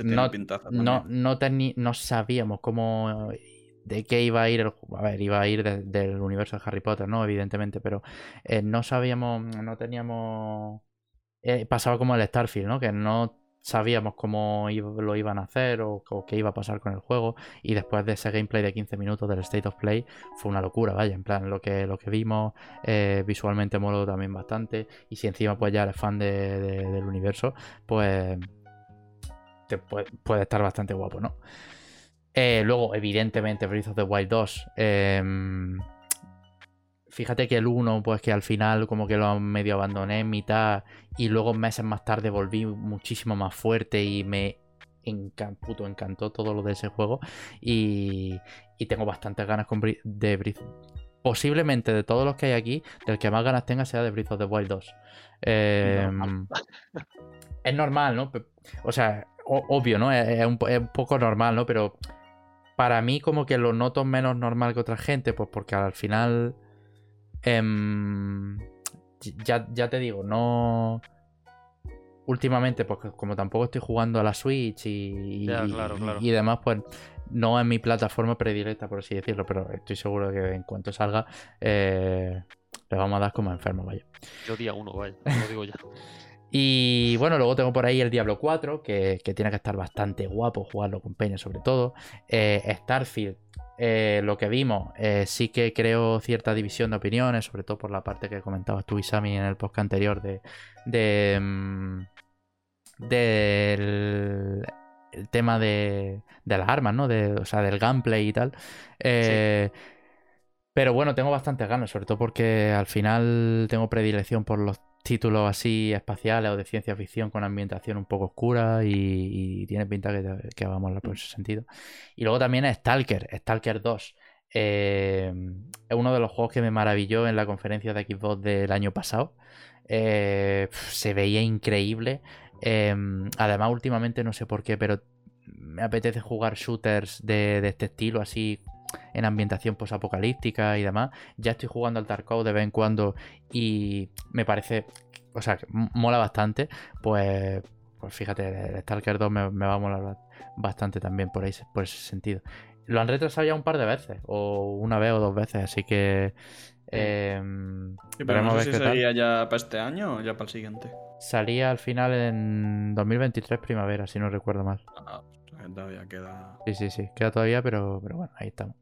no, no, no, no, sabíamos cómo de qué iba a ir el a ver iba a ir del universo de Harry Potter no evidentemente pero eh, no sabíamos no teníamos eh, pasaba como el Starfield no que no sabíamos cómo lo iban a hacer o, qué iba a pasar con el juego y después de ese gameplay de 15 minutos del State of Play fue una locura vaya en plan lo que lo que vimos eh, visualmente moló también bastante y si encima pues ya eres fan del universo pues puede, estar bastante guapo, ¿no? Eh, luego, evidentemente, Breath of the Wild 2. Em, fíjate que el 1, pues que al final como que lo medio abandoné en mitad y luego meses más tarde volví muchísimo más fuerte y me puto encantó todo lo de ese juego y, y tengo bastantes ganas con de Breath posiblemente de todos los que hay aquí, del que más ganas tenga sea de Breath of the Wild 2. Em, es normal, ¿no? O sea, obvio, ¿no? Es, un, poco normal, ¿no? Pero para mí como que lo noto menos normal que otra gente, pues porque al final... Em, ya, ya te digo, no últimamente, pues como tampoco estoy jugando a la Switch y, y, demás, pues no es mi plataforma predilecta, por así decirlo, pero estoy seguro que en cuanto salga, eh, le vamos a dar como enfermo, vaya. Yo día uno, vaya, lo digo ya. Y bueno, luego tengo por ahí el Diablo 4, que, tiene que estar bastante guapo jugarlo con Peña sobre todo. Eh, Starfield, eh, lo que vimos, eh, sí que creo cierta división de opiniones, sobre todo por la parte que comentabas tú y Sammy en el podcast anterior de, de mm, del el tema de, de, las armas, ¿no? De, o sea, del gameplay y tal. Pero bueno, tengo bastantes ganas, sobre todo porque al final tengo predilección por los títulos así espaciales o de ciencia ficción con ambientación un poco oscura y, tiene pinta que, que vamos a por ese sentido. Y luego también Stalker, Stalker 2. Eh, es uno de los juegos que me maravilló en la conferencia de Xbox del año pasado. Eh, se veía increíble. Eh, además, últimamente no sé por qué, pero me apetece jugar shooters de este estilo, así en ambientación posapocalíptica y demás. Ya estoy jugando al Tarkov de vez en cuando y me parece, o sea, mola bastante. Pues, pues fíjate, el Stalker 2 me, va a molar bastante también por, ahí, por ese sentido. Lo han retrasado ya un par de veces, o una vez o dos veces, así que... Eh, pero no sé si salía ya para este año o ya para el siguiente. Salía al final en 2023 primavera, si no recuerdo mal. Ah, todavía queda. Sí, sí, sí, queda todavía, pero, pero bueno, ahí estamos.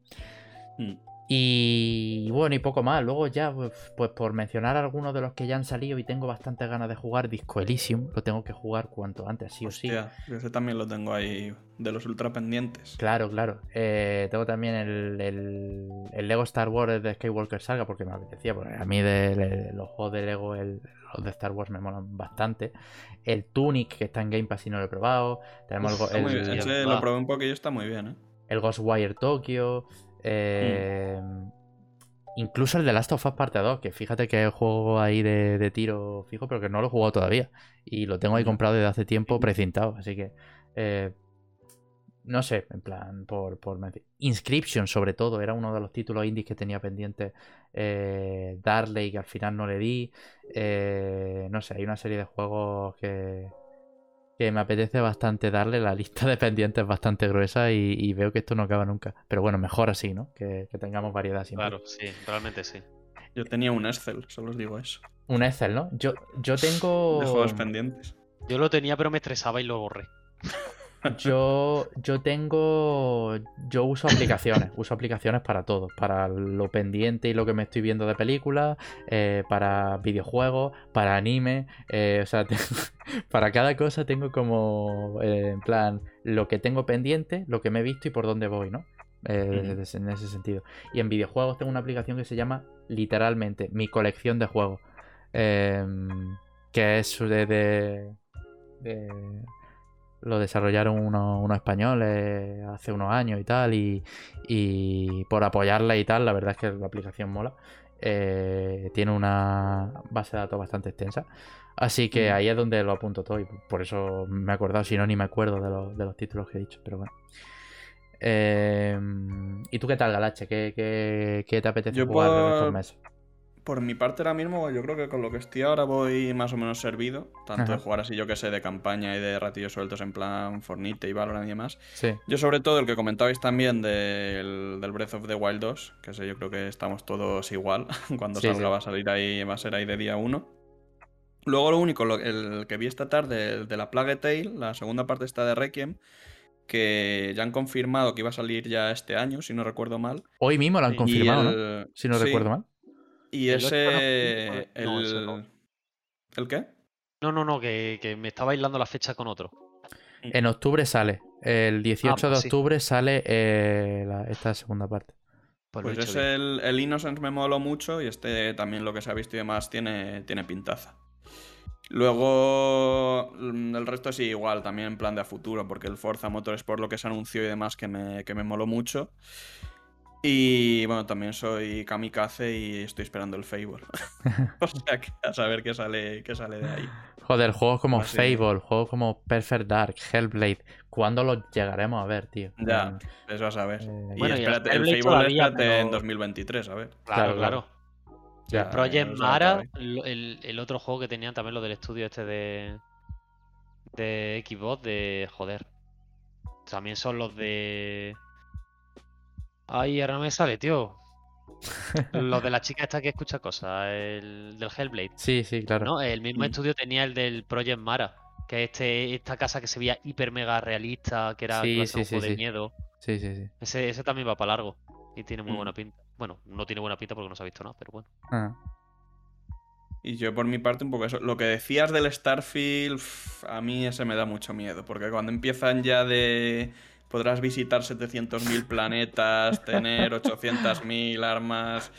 Mm. Y bueno, y poco más. Luego ya, pues, pues, por mencionar algunos de los que ya han salido y tengo bastante ganas de jugar, Disco Elysium, lo tengo que jugar cuanto antes, sí o sí. Ese también lo tengo ahí de los ultra pendientes. Claro, claro. Eh, tengo también el, el, Lego Star Wars de Skywalker Saga porque me apetecía, porque a mí de, los juegos de Lego, los de Star Wars me molan bastante. El Tunic, que está en Game Pass y no lo he probado. Tenemos el, ese lo probé un poquillo, está muy bien, ¿eh? El Ghostwire Tokyo. Eh, incluso el de Last of Us Parte 2, que fíjate que es juego ahí de, tiro fijo, pero que no lo he jugado todavía. Y lo tengo ahí comprado desde hace tiempo precintado. Así que. Eh, no sé, en plan, por, por Inscription sobre todo, era uno de los títulos indies que tenía pendiente eh, darle y que al final no le di. Eh, no sé, hay una serie de juegos que, que me apetece bastante darle. La lista de pendientes bastante gruesa y, veo que esto no acaba nunca. Pero bueno, mejor así, ¿no? Que, tengamos variedad siempre. Claro, sí, realmente sí. Yo tenía un Excel, solo os digo eso. Un Excel, ¿no? Yo, yo tengo... De juegos pendientes. Yo lo tenía pero me estresaba y lo borré. Yo, yo tengo. Yo uso aplicaciones. Uso aplicaciones para todo. Para lo pendiente y lo que me estoy viendo de películas. Eh, para videojuegos. Para anime. Eh, o sea, para cada cosa tengo como. Eh, en plan. Lo que tengo pendiente, lo que me he visto y por dónde voy, ¿no? En ese sentido. Y en videojuegos tengo una aplicación que se llama literalmente mi colección de juegos. Em, que es de, de lo desarrollaron unos, españoles hace unos años y tal, y, por apoyarla y tal, la verdad es que la aplicación mola. Eh, tiene una base de datos bastante extensa. Así que ahí es donde lo apunto todo y por eso me he acordado, si no ni me acuerdo de, los títulos que he dicho, pero bueno. Eh, ¿Y tú qué tal, Galache? ¿Qué, te apetece jugar en estos meses? Por mi parte ahora mismo, yo creo que con lo que estoy ahora voy más o menos servido. Tanto de jugar así, yo que sé, de campaña y de ratillos sueltos en plan Fornite y Valorant y demás. Sí. Yo sobre todo el que comentabais también del, Breath of the Wild 2, que sé, yo creo que estamos todos igual. Cuando salga va a salir ahí, va a ser ahí de día 1. Luego lo único, el que vi esta tarde de la Plague Tale, la segunda parte está de Requiem, que ya han confirmado que iba a salir ya este año, si no recuerdo mal. Hoy mismo lo han confirmado, ¿no? Si no recuerdo mal. Y ese. el... el... qué? No, no, no, que, me estaba aislando la fecha con otro. En octubre sale. El 18 ah, de pues octubre sale eh, esta segunda parte. Pues, pues es el, el, Innocence me moló mucho y este también lo que se ha visto y demás tiene, tiene pintaza. Luego mm, el resto sí igual, también en plan de a futuro, porque el Forza Motorsport lo que se anunció y demás que me, que me moló mucho. Y bueno, también soy kamikaze y estoy esperando el Fable. o sea, que a saber qué sale, qué sale de ahí. Joder, juegos como Fable, juegos como Perfect Dark, Hellblade, ¿cuándo los llegaremos a ver, tío? Ya, eso a saber. Eh, y espérate, el, Fable espérate en 2023, a ver. Claro, claro. Ya, Project Mara, el, el, otro juego que tenían también lo del estudio este de. de Xbox, de. joder. También son los de. Ay, ahora no me sale, tío. Lo de la chica esta que escucha cosas, el del Hellblade. Sí, sí, claro. ¿No? El mismo estudio tenía el del Project Mara, que es este, esta casa que se veía hiper mega realista, que era un juego de miedo. Sí, sí, sí. Ese, ese también va para largo y tiene muy mm. buena pinta. Bueno, no tiene buena pinta porque no se ha visto nada, pero bueno. Ah. Y yo por mi parte un poco eso. Lo que decías del Starfield, a mí ese me da mucho miedo, porque cuando empiezan ya de podrás visitar 700.000 planetas, tener 800.000 armas.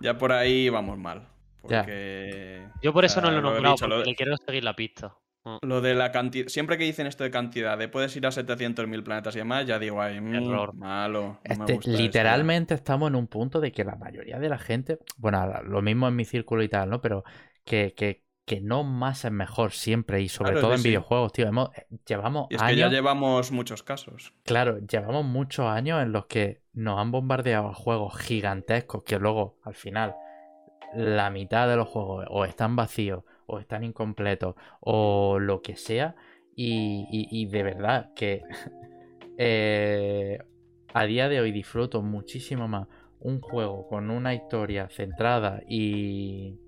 Ya por ahí vamos mal. Porque, Yo por eso no lo he nombrado, porque quiero seguir la pista. Mm. Lo de la cantidad. Siempre que dicen esto de cantidad, de puedes ir a 700.000 planetas y demás, ya digo, ay, mm, Error. malo. Este, literalmente estamos en un punto de que la mayoría de la gente, bueno, lo mismo en mi círculo y tal, ¿no? Pero que, que que no más es mejor siempre y sobre todo en videojuegos, tío. Hemos, eh, llevamos y es que ya llevamos muchos casos. Claro, llevamos muchos años en los que nos han bombardeado juegos gigantescos que luego, al final, la mitad de los juegos o están vacíos o están incompletos o lo que sea. Y, de verdad que eh, a día de hoy disfruto muchísimo más un juego con una historia centrada y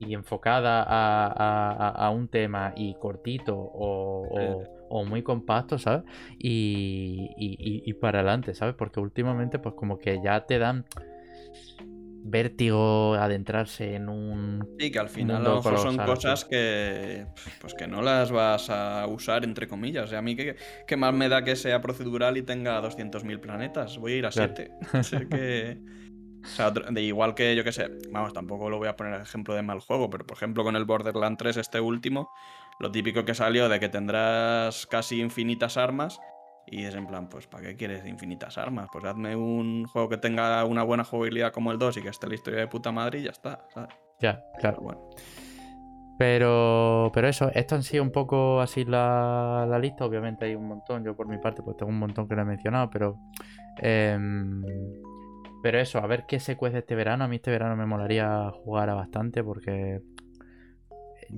y enfocada a, un tema y cortito o, muy compacto, ¿sabes? Y, para adelante, ¿sabes? Porque últimamente pues como que ya te dan vértigo adentrarse en un... Sí, que al final a lo mejor son cosas que pues que no las vas a usar, entre comillas. a mí que, que más me da que sea procedural y tenga 200.000 planetas. Voy a ir a 7. que... O sea, de igual que yo que sé, vamos, tampoco lo voy a poner ejemplo de mal juego, pero por ejemplo con el Borderlands 3, este último, lo típico que salió de que tendrás casi infinitas armas y es en plan, pues ¿para qué quieres infinitas armas? Pues hazme un juego que tenga una buena jugabilidad como el 2 y que esté la historia de puta madre y ya está, ¿sabes? Ya, claro. bueno. Pero, pero eso, esto han sido un poco así la, la, lista. Obviamente hay un montón. Yo por mi parte, pues tengo un montón que no he mencionado, pero. Em, pero eso, a ver qué se cuece este verano. A mí este verano me molaría jugar a bastante porque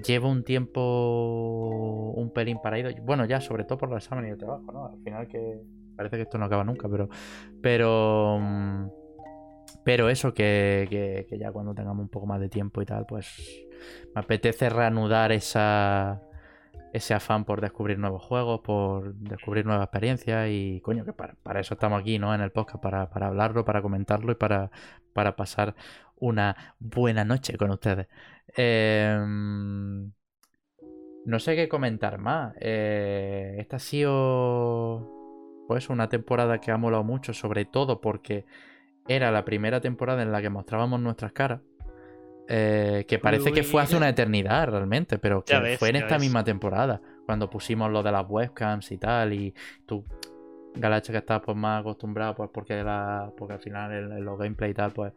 llevo un tiempo un pelín paraído. Bueno, ya sobre todo por los exámenes y el trabajo, ¿no? Al final que parece que esto no acaba nunca, pero. Pero. Pero eso, que, que ya cuando tengamos un poco más de tiempo y tal, pues me apetece reanudar esa, ese afán por descubrir nuevos juegos, por descubrir nuevas experiencias y coño, que para, eso estamos aquí, ¿no? En el podcast, para, hablarlo, para comentarlo y para, para, pasar una buena noche con ustedes. Em, no sé qué comentar más. Eh, esta ha sido pues una temporada que ha molado mucho, sobre todo porque era la primera temporada en la que mostrábamos nuestras caras. Eh, que parece que fue hace una eternidad realmente, pero que fue en esta misma temporada, cuando pusimos lo de las webcams y tal, y tú, Galacha, que estás pues, más acostumbrado, pues porque, la, porque al final en, los gameplay y tal, pues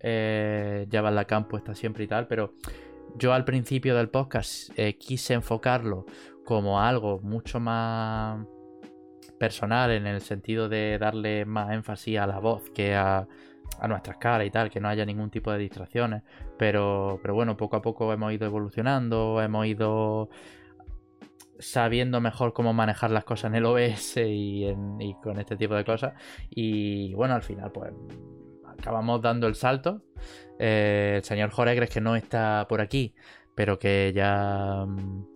eh, llevas la cam puesta siempre y tal, pero yo al principio del podcast eh, quise enfocarlo como algo mucho más personal en el sentido de darle más énfasis a la voz que a a nuestras caras y tal, que no haya ningún tipo de distracciones. Pero, pero bueno, poco a poco hemos ido evolucionando, hemos ido sabiendo mejor cómo manejar las cosas en el OBS y, con este tipo de cosas. Y bueno, al final, pues acabamos dando el salto. Eh, el señor Joregres, que no está por aquí, pero que ya mm,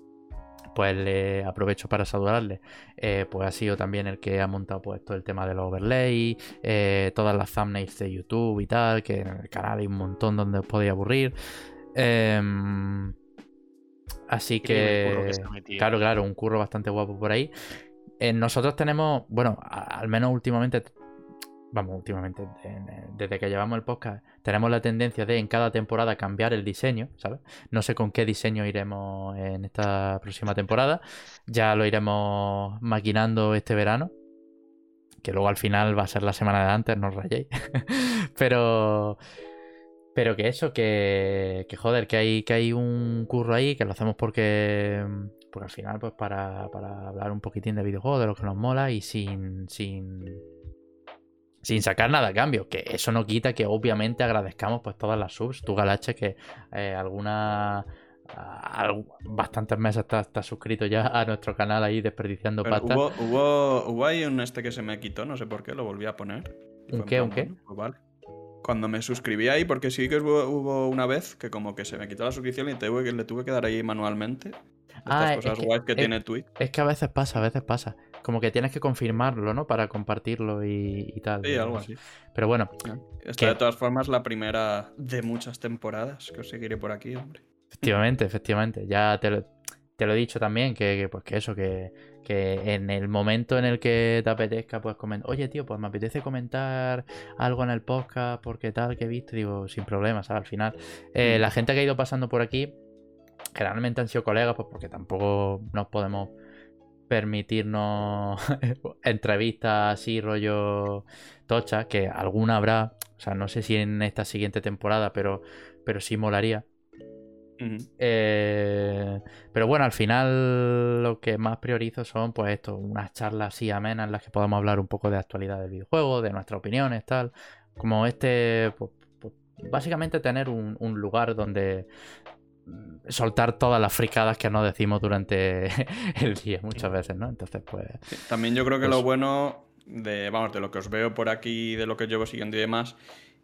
pues le aprovecho para saludarle. Eh, pues ha sido también el que ha montado pues todo el tema de los overlay, eh, todas las thumbnails de YouTube y tal, que en el canal hay un montón donde os podéis aburrir. Em, así que, claro, claro, un curro bastante guapo por ahí. Eh, nosotros tenemos, bueno, al menos últimamente vamos, últimamente, desde que llevamos el podcast, tenemos la tendencia de en cada temporada cambiar el diseño, ¿sabes? No sé con qué diseño iremos en esta próxima temporada. Ya lo iremos maquinando este verano. Que luego al final va a ser la semana de antes, no os rayéis. pero. Pero que eso, que, que joder, que hay, que hay un curro ahí, que lo hacemos porque. Porque al final, pues para, para hablar un poquitín de videojuegos, de lo que nos mola y sin. sin sin sacar nada a cambio. Que eso no quita que obviamente agradezcamos pues todas las subs. Tu Galache que eh, alguna bastantes meses estás suscrito ya a nuestro canal ahí desperdiciando pasta. Hubo, hubo, hubo ahí un este que se me quitó, no sé por qué, lo volví a poner. ¿Un qué? ¿Un qué? Pues vale. Cuando me suscribí ahí, porque sí que hubo, una vez que como que se me quitó la suscripción y te, le tuve que dar ahí manualmente. Estas ah, cosas guays que, tiene Twitch. Es que a veces pasa, a veces pasa. Como que tienes que confirmarlo, ¿no? Para compartirlo y, tal. Sí, algo así. Pero bueno. Esta de todas formas la primera de muchas temporadas que os seguiré por aquí, hombre. Efectivamente, efectivamente. Ya te lo, te lo he dicho también, que, pues que eso, que, que, en el momento en el que te apetezca, pues comentar, oye tío, pues me apetece comentar algo en el podcast porque tal que he visto, digo, sin problemas, ¿sabes? Al final, eh, mm. la gente que ha ido pasando por aquí, generalmente han sido colegas, pues porque tampoco nos podemos permitirnos entrevistas así, rollo tocha, que alguna habrá, o sea, no sé si en esta siguiente temporada, pero, pero sí molaría. Eh, pero bueno, al final lo que más priorizo son pues esto, unas charlas así amenas en las que podamos hablar un poco de actualidad del videojuego, de nuestras opiniones, tal. Como este, pues, pues, básicamente tener un, un, lugar donde, soltar todas las fricadas que nos decimos durante el día muchas veces, ¿no? Entonces, pues... También yo creo que lo bueno de, vamos, de lo que os veo por aquí, de lo que llevo siguiendo y demás,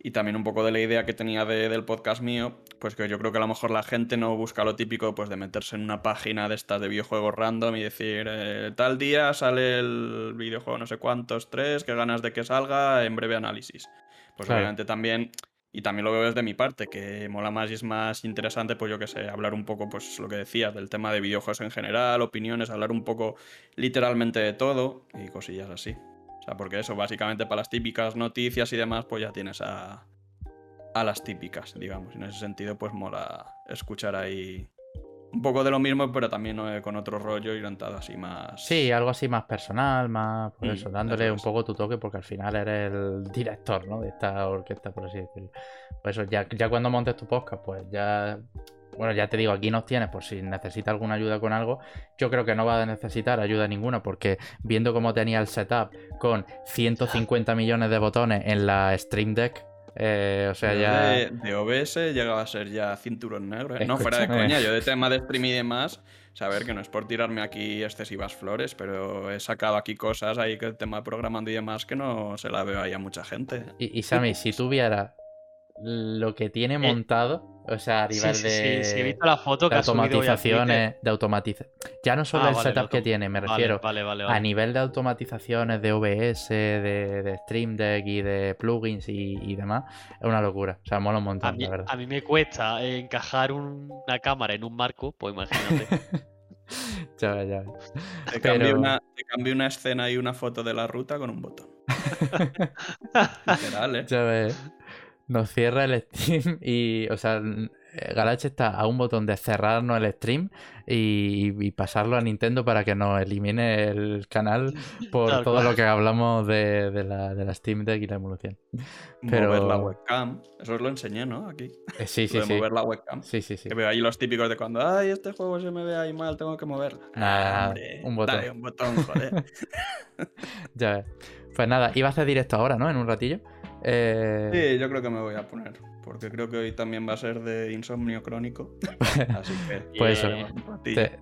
y también un poco de la idea que tenía del podcast mío, pues que yo creo que a lo mejor la gente no busca lo típico pues de meterse en una página de estas de videojuegos random y decir eh, tal día sale el videojuego no sé cuántos, tres, qué ganas de que salga, en breve análisis. Pues obviamente también y también lo veo desde mi parte, que mola más y es más interesante, pues yo que sé, hablar un poco, pues lo que decías, del tema de videojuegos en general, opiniones, hablar un poco literalmente de todo y cosillas así. O sea, porque eso, básicamente para las típicas noticias y demás, pues ya tienes a, a las típicas, digamos. En ese sentido, pues mola escuchar ahí un poco de lo mismo, pero también con otro rollo y orientado así más. Sí, algo así más personal, más. Por eso, dándole un poco tu toque, porque al final eres el director, ¿no? De esta orquesta, por así decirlo. Por eso, ya, ya cuando montes tu podcast, pues ya bueno, ya te digo, aquí nos tienes por si necesita alguna ayuda con algo. Yo creo que no va a necesitar ayuda ninguna porque viendo cómo tenía el setup con 150 millones de botones en la Stream Deck, eh, o sea, ya. De, OBS llegaba a ser ya cinturón negro. ¿eh? No, fuera de coña, yo de tema de stream y demás. Saber que no es por tirarme aquí excesivas flores, pero he sacado aquí cosas ahí que el tema programando y demás que no se la veo ahí a mucha gente. Y, y Sammy, si tuviera lo que tiene eh, montado, o sea, a nivel de, sí, he visto la foto de automatizaciones, de automatización. Ya no solo ah, el setup que tiene, me refiero a nivel de automatizaciones de OBS, de, Stream Deck y de plugins y, demás, es una locura. O sea, mola un montón, a mí, la verdad. A mí me cuesta encajar una cámara en un marco, pues imagínate. ya ya Te, cambio una, te cambio una escena y una foto de la ruta con un botón. Literal, ¿eh? Ya ves nos cierra el Steam y, o sea, Galache está a un botón de cerrarnos el stream y, pasarlo a Nintendo para que nos elimine el canal por todo lo que hablamos de, la, Steam Deck y la evolución. Pero... Mover la webcam, eso os lo enseñé, ¿no? Aquí. Eh, sí, sí, sí. Mover la webcam. Sí, sí, sí. Que veo ahí los típicos de cuando, ay, este juego se me ve ahí mal, tengo que moverla. Nada, un botón. Dale, un botón, joder. ya ves. Pues nada, iba a hacer directo ahora, ¿no? En un ratillo. Eh, sí, yo creo que me voy a poner, porque creo que hoy también va a ser de insomnio crónico. Así que... pues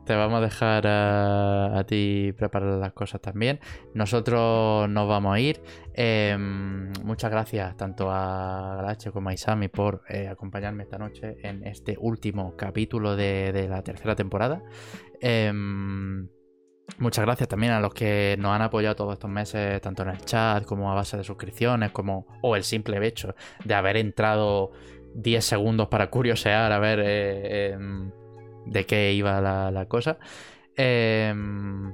te, vamos a dejar a, ti preparar las cosas también. Nosotros nos vamos a ir. Em, muchas gracias tanto a Galache como a Isami por eh, acompañarme esta noche en este último capítulo de, de la tercera temporada. Eh, Muchas gracias también a los que nos han apoyado todos estos meses, tanto en el chat como a base de suscripciones, como o el simple hecho de haber entrado 10 segundos para curiosear a ver eh, em, de qué iba la, cosa. Em,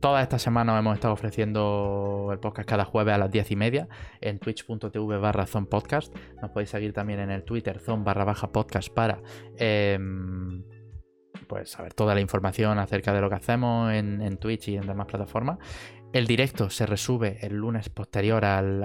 toda esta semana hemos estado ofreciendo el podcast cada jueves a las 10 y media en twitch.tv barra podcast. Nos podéis seguir también en el Twitter zone barra baja podcast para... Pues saber toda la información acerca de lo que hacemos en, Twitch y en demás plataformas. El directo se resube el lunes posterior al,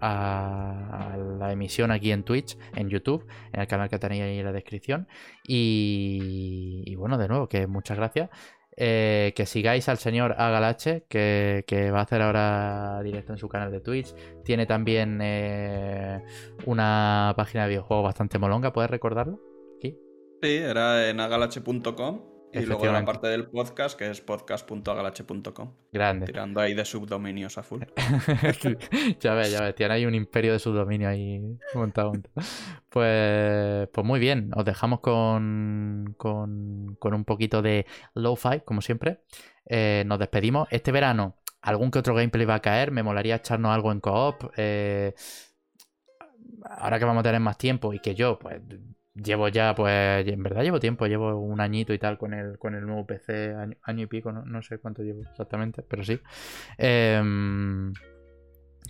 a, la emisión aquí en Twitch, en YouTube, en el canal que tenéis ahí en la descripción. Y, bueno, de nuevo, que muchas gracias. Eh, que sigáis al señor Agalache, que, que, va a hacer ahora directo en su canal de Twitch. Tiene también eh, una página de videojuegos bastante molonga, ¿puedes recordarlo? Sí, era en agalache.com y luego la parte del podcast que es podcast.agalache.com. Grande. Tirando ahí de subdominios a full. ya ves, ya ves. Tiene ahí un imperio de subdominio ahí montado. pues, pues muy bien. Os dejamos con, con, un poquito de lo-fi, como siempre. Eh, nos despedimos. Este verano, algún que otro gameplay va a caer. Me molaría echarnos algo en co-op. Eh, ahora que vamos a tener más tiempo y que yo, pues llevo ya, pues, en verdad llevo tiempo, llevo un añito y tal con el, con el nuevo PC, año, y pico, no, sé cuánto llevo exactamente, pero sí. Em,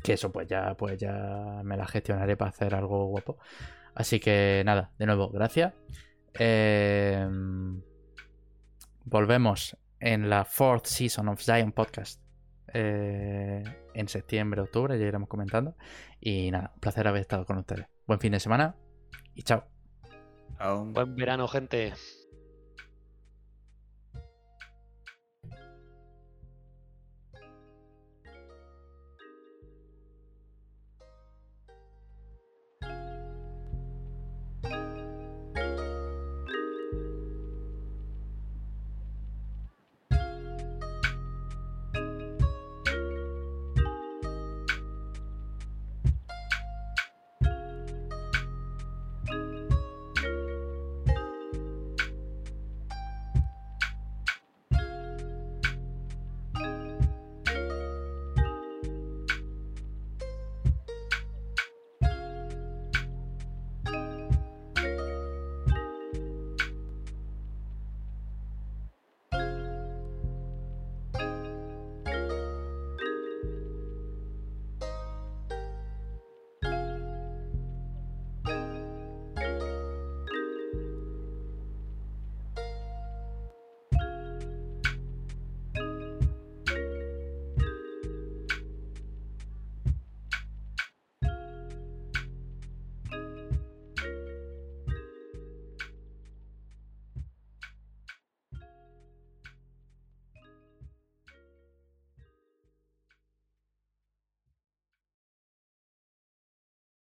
que eso, pues ya, pues ya me la gestionaré para hacer algo guapo. Así que nada, de nuevo, gracias. Em, volvemos en la fourth season of Zion Podcast. Eh, en septiembre, octubre, ya iremos comentando. Y nada, un placer haber estado con ustedes. Buen fin de semana y chao. Buen verano, gente.